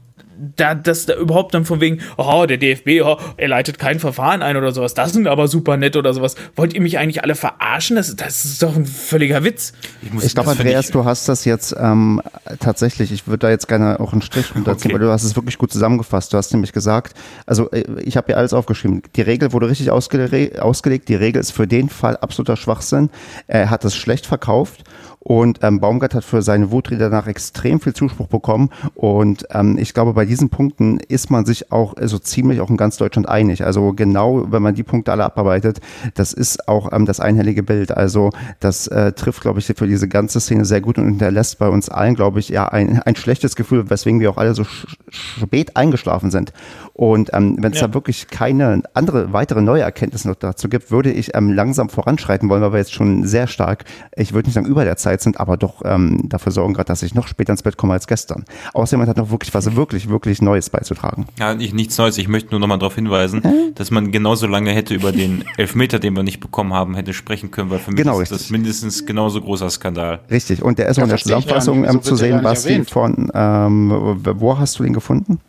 da, das da überhaupt dann von wegen, oh, der DFB, oh, er leitet kein Verfahren ein oder sowas, das sind aber super nett oder sowas. Wollt ihr mich eigentlich alle verarschen? Das, das ist doch ein völliger Witz. Ich, ich glaube, Andreas, ich du hast das jetzt ähm, tatsächlich, ich würde da jetzt gerne auch einen Strich runterziehen, okay. weil du hast es wirklich gut zusammengefasst. Du hast nämlich gesagt, also äh, ich habe ja alles aufgeschrieben. Die Regel wurde richtig ausgele ausgelegt. Die Regel ist für den Fall absoluter Schwachsinn. Er hat es schlecht verkauft und ähm, Baumgart hat für seine Wutrede danach extrem viel Zuspruch bekommen. Und ähm, ich glaube, bei diesen Punkten ist man sich auch so also ziemlich auch in ganz Deutschland einig. Also genau, wenn man die Punkte alle abarbeitet, das ist auch ähm, das einhellige Bild. Also das äh, trifft, glaube ich, für diese ganze Szene sehr gut und hinterlässt bei uns allen, glaube ich, ja ein, ein schlechtes Gefühl, weswegen wir auch alle so spät eingeschlafen sind. Und ähm, wenn es ja. da wirklich keine andere weitere neue Erkenntnisse noch dazu gibt, würde ich ähm, langsam voranschreiten wollen, weil wir jetzt schon sehr stark, ich würde nicht sagen über der Zeit sind, aber doch ähm, dafür sorgen gerade, dass ich noch später ins Bett komme als gestern. Außerdem hat noch wirklich was wirklich, wirklich Neues beizutragen. Ja, nicht, nichts Neues. Ich möchte nur noch mal darauf hinweisen, äh? dass man genauso lange hätte über den Elfmeter, den wir nicht bekommen haben, hätte sprechen können, weil für mich genau, ist das mindestens genauso großer Skandal. Richtig. Und der ist auch in der Zusammenfassung ähm, zu sehen, Basti, von, ähm, wo hast du den gefunden?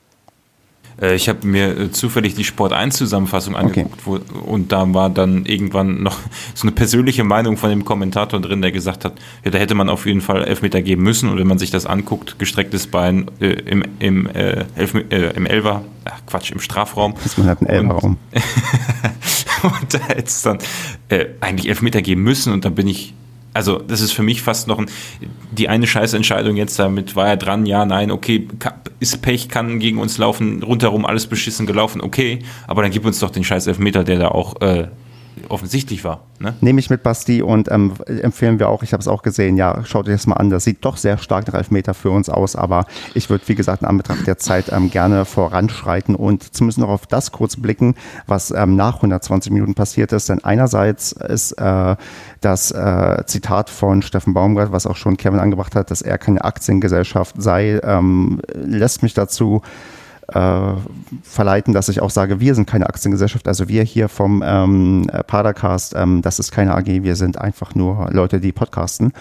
Äh, ich habe mir äh, zufällig die Sport 1 Zusammenfassung angeguckt okay. wo, und da war dann irgendwann noch so eine persönliche Meinung von dem Kommentator drin, der gesagt hat, ja, da hätte man auf jeden Fall Elfmeter geben müssen und wenn man sich das anguckt, gestrecktes Bein äh, im, im, äh, Elf, äh, im Elfer, ach Quatsch, im Strafraum. Das man hat einen Elferraum. Und, und da hätte es dann äh, eigentlich Elfmeter geben müssen und dann bin ich also das ist für mich fast noch ein, die eine Scheißentscheidung jetzt damit, war er dran, ja, nein, okay, ist Pech, kann gegen uns laufen, rundherum alles beschissen gelaufen, okay, aber dann gib uns doch den scheiß Elfmeter, der da auch äh, offensichtlich war. Ne? Nehme ich mit Basti und ähm, empfehlen wir auch, ich habe es auch gesehen, ja, schaut euch das mal an, das sieht doch sehr stark nach Elfmeter für uns aus, aber ich würde, wie gesagt, in Anbetracht der Zeit ähm, gerne voranschreiten und zumindest noch auf das kurz blicken, was ähm, nach 120 Minuten passiert ist, denn einerseits ist äh, das äh, Zitat von Steffen Baumgart, was auch schon Kevin angebracht hat, dass er keine Aktiengesellschaft sei, ähm, lässt mich dazu äh, verleiten, dass ich auch sage, wir sind keine Aktiengesellschaft, also wir hier vom ähm, Padercast, ähm, das ist keine AG, wir sind einfach nur Leute, die podcasten.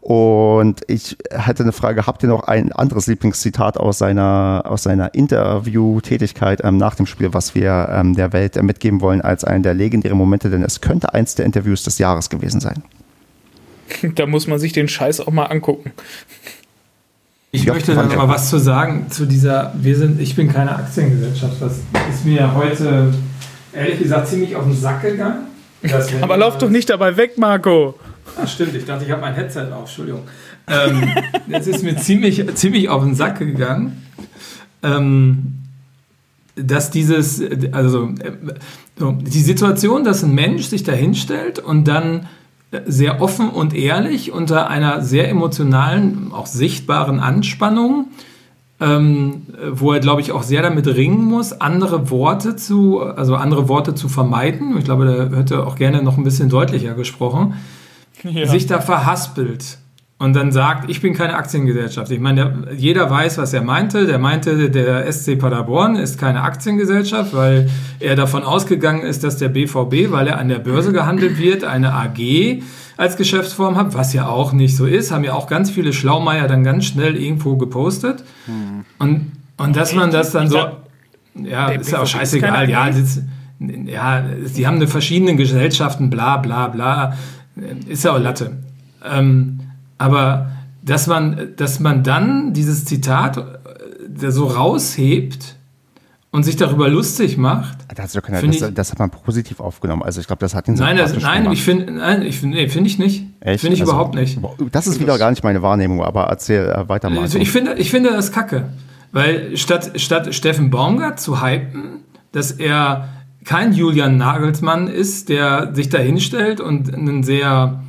Und ich hätte eine Frage, habt ihr noch ein anderes Lieblingszitat aus seiner, aus seiner Interview-Tätigkeit ähm, nach dem Spiel, was wir ähm, der Welt äh, mitgeben wollen als einen der legendären Momente, denn es könnte eins der Interviews des Jahres gewesen sein. Da muss man sich den Scheiß auch mal angucken. Ich ja, möchte da noch mal was zu sagen zu dieser, wir sind, ich bin keine Aktiengesellschaft. Das ist mir heute ehrlich gesagt ziemlich auf den Sack gegangen. Aber lauf doch nicht dabei weg, Marco. Ach stimmt, ich dachte, ich habe mein Headset auf, Entschuldigung. Ähm, ist mir ziemlich, ziemlich auf den Sack gegangen, ähm, dass dieses, also äh, die Situation, dass ein Mensch sich da hinstellt und dann sehr offen und ehrlich unter einer sehr emotionalen, auch sichtbaren Anspannung, ähm, wo er, glaube ich, auch sehr damit ringen muss, andere Worte zu, also andere Worte zu vermeiden. Ich glaube, da hätte auch gerne noch ein bisschen deutlicher gesprochen. Ja. Sich da verhaspelt und dann sagt, ich bin keine Aktiengesellschaft. Ich meine, der, jeder weiß, was er meinte. Der meinte, der SC Paderborn ist keine Aktiengesellschaft, weil er davon ausgegangen ist, dass der BVB, weil er an der Börse gehandelt wird, eine AG als Geschäftsform hat, was ja auch nicht so ist. Haben ja auch ganz viele Schlaumeier dann ganz schnell irgendwo gepostet. Hm. Und, und dass man das dann so, ja, ist ja auch scheißegal. Ja, das, ja, sie haben eine verschiedene Gesellschaften, bla bla bla. Ist ja auch Latte. Ähm, aber dass man, dass man dann dieses Zitat äh, so raushebt und sich darüber lustig macht. Das, keine, das, ich, das, hat man positiv aufgenommen. Also ich glaube, das hat ihn Nein, das, nein, ich find, nein, ich finde, nee, finde ich nicht. Finde ich also, überhaupt nicht. Das ist wieder gar nicht meine Wahrnehmung, aber erzähl äh, weiter mal. Also ich finde, ich finde das kacke. Weil statt, statt Steffen Baumgart zu hypen, dass er kein Julian Nagelsmann ist, der sich da hinstellt und einen sehr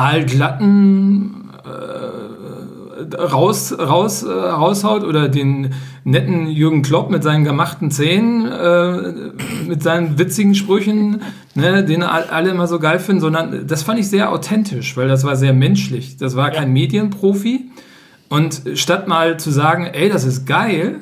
aalglatten äh, raus, raus, äh, raushaut oder den netten Jürgen Klopp mit seinen gemachten Zähnen, äh, mit seinen witzigen Sprüchen, ne, den alle immer so geil finden, sondern das fand ich sehr authentisch, weil das war sehr menschlich. Das war kein Medienprofi. Und statt mal zu sagen, ey, das ist geil,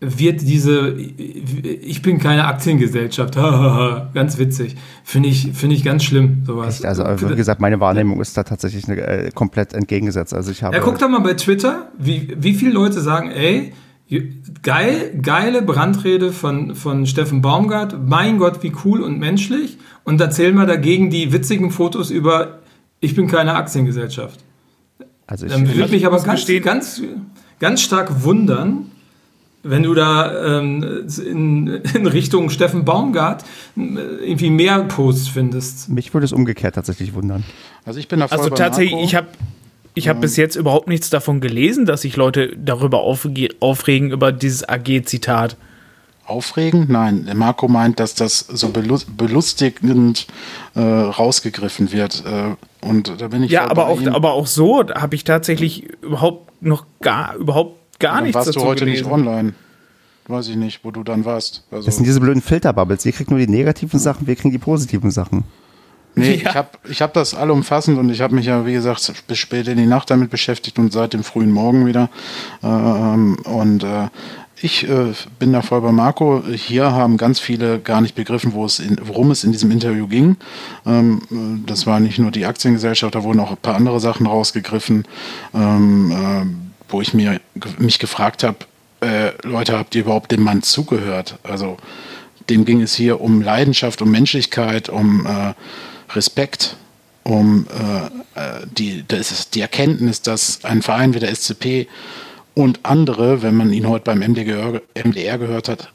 wird diese, ich bin keine Aktiengesellschaft, ganz witzig, finde ich, finde ich ganz schlimm, sowas. Echt? Also, wie gesagt, meine Wahrnehmung ist da tatsächlich eine, äh, komplett entgegengesetzt. Also ich habe. Ja, guck doch mal bei Twitter, wie, wie viele Leute sagen, ey, geil, geile Brandrede von, von Steffen Baumgart, mein Gott, wie cool und menschlich, und erzähl mal dagegen die witzigen Fotos über, ich bin keine Aktiengesellschaft. Also ich Dann würde mich aber ganz, ganz, ganz stark wundern, wenn du da ähm, in, in, Richtung Steffen Baumgart äh, irgendwie mehr Posts findest. Mich würde es umgekehrt tatsächlich wundern. Also ich bin da voll Also tatsächlich, Marco. ich habe ich habe bis jetzt überhaupt nichts davon gelesen, dass sich Leute darüber aufregen, über dieses AG-Zitat. Aufregen? Nein, Marco meint, dass das so belustigend äh, rausgegriffen wird. Äh, und da bin ich ja, aber auch, aber auch so habe ich tatsächlich überhaupt noch gar, überhaupt gar nichts dazu warst du heute gelesen. nicht online. Weiß ich nicht, wo du dann warst. Also das sind diese blöden Filterbubbles. Ihr kriegt nur die negativen Sachen, wir kriegen die positiven Sachen. Nee, ja. ich habe ich hab das allumfassend und ich habe mich ja, wie gesagt, bis spät in die Nacht damit beschäftigt und seit dem frühen Morgen wieder. Ähm, und äh, ich äh, bin da voll bei Marco. Hier haben ganz viele gar nicht begriffen, wo es in, worum es in diesem Interview ging. Ähm, das war nicht nur die Aktiengesellschaft, da wurden auch ein paar andere Sachen rausgegriffen. Ähm, äh, wo ich mir, mich gefragt habe, äh, Leute, habt ihr überhaupt dem Mann zugehört? Also dem ging es hier um Leidenschaft, um Menschlichkeit, um äh, Respekt, um äh, äh die, das die Erkenntnis, dass ein Verein wie der SCP und andere, wenn man ihn heute beim MDR, MDR gehört hat,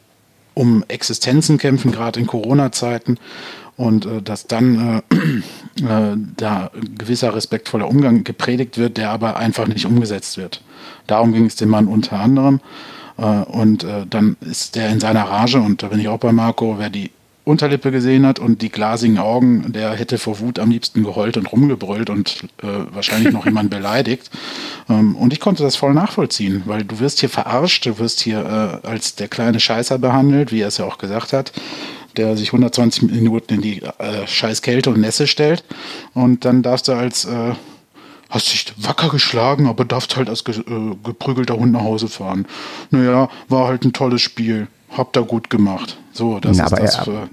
um Existenzen kämpfen, gerade in Corona-Zeiten und äh, dass dann äh, äh, da gewisser respektvoller Umgang gepredigt wird, der aber einfach nicht umgesetzt wird. Darum ging es dem Mann unter anderem. Äh, und äh, dann ist der in seiner Rage, und da bin ich auch bei Marco, wer die Unterlippe gesehen hat und die glasigen Augen, der hätte vor Wut am liebsten geheult und rumgebrüllt und äh, wahrscheinlich noch jemand beleidigt. Ähm, und ich konnte das voll nachvollziehen, weil du wirst hier verarscht, du wirst hier äh, als der kleine Scheißer behandelt, wie er es ja auch gesagt hat der sich 120 Minuten in die äh, scheiß Kälte und Nässe stellt. Und dann darfst du als, äh, hast dich wacker geschlagen, aber darfst halt als ge äh, geprügelter Hund nach Hause fahren. Naja, war halt ein tolles Spiel. Habt ihr gut gemacht. So, das Na, ist das. Für,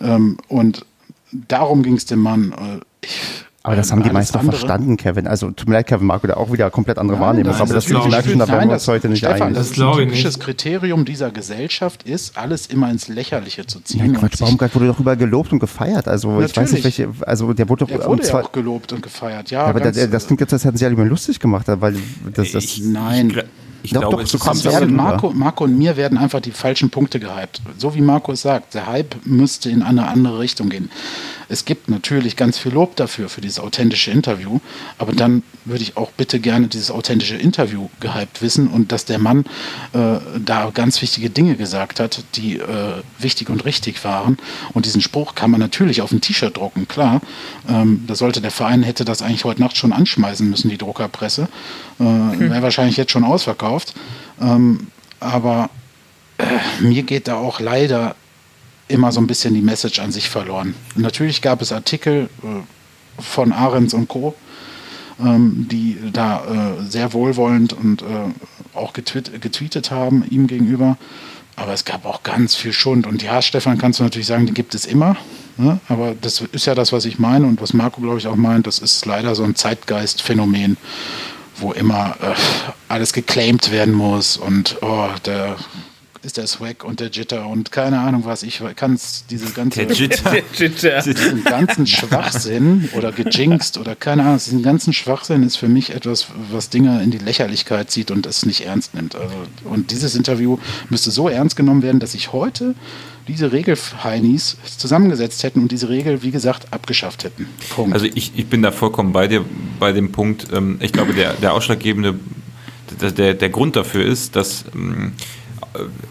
ähm, und darum ging es dem Mann. Äh, ich, aber das haben die meisten andere. verstanden, Kevin. Also tut mir leid, Kevin Marco, da auch wieder komplett andere Nein, Wahrnehmung. Das aber das liegt merken da wollen wir uns heute nicht Stefan, ein. Das, das ein typisches Kriterium dieser Gesellschaft ist, alles immer ins Lächerliche zu ziehen. Ja, Quatsch, Baumgart wurde doch überall gelobt und gefeiert. Also Natürlich. ich weiß nicht, welche, also der wurde doch der wurde um ja auch gelobt und gefeiert, ja. aber der, das klingt jetzt, als hätten sie alle immer lustig gemacht, weil das, das ich, Nein. Ich, ich doch, glaube, doch, so kommt werden, Marco, Marco und mir werden einfach die falschen Punkte gehypt. So wie Marco es sagt, der Hype müsste in eine andere Richtung gehen. Es gibt natürlich ganz viel Lob dafür, für dieses authentische Interview, aber dann würde ich auch bitte gerne dieses authentische Interview gehypt wissen und dass der Mann äh, da ganz wichtige Dinge gesagt hat, die äh, wichtig und richtig waren. Und diesen Spruch kann man natürlich auf ein T-Shirt drucken, klar. Ähm, da sollte der Verein, hätte das eigentlich heute Nacht schon anschmeißen müssen, die Druckerpresse. Äh, hm. Wäre wahrscheinlich jetzt schon ausverkauft. Ähm, aber äh, mir geht da auch leider immer so ein bisschen die Message an sich verloren. Natürlich gab es Artikel äh, von Ahrens und Co., ähm, die da äh, sehr wohlwollend und äh, auch getweet, getweetet haben ihm gegenüber. Aber es gab auch ganz viel Schund. Und ja, Stefan, kannst du natürlich sagen, die gibt es immer. Ne? Aber das ist ja das, was ich meine und was Marco, glaube ich, auch meint. Das ist leider so ein Zeitgeistphänomen, wo immer äh, alles geclaimed werden muss und oh, der ist der Swag und der Jitter und keine Ahnung was. Ich kann es, diese ganze, der Jitter. diesen ganzen Schwachsinn oder gejinxt oder keine Ahnung, diesen ganzen Schwachsinn ist für mich etwas, was Dinge in die Lächerlichkeit zieht und es nicht ernst nimmt. Also, und dieses Interview müsste so ernst genommen werden, dass ich heute diese Regel-Heinis zusammengesetzt hätten und diese Regel, wie gesagt, abgeschafft hätten. Punkt. Also ich, ich bin da vollkommen bei dir bei dem Punkt. Ähm, ich glaube, der, der ausschlaggebende, der, der Grund dafür ist, dass ähm,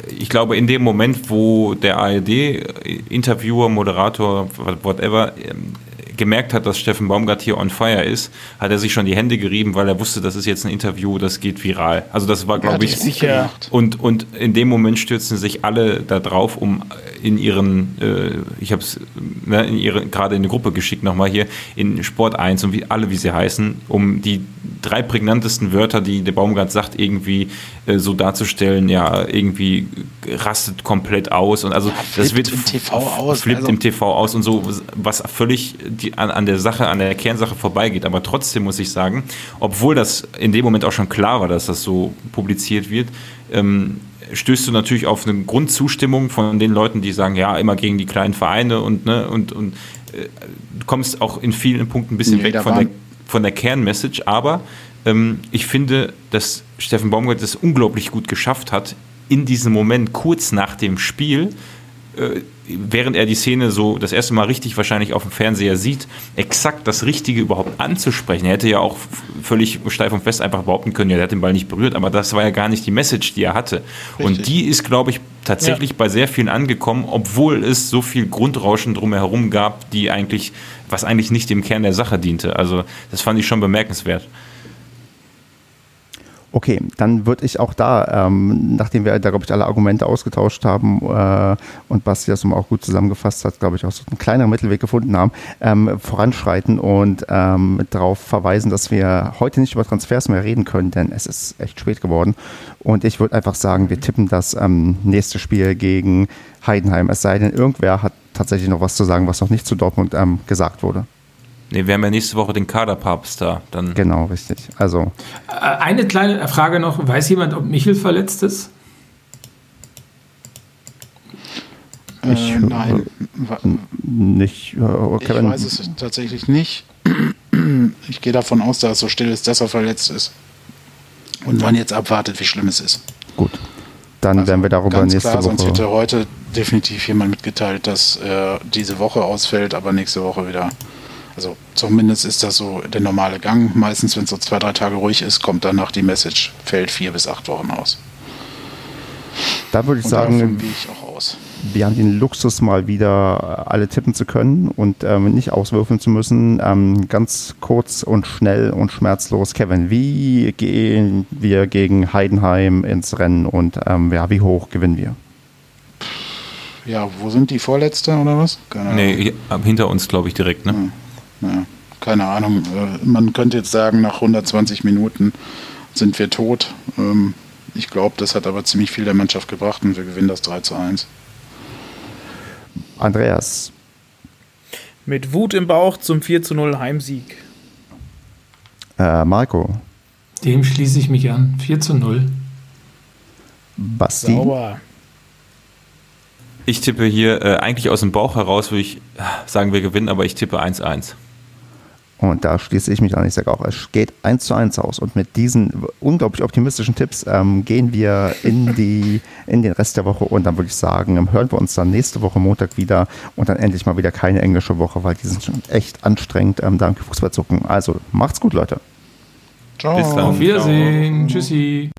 ich glaube, in dem Moment, wo der ARD-Interviewer, Moderator, whatever, ähm, gemerkt hat, dass Steffen Baumgart hier on fire ist, hat er sich schon die Hände gerieben, weil er wusste, das ist jetzt ein Interview, das geht viral. Also das war, glaube ich, sicher. Und, und in dem Moment stürzen sich alle da drauf, um in ihren, äh, ich habe es ne, in ihre, gerade in die Gruppe geschickt nochmal hier, in Sport 1 und wie alle, wie sie heißen, um die drei prägnantesten Wörter, die der Baumgart sagt, irgendwie äh, so darzustellen, ja, irgendwie rastet komplett aus und also ja, das wird im TV aus, flippt also. im TV aus und so, was völlig die, an, an der Sache, an der Kernsache vorbeigeht. Aber trotzdem muss ich sagen, obwohl das in dem Moment auch schon klar war, dass das so publiziert wird, ähm, stößt du natürlich auf eine Grundzustimmung von den Leuten, die sagen, ja, immer gegen die kleinen Vereine und, ne, und, und äh, du kommst auch in vielen Punkten ein bisschen nee, weg von der, von der Kernmessage, aber ähm, ich finde, dass Steffen Baumgart es unglaublich gut geschafft hat, in diesem Moment kurz nach dem Spiel während er die Szene so das erste Mal richtig wahrscheinlich auf dem Fernseher sieht, exakt das Richtige überhaupt anzusprechen. Er hätte ja auch völlig steif und fest einfach behaupten können, ja, er hat den Ball nicht berührt, aber das war ja gar nicht die Message, die er hatte. Richtig. Und die ist, glaube ich, tatsächlich ja. bei sehr vielen angekommen, obwohl es so viel Grundrauschen drumherum gab, die eigentlich, was eigentlich nicht dem Kern der Sache diente. Also das fand ich schon bemerkenswert. Okay, dann würde ich auch da, ähm, nachdem wir da, glaube ich, alle Argumente ausgetauscht haben äh, und Basti das auch gut zusammengefasst hat, glaube ich, auch so einen kleineren Mittelweg gefunden haben, ähm, voranschreiten und ähm, darauf verweisen, dass wir heute nicht über Transfers mehr reden können, denn es ist echt spät geworden. Und ich würde einfach sagen, wir tippen das ähm, nächste Spiel gegen Heidenheim. Es sei denn, irgendwer hat tatsächlich noch was zu sagen, was noch nicht zu Dortmund ähm, gesagt wurde. Nee, wir haben ja nächste Woche den Kaderpapst da. Dann genau, richtig. Also. Äh, eine kleine Frage noch: Weiß jemand, ob Michel verletzt ist? Äh, ich, äh, nein. Nicht. Äh, ich weiß es tatsächlich nicht. Ich gehe davon aus, dass es so still ist, dass er verletzt ist. Und man jetzt abwartet, wie schlimm es ist. Gut. Dann also werden wir darüber ganz nächste klar, Woche. Sonst hätte heute definitiv jemand mitgeteilt, dass er diese Woche ausfällt, aber nächste Woche wieder also zumindest ist das so der normale Gang. Meistens, wenn es so zwei, drei Tage ruhig ist, kommt danach die Message, fällt vier bis acht Wochen aus. Da würde ich und sagen, ich auch aus. wir haben den Luxus, mal wieder alle tippen zu können und ähm, nicht auswürfeln zu müssen. Ähm, ganz kurz und schnell und schmerzlos. Kevin, wie gehen wir gegen Heidenheim ins Rennen und ähm, ja, wie hoch gewinnen wir? Ja, wo sind die Vorletzte oder was? Keine nee, hinter uns, glaube ich, direkt. Ne? Hm ja, keine Ahnung. Äh, man könnte jetzt sagen, nach 120 Minuten sind wir tot. Ähm, ich glaube, das hat aber ziemlich viel der Mannschaft gebracht und wir gewinnen das 3 zu 1. Andreas. Mit Wut im Bauch zum 4 zu 0 Heimsieg. Äh, Marco. Dem schließe ich mich an. 4 zu 0. Basti. Sauber. Ich tippe hier äh, eigentlich aus dem Bauch heraus, würde ich äh, sagen, wir gewinnen, aber ich tippe 1-1. Und da schließe ich mich an. Ich sage auch, es geht 1 zu 1 aus. Und mit diesen unglaublich optimistischen Tipps ähm, gehen wir in, die, in den Rest der Woche. Und dann würde ich sagen, ähm, hören wir uns dann nächste Woche Montag wieder. Und dann endlich mal wieder keine englische Woche, weil die sind schon echt anstrengend. Ähm, danke Fußballzucken. Also macht's gut, Leute. Ciao. Bis dann. Auf Wiedersehen. Ciao. Tschüssi.